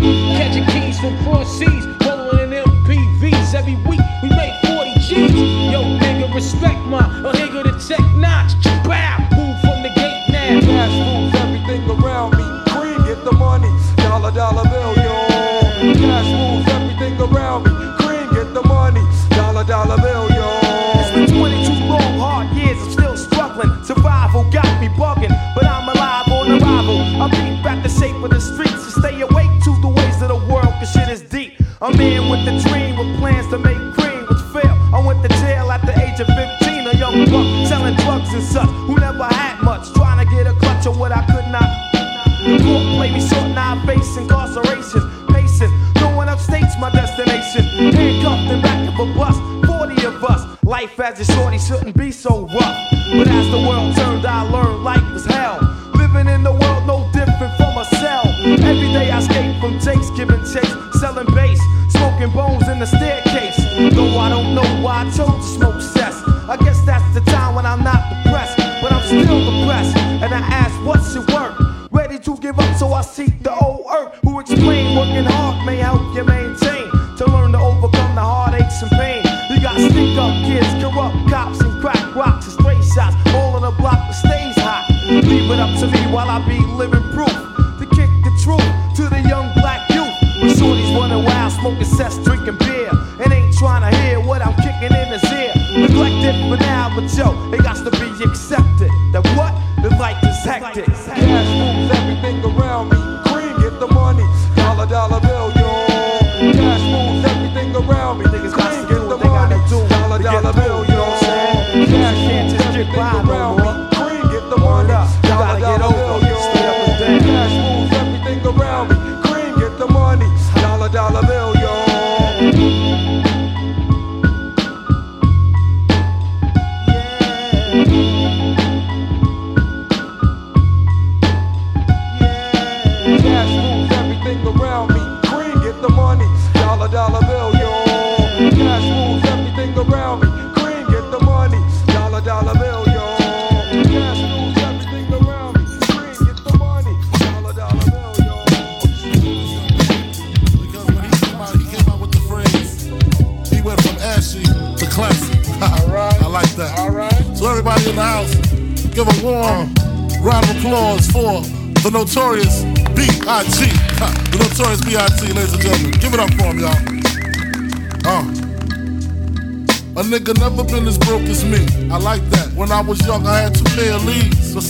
and such who never had much, trying to get a clutch on what I could not. Court play me short, now I face incarceration. Pacing, going upstate's my destination. Handcuffed in back of a bus, 40 of us. Life as a shorty shouldn't be so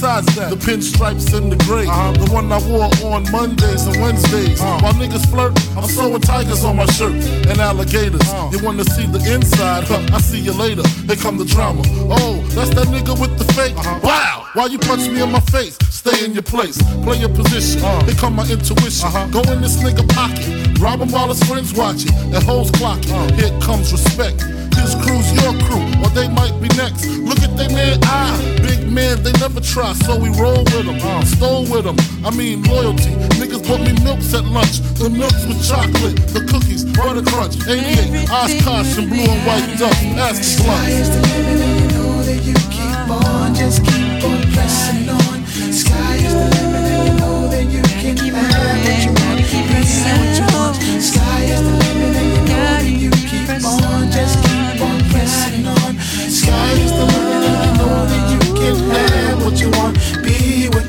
Besides that, the pinstripes and the gray. Uh-huh. The one I wore on Mondays and Wednesdays. Uh-huh. While niggas flirt, I'm uh-huh. sewing tigers on my shirt and alligators. You wanna see the inside? Huh, I see you later. Here come the drama. Oh, that's that nigga with the fake. Wow! Why you punch me in my face? Stay in your place. Play your position. Here come my intuition. Go in this nigga pocket. Rob him while his friends watching. And hoes clocking. Here comes respect. His crew's your crew, they might be next. Look at they man eye. Big man, they never try, so we roll with them. Stole with them. I mean, loyalty. Niggas bought me milks at lunch. The milks with chocolate, the cookies, butter crunch, 88, Oshkosh, and blue and white duck. Pass the blunt. Just keep on pressing on. Sky is the limit, and you know that you can have what you want. Be what you want. Sky is the limit,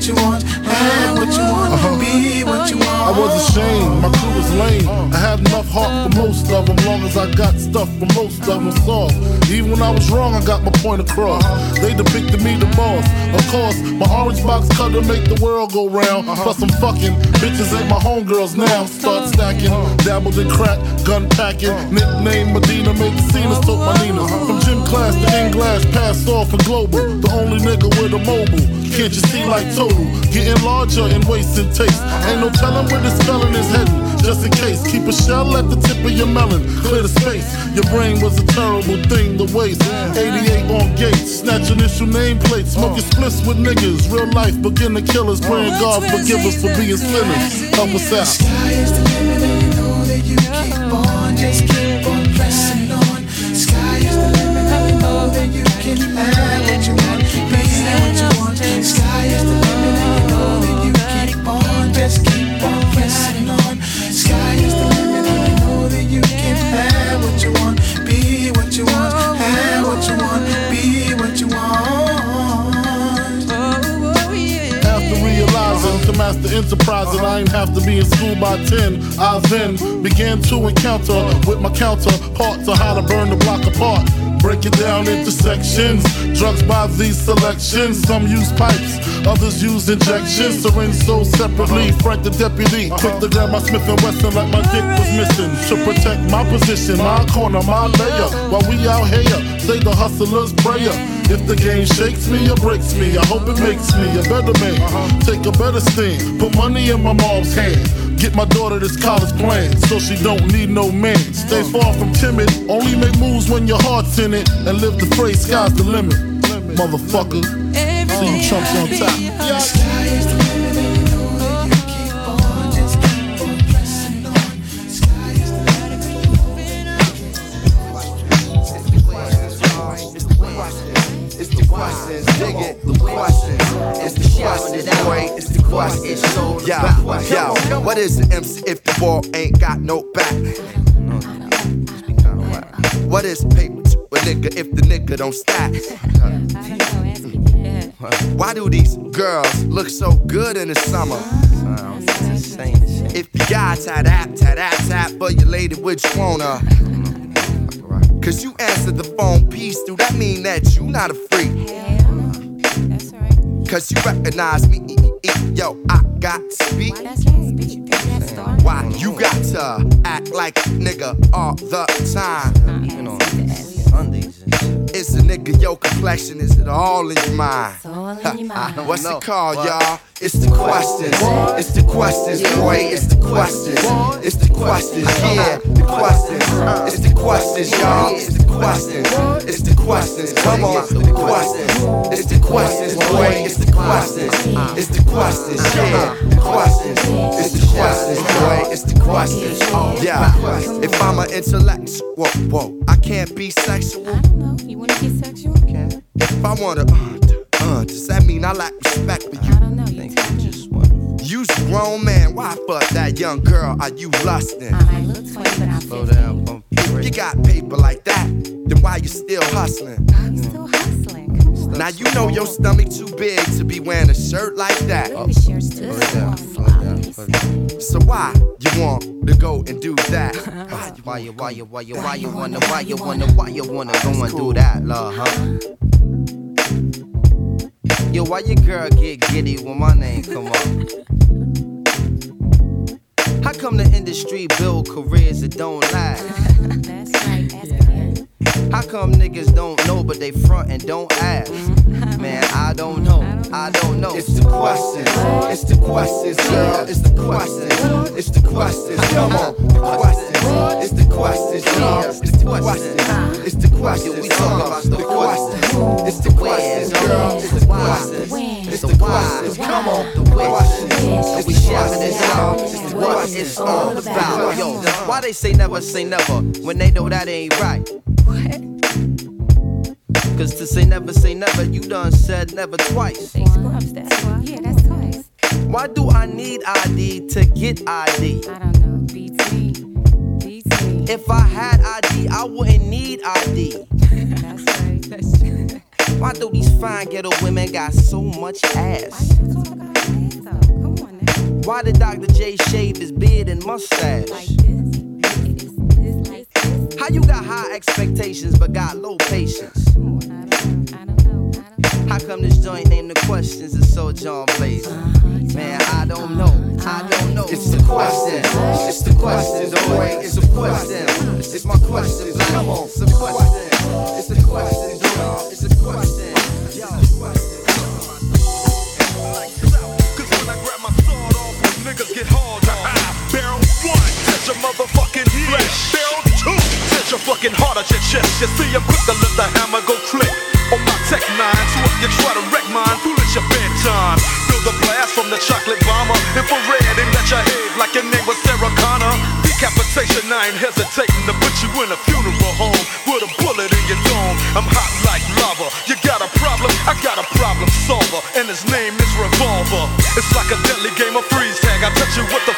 you want. Have what you want. Uh-huh. Be what you want. I was ashamed, my crew was lame. I had enough heart for most of them, long as I got stuff for most of them soft. Even when I was wrong, I got my point across. They depicted me the boss. Of course, my orange box cutter make the world go round. Uh-huh. Plus I'm fucking bitches ain't my homegirls now. Start stacking, uh-huh. dabbled in crack, gun packing. Nickname Medina, made the scenes, took my Nina. From gym class to English, passed off for global. The only nigga with a mobile. Can't you see like total? Getting larger in waist and taste. Ain't no telling where this felon is heading. Just in case, keep a shell at the tip of your melon. Clear the space. Your brain was a terrible thing to waste. 88 on gates, snatch initial nameplates. Smoking splits with niggas. Real life beginner killers. Praying God forgive us for being sinners. Help us out. Sky is the limit, and you know that you keep on. Just keep on pressing on. Sky is the limit, and you know that you can have what you want. The limit, and to master I ain't have to be in school by 10. I then began to encounter with my counterparts on how to burn the block apart. Break it down into sections. Drugs by these selections. Some use pipes, others use injections. Syringe sold separately. Frank the deputy, uh-huh. quick to grab my Smith and Wesson like my dick was missing. To protect my position, my corner, my layer. While we out here, say the hustler's prayer. If the game shakes me or breaks me, I hope it makes me a better man. Uh-huh. Take a better stand, put money in my mom's hand. Get my daughter this college plan, so she don't need no man. Stay far from timid, only make moves when your heart's in it, and live the phrase sky's the limit. Motherfucker, see you chumps on top. It's the questions, dig it, the questions. It's the questions, boy, it's the questions. Yo, yo, what is the MC if the ball ain't got no back? What is paper to a nigga if the nigga don't stack? Why do these girls look so good in the summer? If you got tap tap tap tap for your lady, which wanna? Cause you answered the phone piece, do that mean that you not a freak? Hell, That's right. Cause you recognize me, e- e- e- yo, I got to speak. Why you got to act like a nigga all the time? You know, undies and shit. Is a nigga your complexion? Is it all in your mind? I don't What's know. it called, What? y'all? It's the questions. It's the questions, boy. It's the questions. It's the questions, yeah. The questions. It's the questions, y'all. It's the questions. It's the questions. Come on, the questions. It's the questions, boy. It's the questions. It's the questions, yeah. The questions. It's the questions, boy. It's the questions. Yeah. If I'm an intellectual, whoa, I can't be sexual. I don't know. You wanna be sexual? Okay. If I wanna, uh, uh, does that mean I lack respect for you? I don't know. You just You's a grown man. Why fuck that young girl? Are you lusting? Slow down, bump. If you got paper like that, then why you still hustling? I'm still hustling. Now you know your stomach too big to be wearing a shirt like that. So why you want to go and do that? Why you, why you, why you, why you wanna, why you wanna, why you wanna go and do that, love, huh? Yo, why your girl get giddy when my name come up? How come the industry build careers that don't last? How come niggas don't know but they front and don't ask? Man, I don't know. I don't know. It's the questions. It's the questions, girl. It's the questions. It's the questions. Come on, the questions. It's the questions, y'all. It's the questions. It's the questions. We talking about the questions. It's the questions, girl. It's the questions. It's the questions. Come on, the questions. It's the questions, y'all. It's the what questions. it's all about. Yo, why they say never say never when they know that ain't right? Cause to say never say never, you done said never twice. Yeah, that's twice. Why do I need ID to get ID? I don't know. Beats me. Beats me. If I had ID, I wouldn't need ID. That's right. That's true. Why do these fine ghetto women got so much ass? Why did Dr. J shave his beard and mustache? How you got high expectations but got low patience? How come this joint named the questions is so John Blaze? Man, I don't know. I don't know. It's the question. It's the question. Don't wait. It's the question. It's my question. Come on. It's the question. It's the question, y'all. It's the question. Yo. Cause when I grab my sword off, niggas get hard on. Barrel one, touch your motherfucking flesh. Your fucking heart at your chest. You see, I'm quick to let the hammer go click. On my tech nine, so if you try to wreck mine, foolish your bedtime. Feel the blast from the chocolate bomber. Infrared, and at your head like your name was Sarah Connor. Decapitation, I ain't hesitating to put you in a funeral home with a bullet in your dome. I'm hot like lava. You got a problem? I got a problem solver, and his name is Revolver. It's like a deadly game of freeze tag. I touch you with the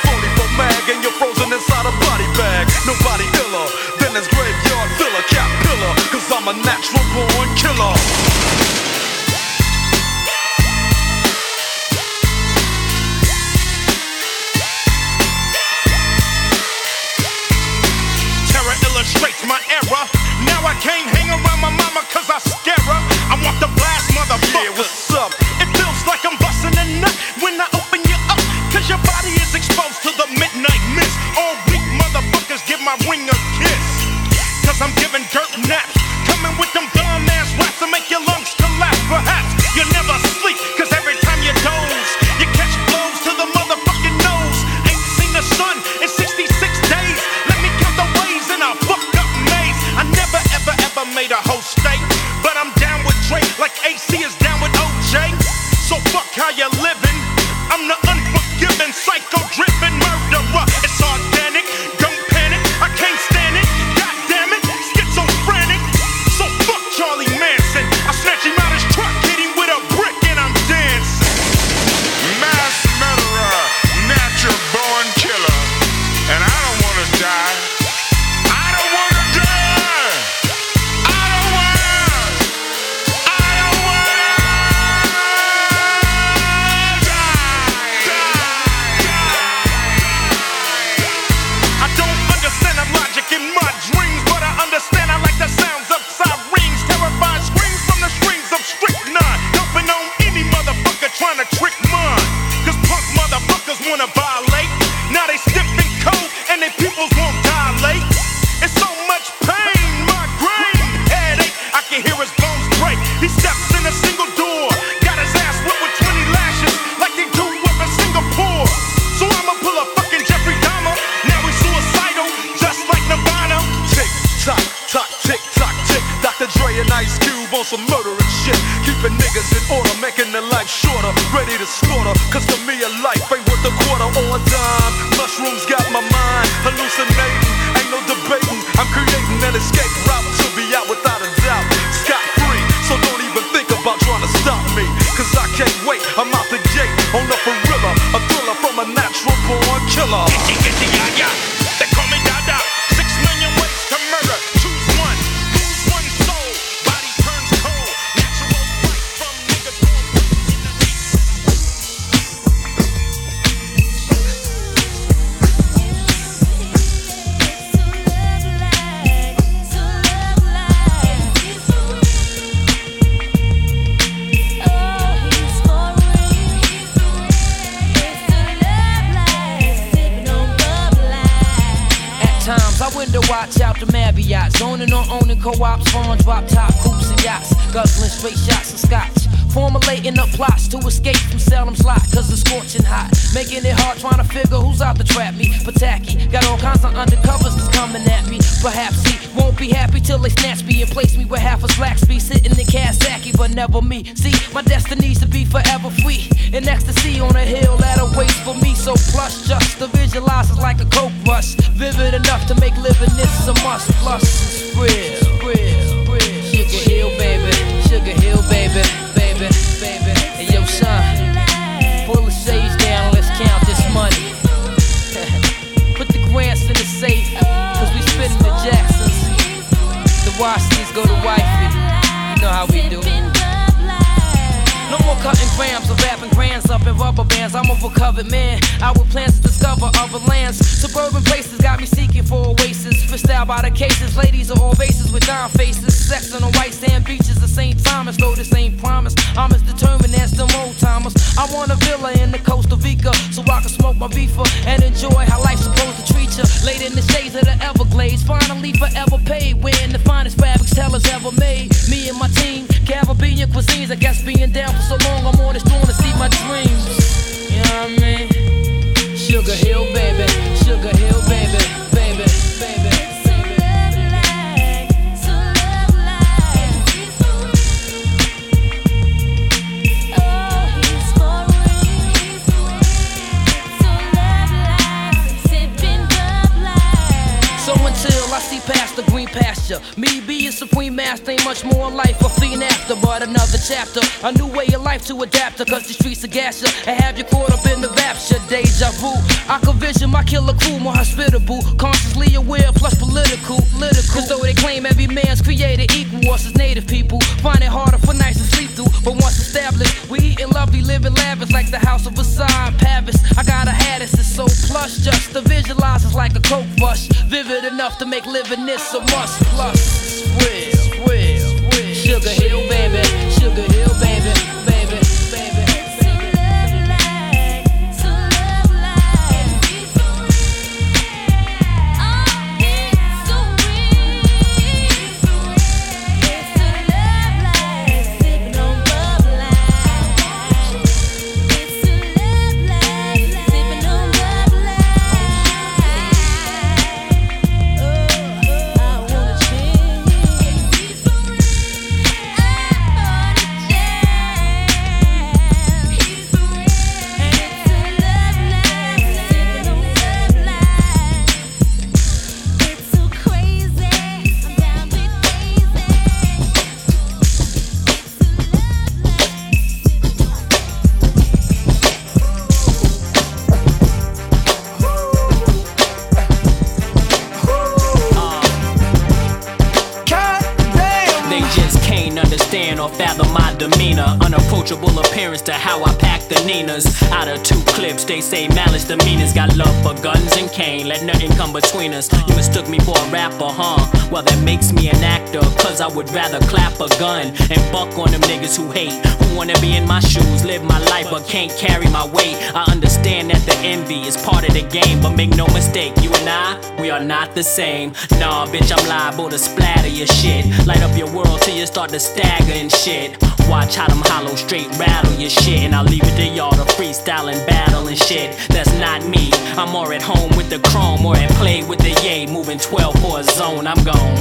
not the same. Nah, bitch, I'm liable to splatter your shit. Light up your world till you start to stagger and shit. Watch how them hollow straight rattle your shit. And I'll leave it to y'all to freestyle and battle and shit. That's not me. I'm more at home with the chrome or at play with the yay. Moving 12 for a zone, I'm gone.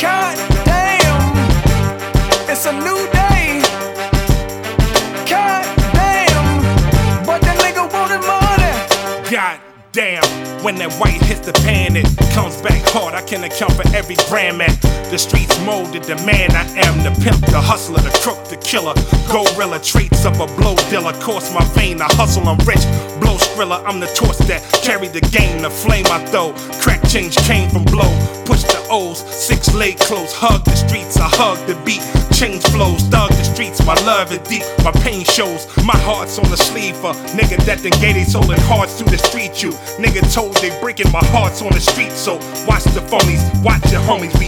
God damn, it's a new day. When that white hits the pan, it comes back hard. I can account for every gram at the streets molded. The man I am, the pimp, the hustler, the crook, the killer. Gorilla traits of a blow dealer. Course my vein, I hustle, I'm rich. Blow skrilla, I'm the torch that carry the game. The flame I throw. Crack change came from blow. Push the O's, six leg close. Hug the streets, I hug the beat. Change flows, thug the streets. My love is deep, my pain shows. My heart's on the sleeve for nigga that done gave they soul and hearts through the street. You nigga told they breaking my heart's on the street. So watch the phonies, watch your homies. We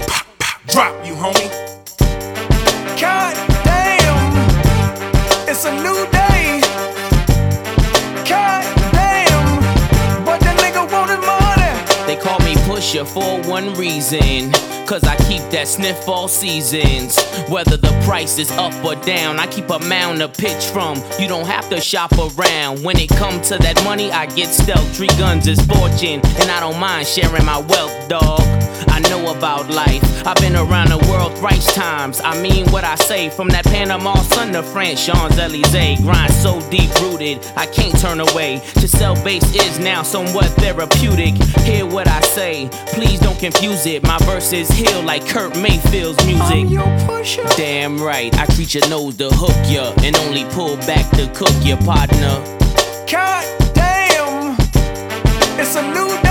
for one reason. Cause I keep that sniff all seasons. Whether the price is up or down, I keep a mound to pitch from. You don't have to shop around. When it comes to that money, I get stealth. Three guns is fortune, and I don't mind sharing my wealth, dog. I know about life. I've been around the world thrice times. I mean what I say. From that Panama Sun to France, Champs Elysees. Grind so deep rooted, I can't turn away. To sell bass is now somewhat therapeutic. Hear what I say, please don't confuse it. My verses heal like Kurt Mayfield's music. Damn right, I treat your nose to hook ya and only pull back to cook your partner. God damn. It's a new day.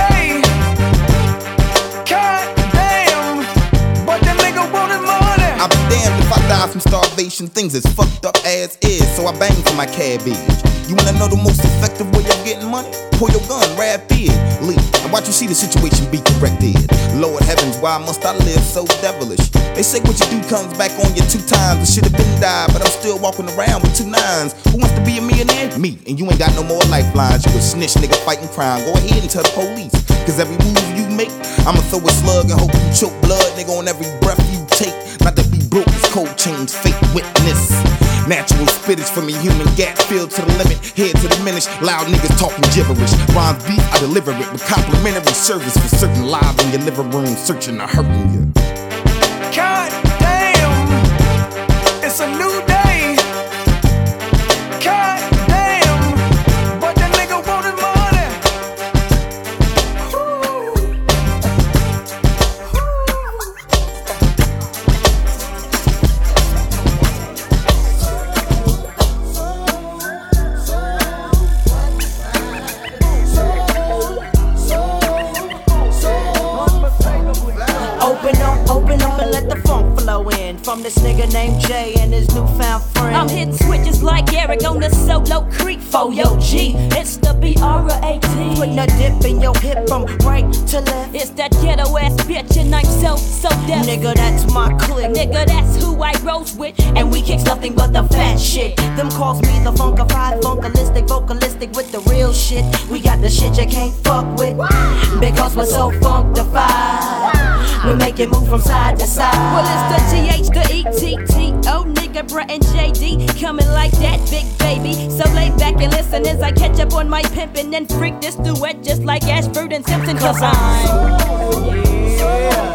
I'll be damned if I die from starvation. Things as fucked up as is, so I bang for my cabbage. You wanna know the most effective way of getting money? Pull your gun, rapidly. And watch you see the situation be corrected. Lord heavens, why must I live so devilish? They say what you do comes back on you two times. I should have been died, but I'm still walking around with two nines. Who wants to be a millionaire? Me. And you ain't got no more lifelines. You a snitch nigga fighting crime. Go ahead and tell the police. Cause every move you make, I'ma throw a slug and hope you choke blood, nigga, on every breath you take. Be cold chains, fake witness. Natural spittage from a human gap filled to the limit, head to the diminish. Loud niggas talking gibberish. Rhymes beat, I deliver it with complimentary service for certain live in your living room, searching or hurting you. God damn. It's a new Nigga, that's my clique. Nigga, that's who I rose with. And we kicks nothing but the fat shit. Them calls me the funkified, funkalistic, vocalistic with the real shit. We got the shit you can't fuck with. Because we're so funkified. We make it move from side to side. Well, it's the GH, the ETT. Oh, nigga, bruh, and JD coming like that, big baby. So lay back and listen as I catch up on my pimpin' and freak this duet just like Ashford and Simpson. Cause I'm. Putting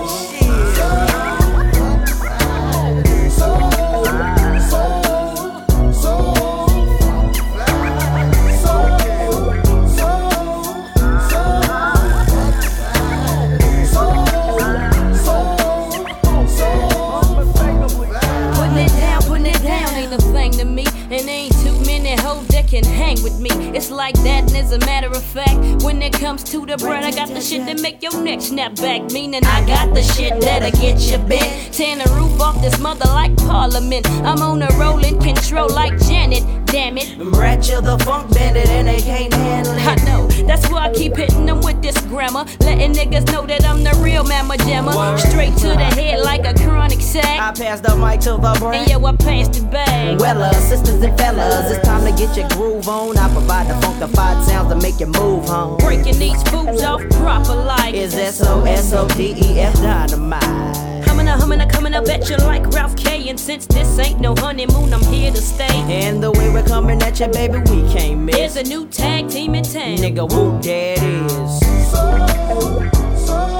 a matter of fact, when it comes to the bread, I got the shit that make your neck snap back. Meaning I got the shit that'll get you bent. Tearing the roof off this mother like Parliament. I'm on a rolling control like Janet. Damn it. Rat chill the funk bandit and they can't handle it. I know, that's why I keep hitting them with this grammar. Letting niggas know that I'm the real mamma jammer. Straight to the head like a chronic sack. I pass the mic to the brain. And yo, I passed the bag. Well, uh, sisters and fellas, it's time to get your groove on. I provide the funkified sounds to make you move home. Breaking these fools off proper like Is S O S O D E F dynamite. Humming a humming a coming I bet you like Ralph K. And since this ain't no honeymoon, I'm here to stay. And the way we're coming at you, baby, we can't miss. Here's a new tag team in town. Nigga, who there it is. The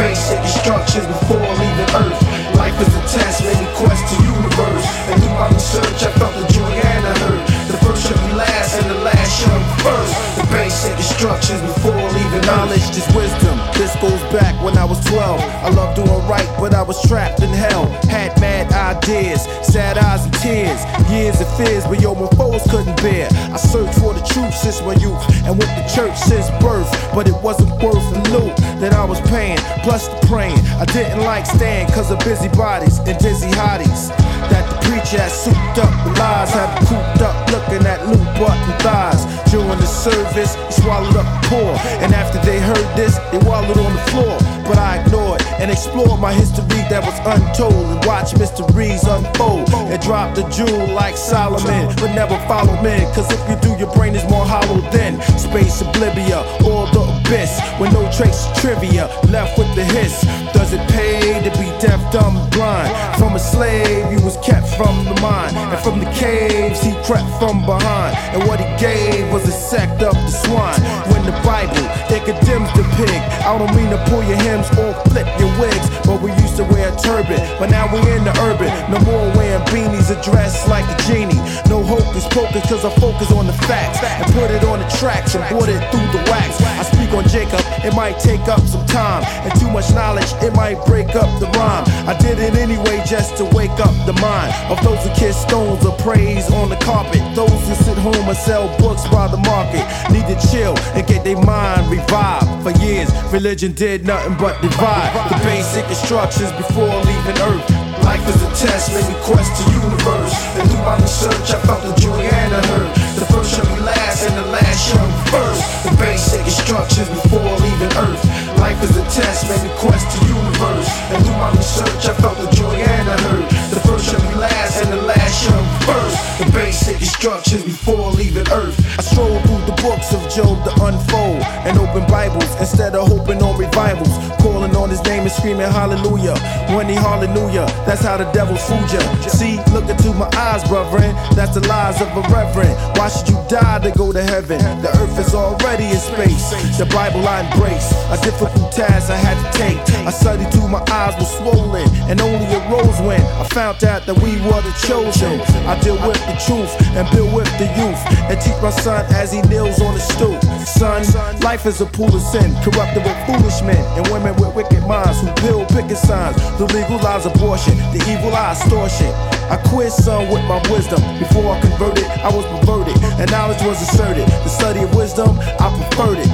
basic instructions before leaving Earth. Life is a test, me quest the universe. And through my research, I felt the joy and I heard. The first shall be last, and the last shall be first. The basic instructions before leaving Knowledge is wisdom. This goes back when I was 12. I loved doing right, but I was trapped in hell. Had mad ideas, sad eyes and tears. Years of fears, but yo, my foes couldn't bear. I searched for the truth since my youth, and went to church since birth. But it wasn't worth the loot that I was paying, plus the praying. I didn't like staying cause of busybodies and dizzy hotties. That the preacher souped up lies, have cooped up looking at loot button thighs. During the service, he swallowed up poor. And after they heard this, they wallowed on the floor. But I ignored and explored my history that was untold and watched mysteries unfold. And dropped a jewel like Solomon, but never follow men. Cause if you do, your brain is more hollow than space oblivia or the abyss. With no trace of trivia, left with the hiss. Does it pay to be deaf, dumb, and blind? From a slave, he was kept from the mind. And from the caves, he crept from behind. And what he gave was a sect of the swine. When the Bible, it condemns the pig. I don't mean to pull your hems or flip your wigs, but we used to wear a turban. But now we in the urban, no more wearing beanies or dressed like a genie. No hocus pocus, cause I focus on the facts and put it on the tracks and put it through the wax. I speak on Jacob, it might take up some time. And too much knowledge, it might break up the rhyme. I did it anyway just to wake up the mind of those who kiss stones or praise on the carpet. Those who sit home and sell books by the market need to chill and get their mind revived. For years, religion did nothing but divide the basic instructions before leaving Earth. Life is a test, made me quest the universe. And through my research, I felt the joy and I heard. The first shall be last, and the last shall be first. The basic instructions before leaving Earth. Life is a test, made me quest the universe. And through my research, I felt the joy and I heard. The first shall be last, and the last shall be first. The basic instructions before leaving Earth. I stroll through the books of Job to unfold and open Bibles instead of hoping on revivals. Calling on his name and screaming hallelujah. When he hallelujah, that's how the devil's fooled ya. See, look into my eyes, brethren. That's the lies of a reverend. Why should you die to go to heaven? The earth is already in space. The Bible I embrace. A difficult task I had to take. I studied till my eyes were swollen and only arose when I found out that we were the chosen. I deal with the truth and build with the youth and teach my son as he kneels on the stoop. Son, life is a pool of sin, corrupted with foolish men and women with wicked minds who build picket signs to legalize abortion, the evil eye extortion. I quit son with my wisdom. Before I converted, I was perverted, and knowledge was asserted. The study of wisdom, I preferred it.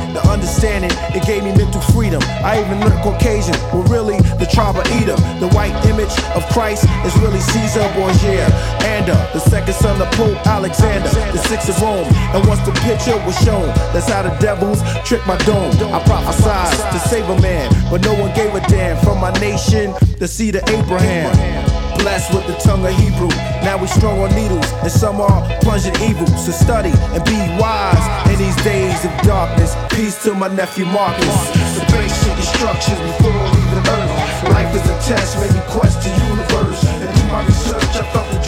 Understanding, it gave me mental freedom. I even learned Caucasian, well, really, the tribe of Edom. The white image of Christ is really Caesar Borgia. And the second son of Pope Alexander, the sixth of Rome. And once the picture was shown, that's how the devils trick my dome. I prophesied to save a man, but no one gave a damn. From my nation, the seed of Abraham. Blessed with the tongue of Hebrew. Now we strong on needles, and some are plunging in evil. So study and be wise in these days of darkness. Peace to my nephew Marcus. The basic instructions before leaving Earth. Life is a test, made me quest the universe. And through my research, I felt the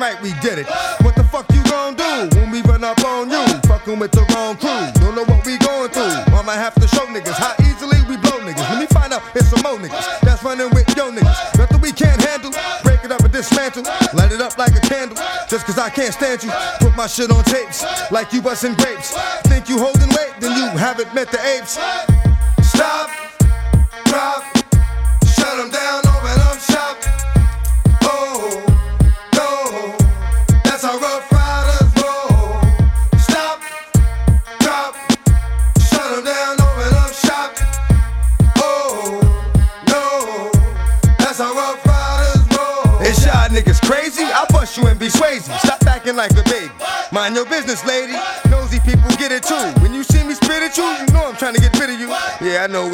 Right, we did it. What the fuck you gon' do when we run up on you? Fucking with the wrong crew. Don't know what we going through. I'ma have to show niggas how easily we blow niggas. Let me find out it's some more niggas that's running with yo niggas. Nothing we can't handle. Break it up and dismantle. Light it up like a candle. Just cause I can't stand you. Put my shit on tapes like you busting grapes. Think you holding weight, then you haven't met the apes.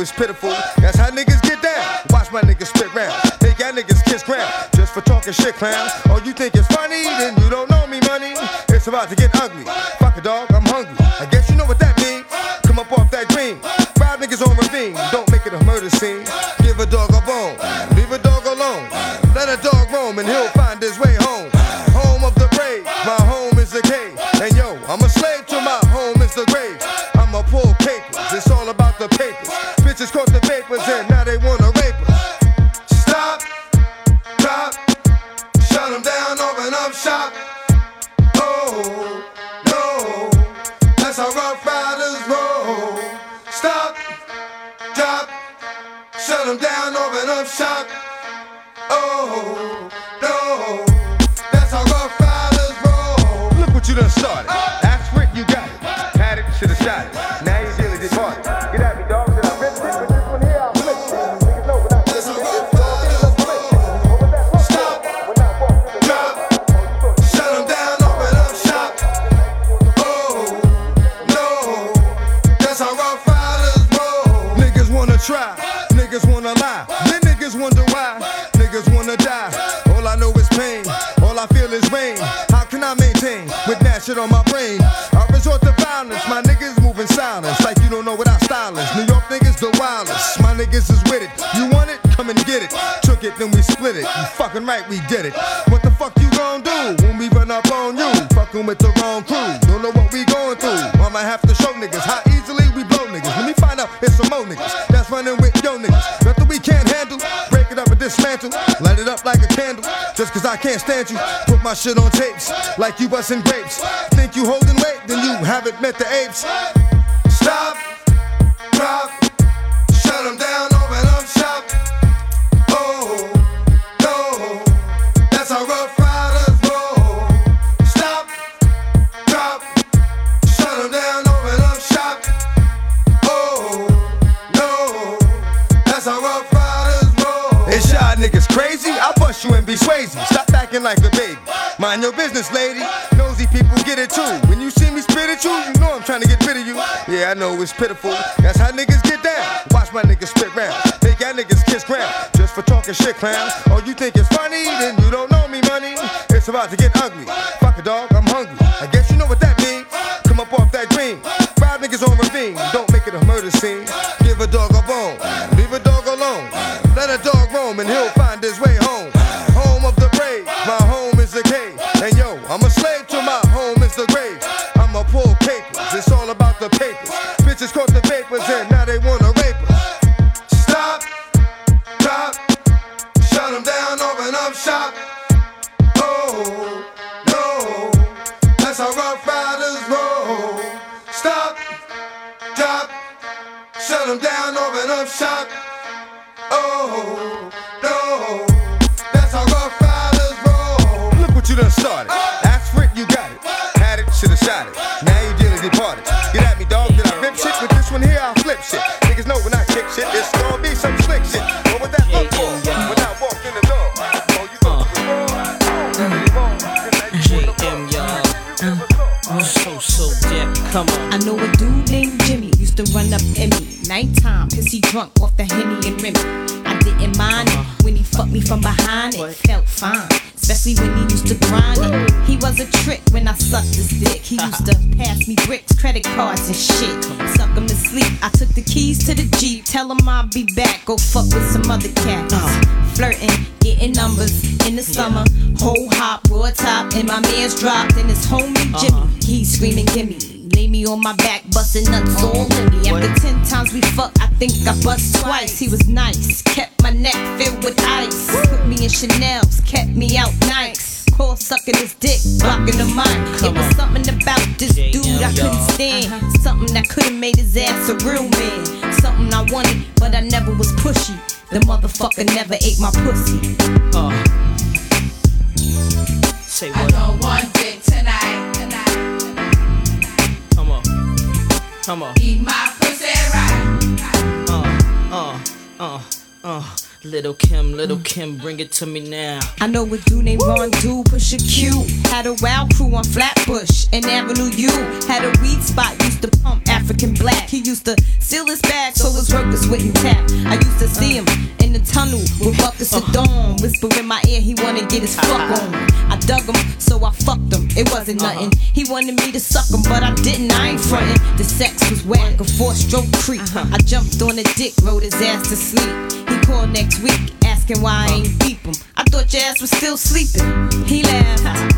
is pitiful. That's how niggas get down. Watch my niggas spit round. Take y'all niggas kiss ground. Just for talking shit, clowns. lights. top, and my man's dropped, and his homie Jimmy, uh -huh. he's screaming, gimme. Lay me on my back, busting nuts all in me. After ten times we fuck, I think I bust twice. He was nice, kept my neck filled with ice. Woo. Put me in Chanel's, kept me out Nikes call sucking his dick, blocking the mic. It was something about this dude I couldn't stand. Uh -huh. Something that could've made his ass a real man. Something I wanted, but I never was pushy. The motherfucker never ate my pussy. Uh. Say what? I don't want dick tonight, tonight, tonight. Come on. Come on. Eat my pussy right. Uh, uh, uh, uh. Lil' Kim, Lil' Kim, bring it to me now. I know a dude named Ron Do, push a Q. Had a wild crew on Flatbush and Avenue U. Had a weed spot, used to pump African black. He used to seal his bag so his workers wouldn't tap. I used to see him in the tunnel with buckets of dawn. Whisper in my ear, he wanna get his fuck on. I dug him, so I fucked him. It wasn't uh-huh. nothing. He wanted me to suck him, but I didn't. I ain't frontin'. The sex was whack, a four stroke creep. Uh-huh. I jumped on the dick, rode his ass to sleep. He called next week, asking why I ain't beep him. I thought your ass was still sleeping. He laughed.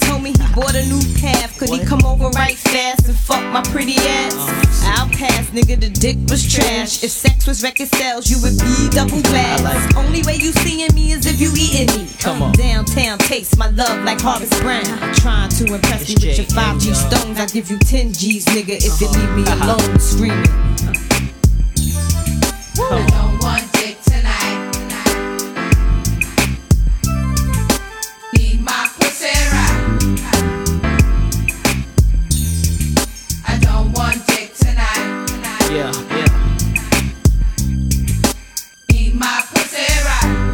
Told me he bought a new path. Could he come over right fast and fuck my pretty ass? I'll pass, nigga. The dick was trash. If sex was record sales, you would be double glass. Only way you seeing me is if you eating me. Come on. Downtown, taste my love like Harvest Brown. Trying to impress me with your 5G stones. I give you 10 G's, nigga, if you leave me alone screaming. I don't want Yeah, yeah. My pussy right.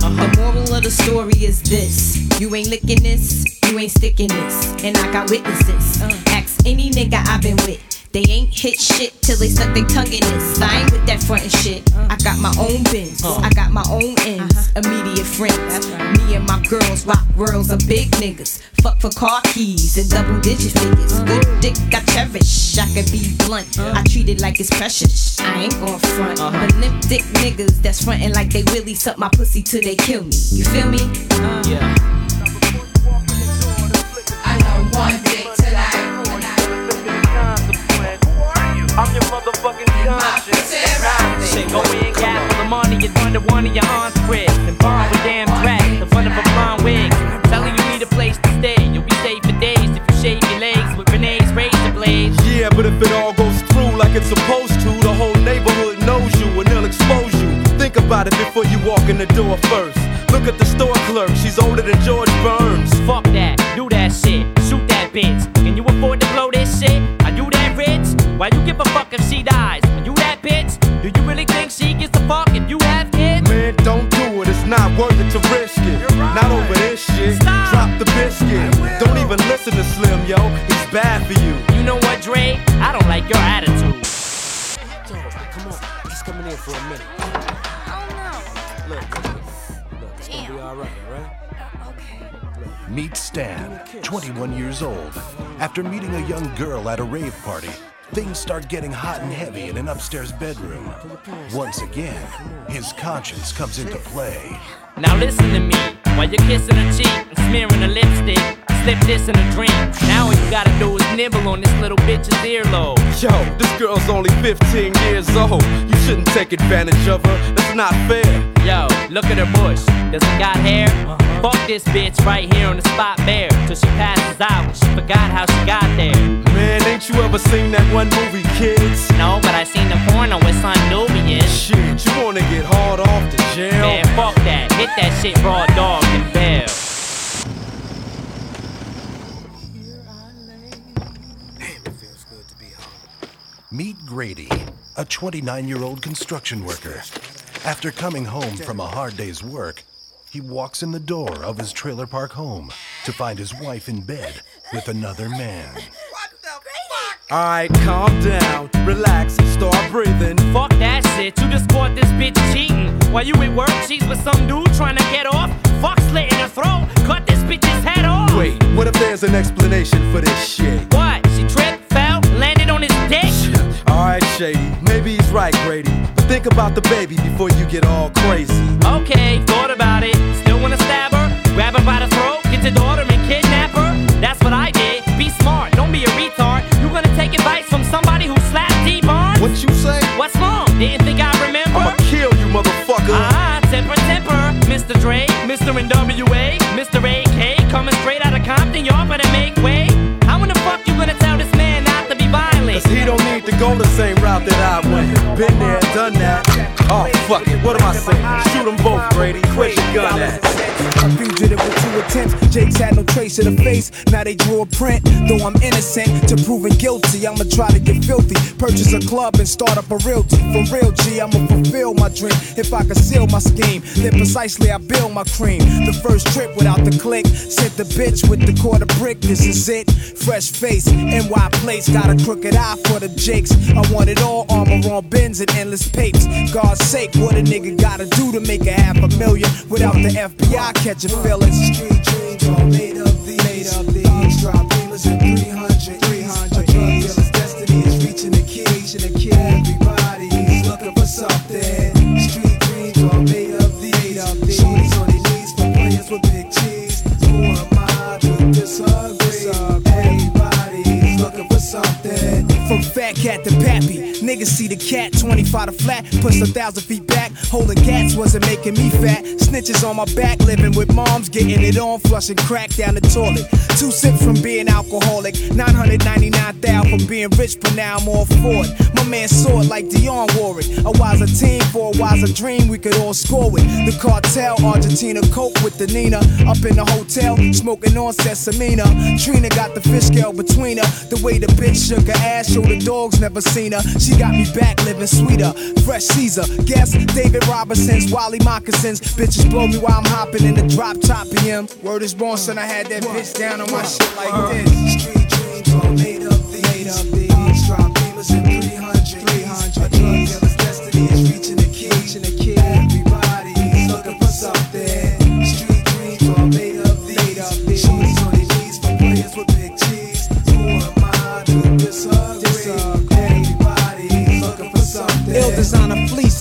The moral of the story is this You ain't licking this, you ain't sticking this. And I got witnesses. Uh. Ask any nigga I've been with. They ain't hit shit till they stuck their tongue in this. I ain't with that front and shit. I got my own bins. I got my own ends. Uh-huh. Immediate friends. Me and my girls rock worlds of big niggas. Fuck for car keys and double digit figures. Uh-huh. Good dick I cherish. I can be blunt. Uh-huh. I treat it like it's precious. I ain't gon' front. But limp dick niggas that's frontin' like they really suck my pussy till they kill me. You feel me? Yeah. I don't want I'm your motherfucking conscience. Say go in, gap for the money front of one of your aunt's cribs and borrow a damn dress in front of a blonde wig. Telling you need a place to stay. You'll be safe for days if you shave your legs with Renee's razor blades. Yeah, but if it all goes through like it's supposed to, the whole neighborhood knows you and they'll expose you. Think about it before you walk in the door first. Look at the store clerk, she's older than George Burns. Fuck that, do that shit, shoot that bitch. Can you afford to blow this shit? Why you give a fuck if she dies? Are you that bitch? Do you really think she gets a fuck if you have kids? Man, don't do it, it's not worth it to risk it. Not over this shit. Stop. Drop the biscuit. Don't even listen to Slim, yo. He's bad for you. You know what, Dre? I don't like your attitude. Come on, just coming in for a minute. Oh, look, look, it's gonna be alright, alright? Uh, Meet Stan, 21 years old. After meeting a young girl at a rave party, things start getting hot and heavy in an upstairs bedroom. Once again, his conscience comes into play. Now listen to me. While you're kissing her cheek and smearing her lipstick, slip this in a drink. Now all you gotta do is nibble on this little bitch's earlobe. Yo, this girl's only 15 years old. You shouldn't take advantage of her. That's not fair. Yo, look at her bush. Does it got hair? Uh-huh. Fuck this bitch right here on the spot bare till she passes out and she forgot how she got there. Man, ain't you ever seen that one movie, kids? No, but I seen the porno with Son Nubian. Shit, you wanna get hard off the jail? Man, fuck that. Hit that shit raw dog and bail. Meet Grady, a 29 year old construction worker. After coming home from a hard day's work, he walks in the door of his trailer park home to find his wife in bed with another man. Alright, calm down, relax, and start breathing. Fuck that shit. You just caught this bitch cheating. While you at work, she's with some dude trying to get off. Fuck slitting her throat. Cut this bitch's head off. Wait, what if there's an explanation for this shit? What? She tripped, fell, landed on his dick? Alright, Shady, maybe he's right, Grady. But think about the baby before you get all crazy. Okay, thought about it. Still wanna stab her? Grab her by the throat, get your daughter somebody who slapped T-Bone? What you say? What's wrong? Didn't think I remember? I'ma kill you, motherfucker. Ah, temper, temper. Mr. Dre, Mr. N.W.A, Mr. AK, coming straight out of Compton. Y'all better make way. How in the fuck you gonna tell this man not to be violent? Cause he don't need to go the same route that I went. Been there, done that. Oh, fuck it, what am I saying? Shoot them both, Grady. Where's your gun at? I feed you with you attempts. Jake's had no trace of the face. Now they drew a print. Though I'm innocent to proving guilty, I'ma try to get filthy. Purchase a club and start up a realty. For real, G, I'ma fulfill my dream. If I conceal my scheme, then precisely I build my cream. The first trip without the click. Sent the bitch with the quarter brick. This is it. Fresh face, NY place. Got a crooked eye for the Jakes. I want it all. Armor on bins and endless papes. God's sake, what a nigga gotta do to make a half a million without the FBI catching feelings. Street dreams cat to pappy. Niggas see the cat, 25 to flat, push a thousand feet back. Holding cats wasn't making me fat. Snitches on my back, living with moms, getting it on, flushing crack down the toilet. Two sips from being alcoholic, 999,000 from being rich, but now I'm all for it. My man saw it like Dion it. A wiser team for a wiser dream, we could all score with. The cartel, Argentina, coke with the Nina. Up in the hotel, smoking on Sesamina. Trina got the fish scale between her. The way the bitch shook her ass, showed the dogs never seen her. She got me back living sweeter. Fresh Caesar, guess David Robinson's, Wally Moccasins. Bitches blow me while I'm hopping in the drop top PM. Word is born, son, I had that bitch down on my shit like this. Street dreams all made up these. Made up these. Drop in 300. 300.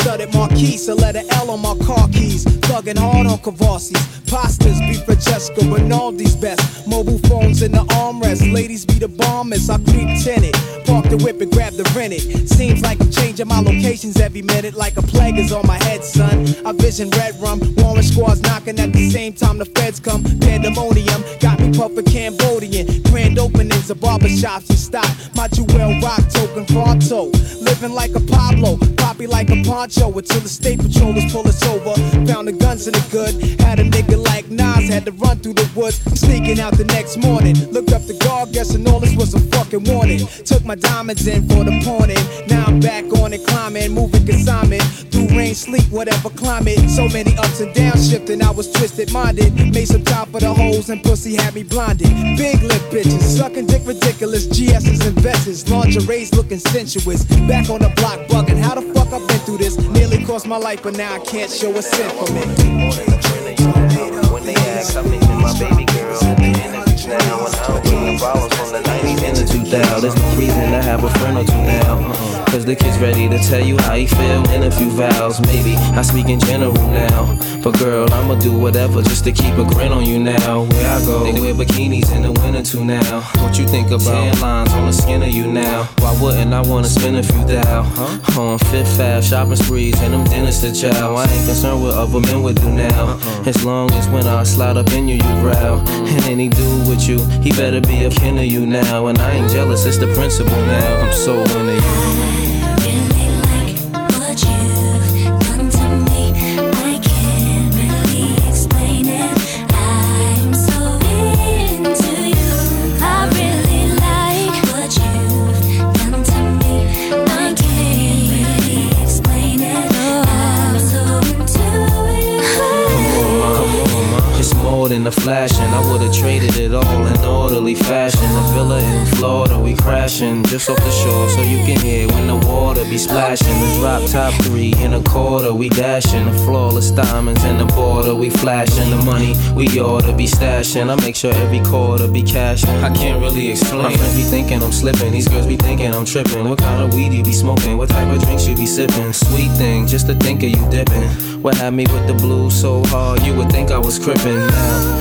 Studded marquise, a letter L on my car keys. Thugging hard on Cavassis. Pastas, beef Francesca, Rinaldi's best. Mobile phones in the armrest. Ladies be the bombers. I creep tinted. Park the whip and grab the rented. Seems like I'm changing my locations every minute. Like a plague is on my head, son. I vision red rum. Warren squads knocking at the same time the feds come. Pandemonium. Got me puffin' Cambodian. Grand openings of barbershops and stop. My jewel rock token pronto. Living like a Pablo. Like a poncho. Until the state patrollers pull us over. Found the guns in the good. Had a nigga Nas. Had to run through the woods. Sneaking out the next morning. Looked up the guard. Guessing all this was a fucking warning. Took my diamonds in for the pawning. Now I'm back on it. Climbing. Moving consignment. Through rain, sleep, whatever climate. So many ups and downs shifting. I was twisted minded. Made some time for the holes And pussy had me blinded. Big lip bitches. Sucking dick ridiculous. GS's and vests. Lingerie's looking sensuous. Back on the block bugging. How the fuck I've been through this? Nearly cost my life, but now I can't show a cent from it. When they ask, I'm my baby girl the interviews now. And I'm bringing problems from the 90s and the 2000s. There's no reason to have a friend or two now. Uh-uh. Cause the kid's ready to tell you how he feel in a few vows. Maybe I speak in general now. But girl, I'ma do whatever just to keep a grin on you now. Where I go, they wear bikinis in the winter too now. What you think about tan lines on the skin of you now? Why wouldn't I wanna spend a few thou? Huh? On Fifth Ave, shopping sprees, and them dinners to chow. I ain't concerned what other men would do now. Uh-uh. As long as when I slide up in you, you growl. And any dude with you, he better be a kin of you now. And I ain't jealous, it's the principle now. I'm so really like what you come to me, I can really explain it. I'm so into you. I really like what you've done to me. I can't really explain it. I'm so into you. Come on, come on. It's more than a flashing. Orderly fashion. A villa in Florida, we crashing just off the shore, so you can hear when the water be splashing. The drop top three in a quarter, we dashing. The flawless diamonds in the border, we flashing. The money we ought to be stashing. I make sure every quarter be cashing. I can't really explain. My friends be thinking I'm slipping. These girls be thinking I'm tripping. What kind of weed you be smoking? What type of drinks you be sipping? Sweet thing, just to think of you dipping. What had me with the blues so hard, you would think I was crippin'. Now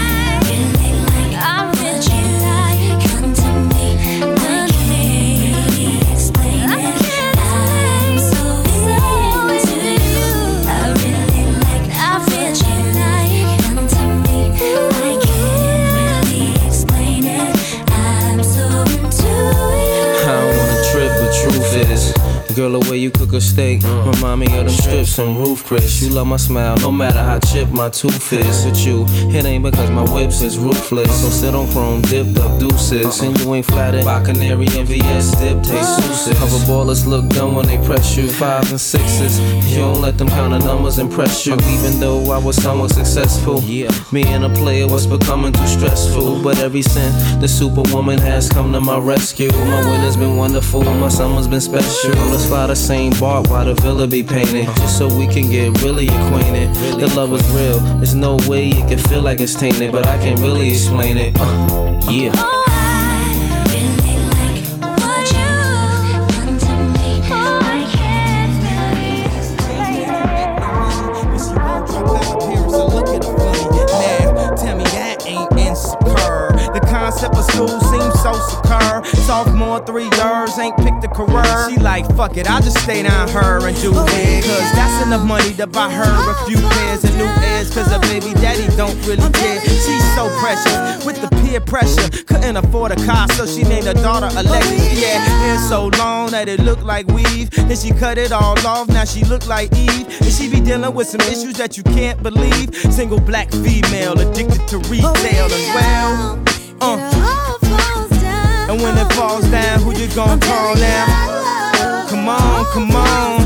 Girl, the way you cook a steak uh. remind me of them strips and roof Chris. You love my smile, no matter how chipped my tooth is. With you, it ain't because my whips is ruthless. So sit on chrome, dipped up deuces, and you ain't flattered by canary and VS dip taste souses. Cover ballers look dumb when they press you. Fives and sixes, you don't let them count of numbers impress you. Even though I was somewhat successful, yeah, me and a player was becoming too stressful. But every since the superwoman has come to my rescue, my winter's been wonderful, my summer's been special. Let's fly the same bark while the villa be painted, just so we can get really acquainted. The love is real, there's no way it can feel like it's tainted, but I can't really explain it. Uh, yeah. Sophomore, three years, ain't picked a career. She like, fuck it, I'll just stay down her and do it. Cause that's enough money to buy her a few pairs of new ears. Cause her baby daddy don't really care. She's so precious with the peer pressure. Couldn't afford a car, so she named her daughter Alexis. Yeah, hair so long that it looked like weave. Then she cut it all off, now she look like Eve. And she be dealing with some issues that you can't believe. Single black female addicted to retail and well. Uh. And when it falls down, who you gonna call now? Come on, come on.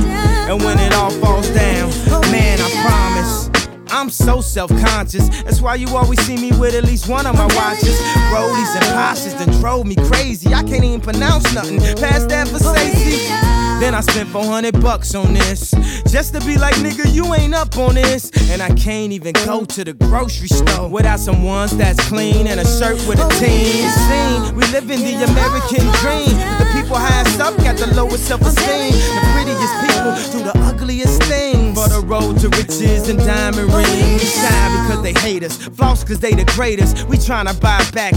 And when it all falls down, man, I promise. I'm so self-conscious. That's why you always see me with at least one of my watches. Rollies and Pashas that drove me crazy. I can't even pronounce nothing past that Versace. Then I spent 400 bucks on this. Just to be like, nigga, you ain't up on this. And I can't even go to the grocery store without some ones that's clean and a shirt with a oh, team. Scene, we live in the American dream. The people highest up got the lowest self esteem. Oh, the prettiest people do the ugliest things. For the road to riches and diamond rings. Oh, Shine because they hate us, floss because they the greatest. We tryna buy back.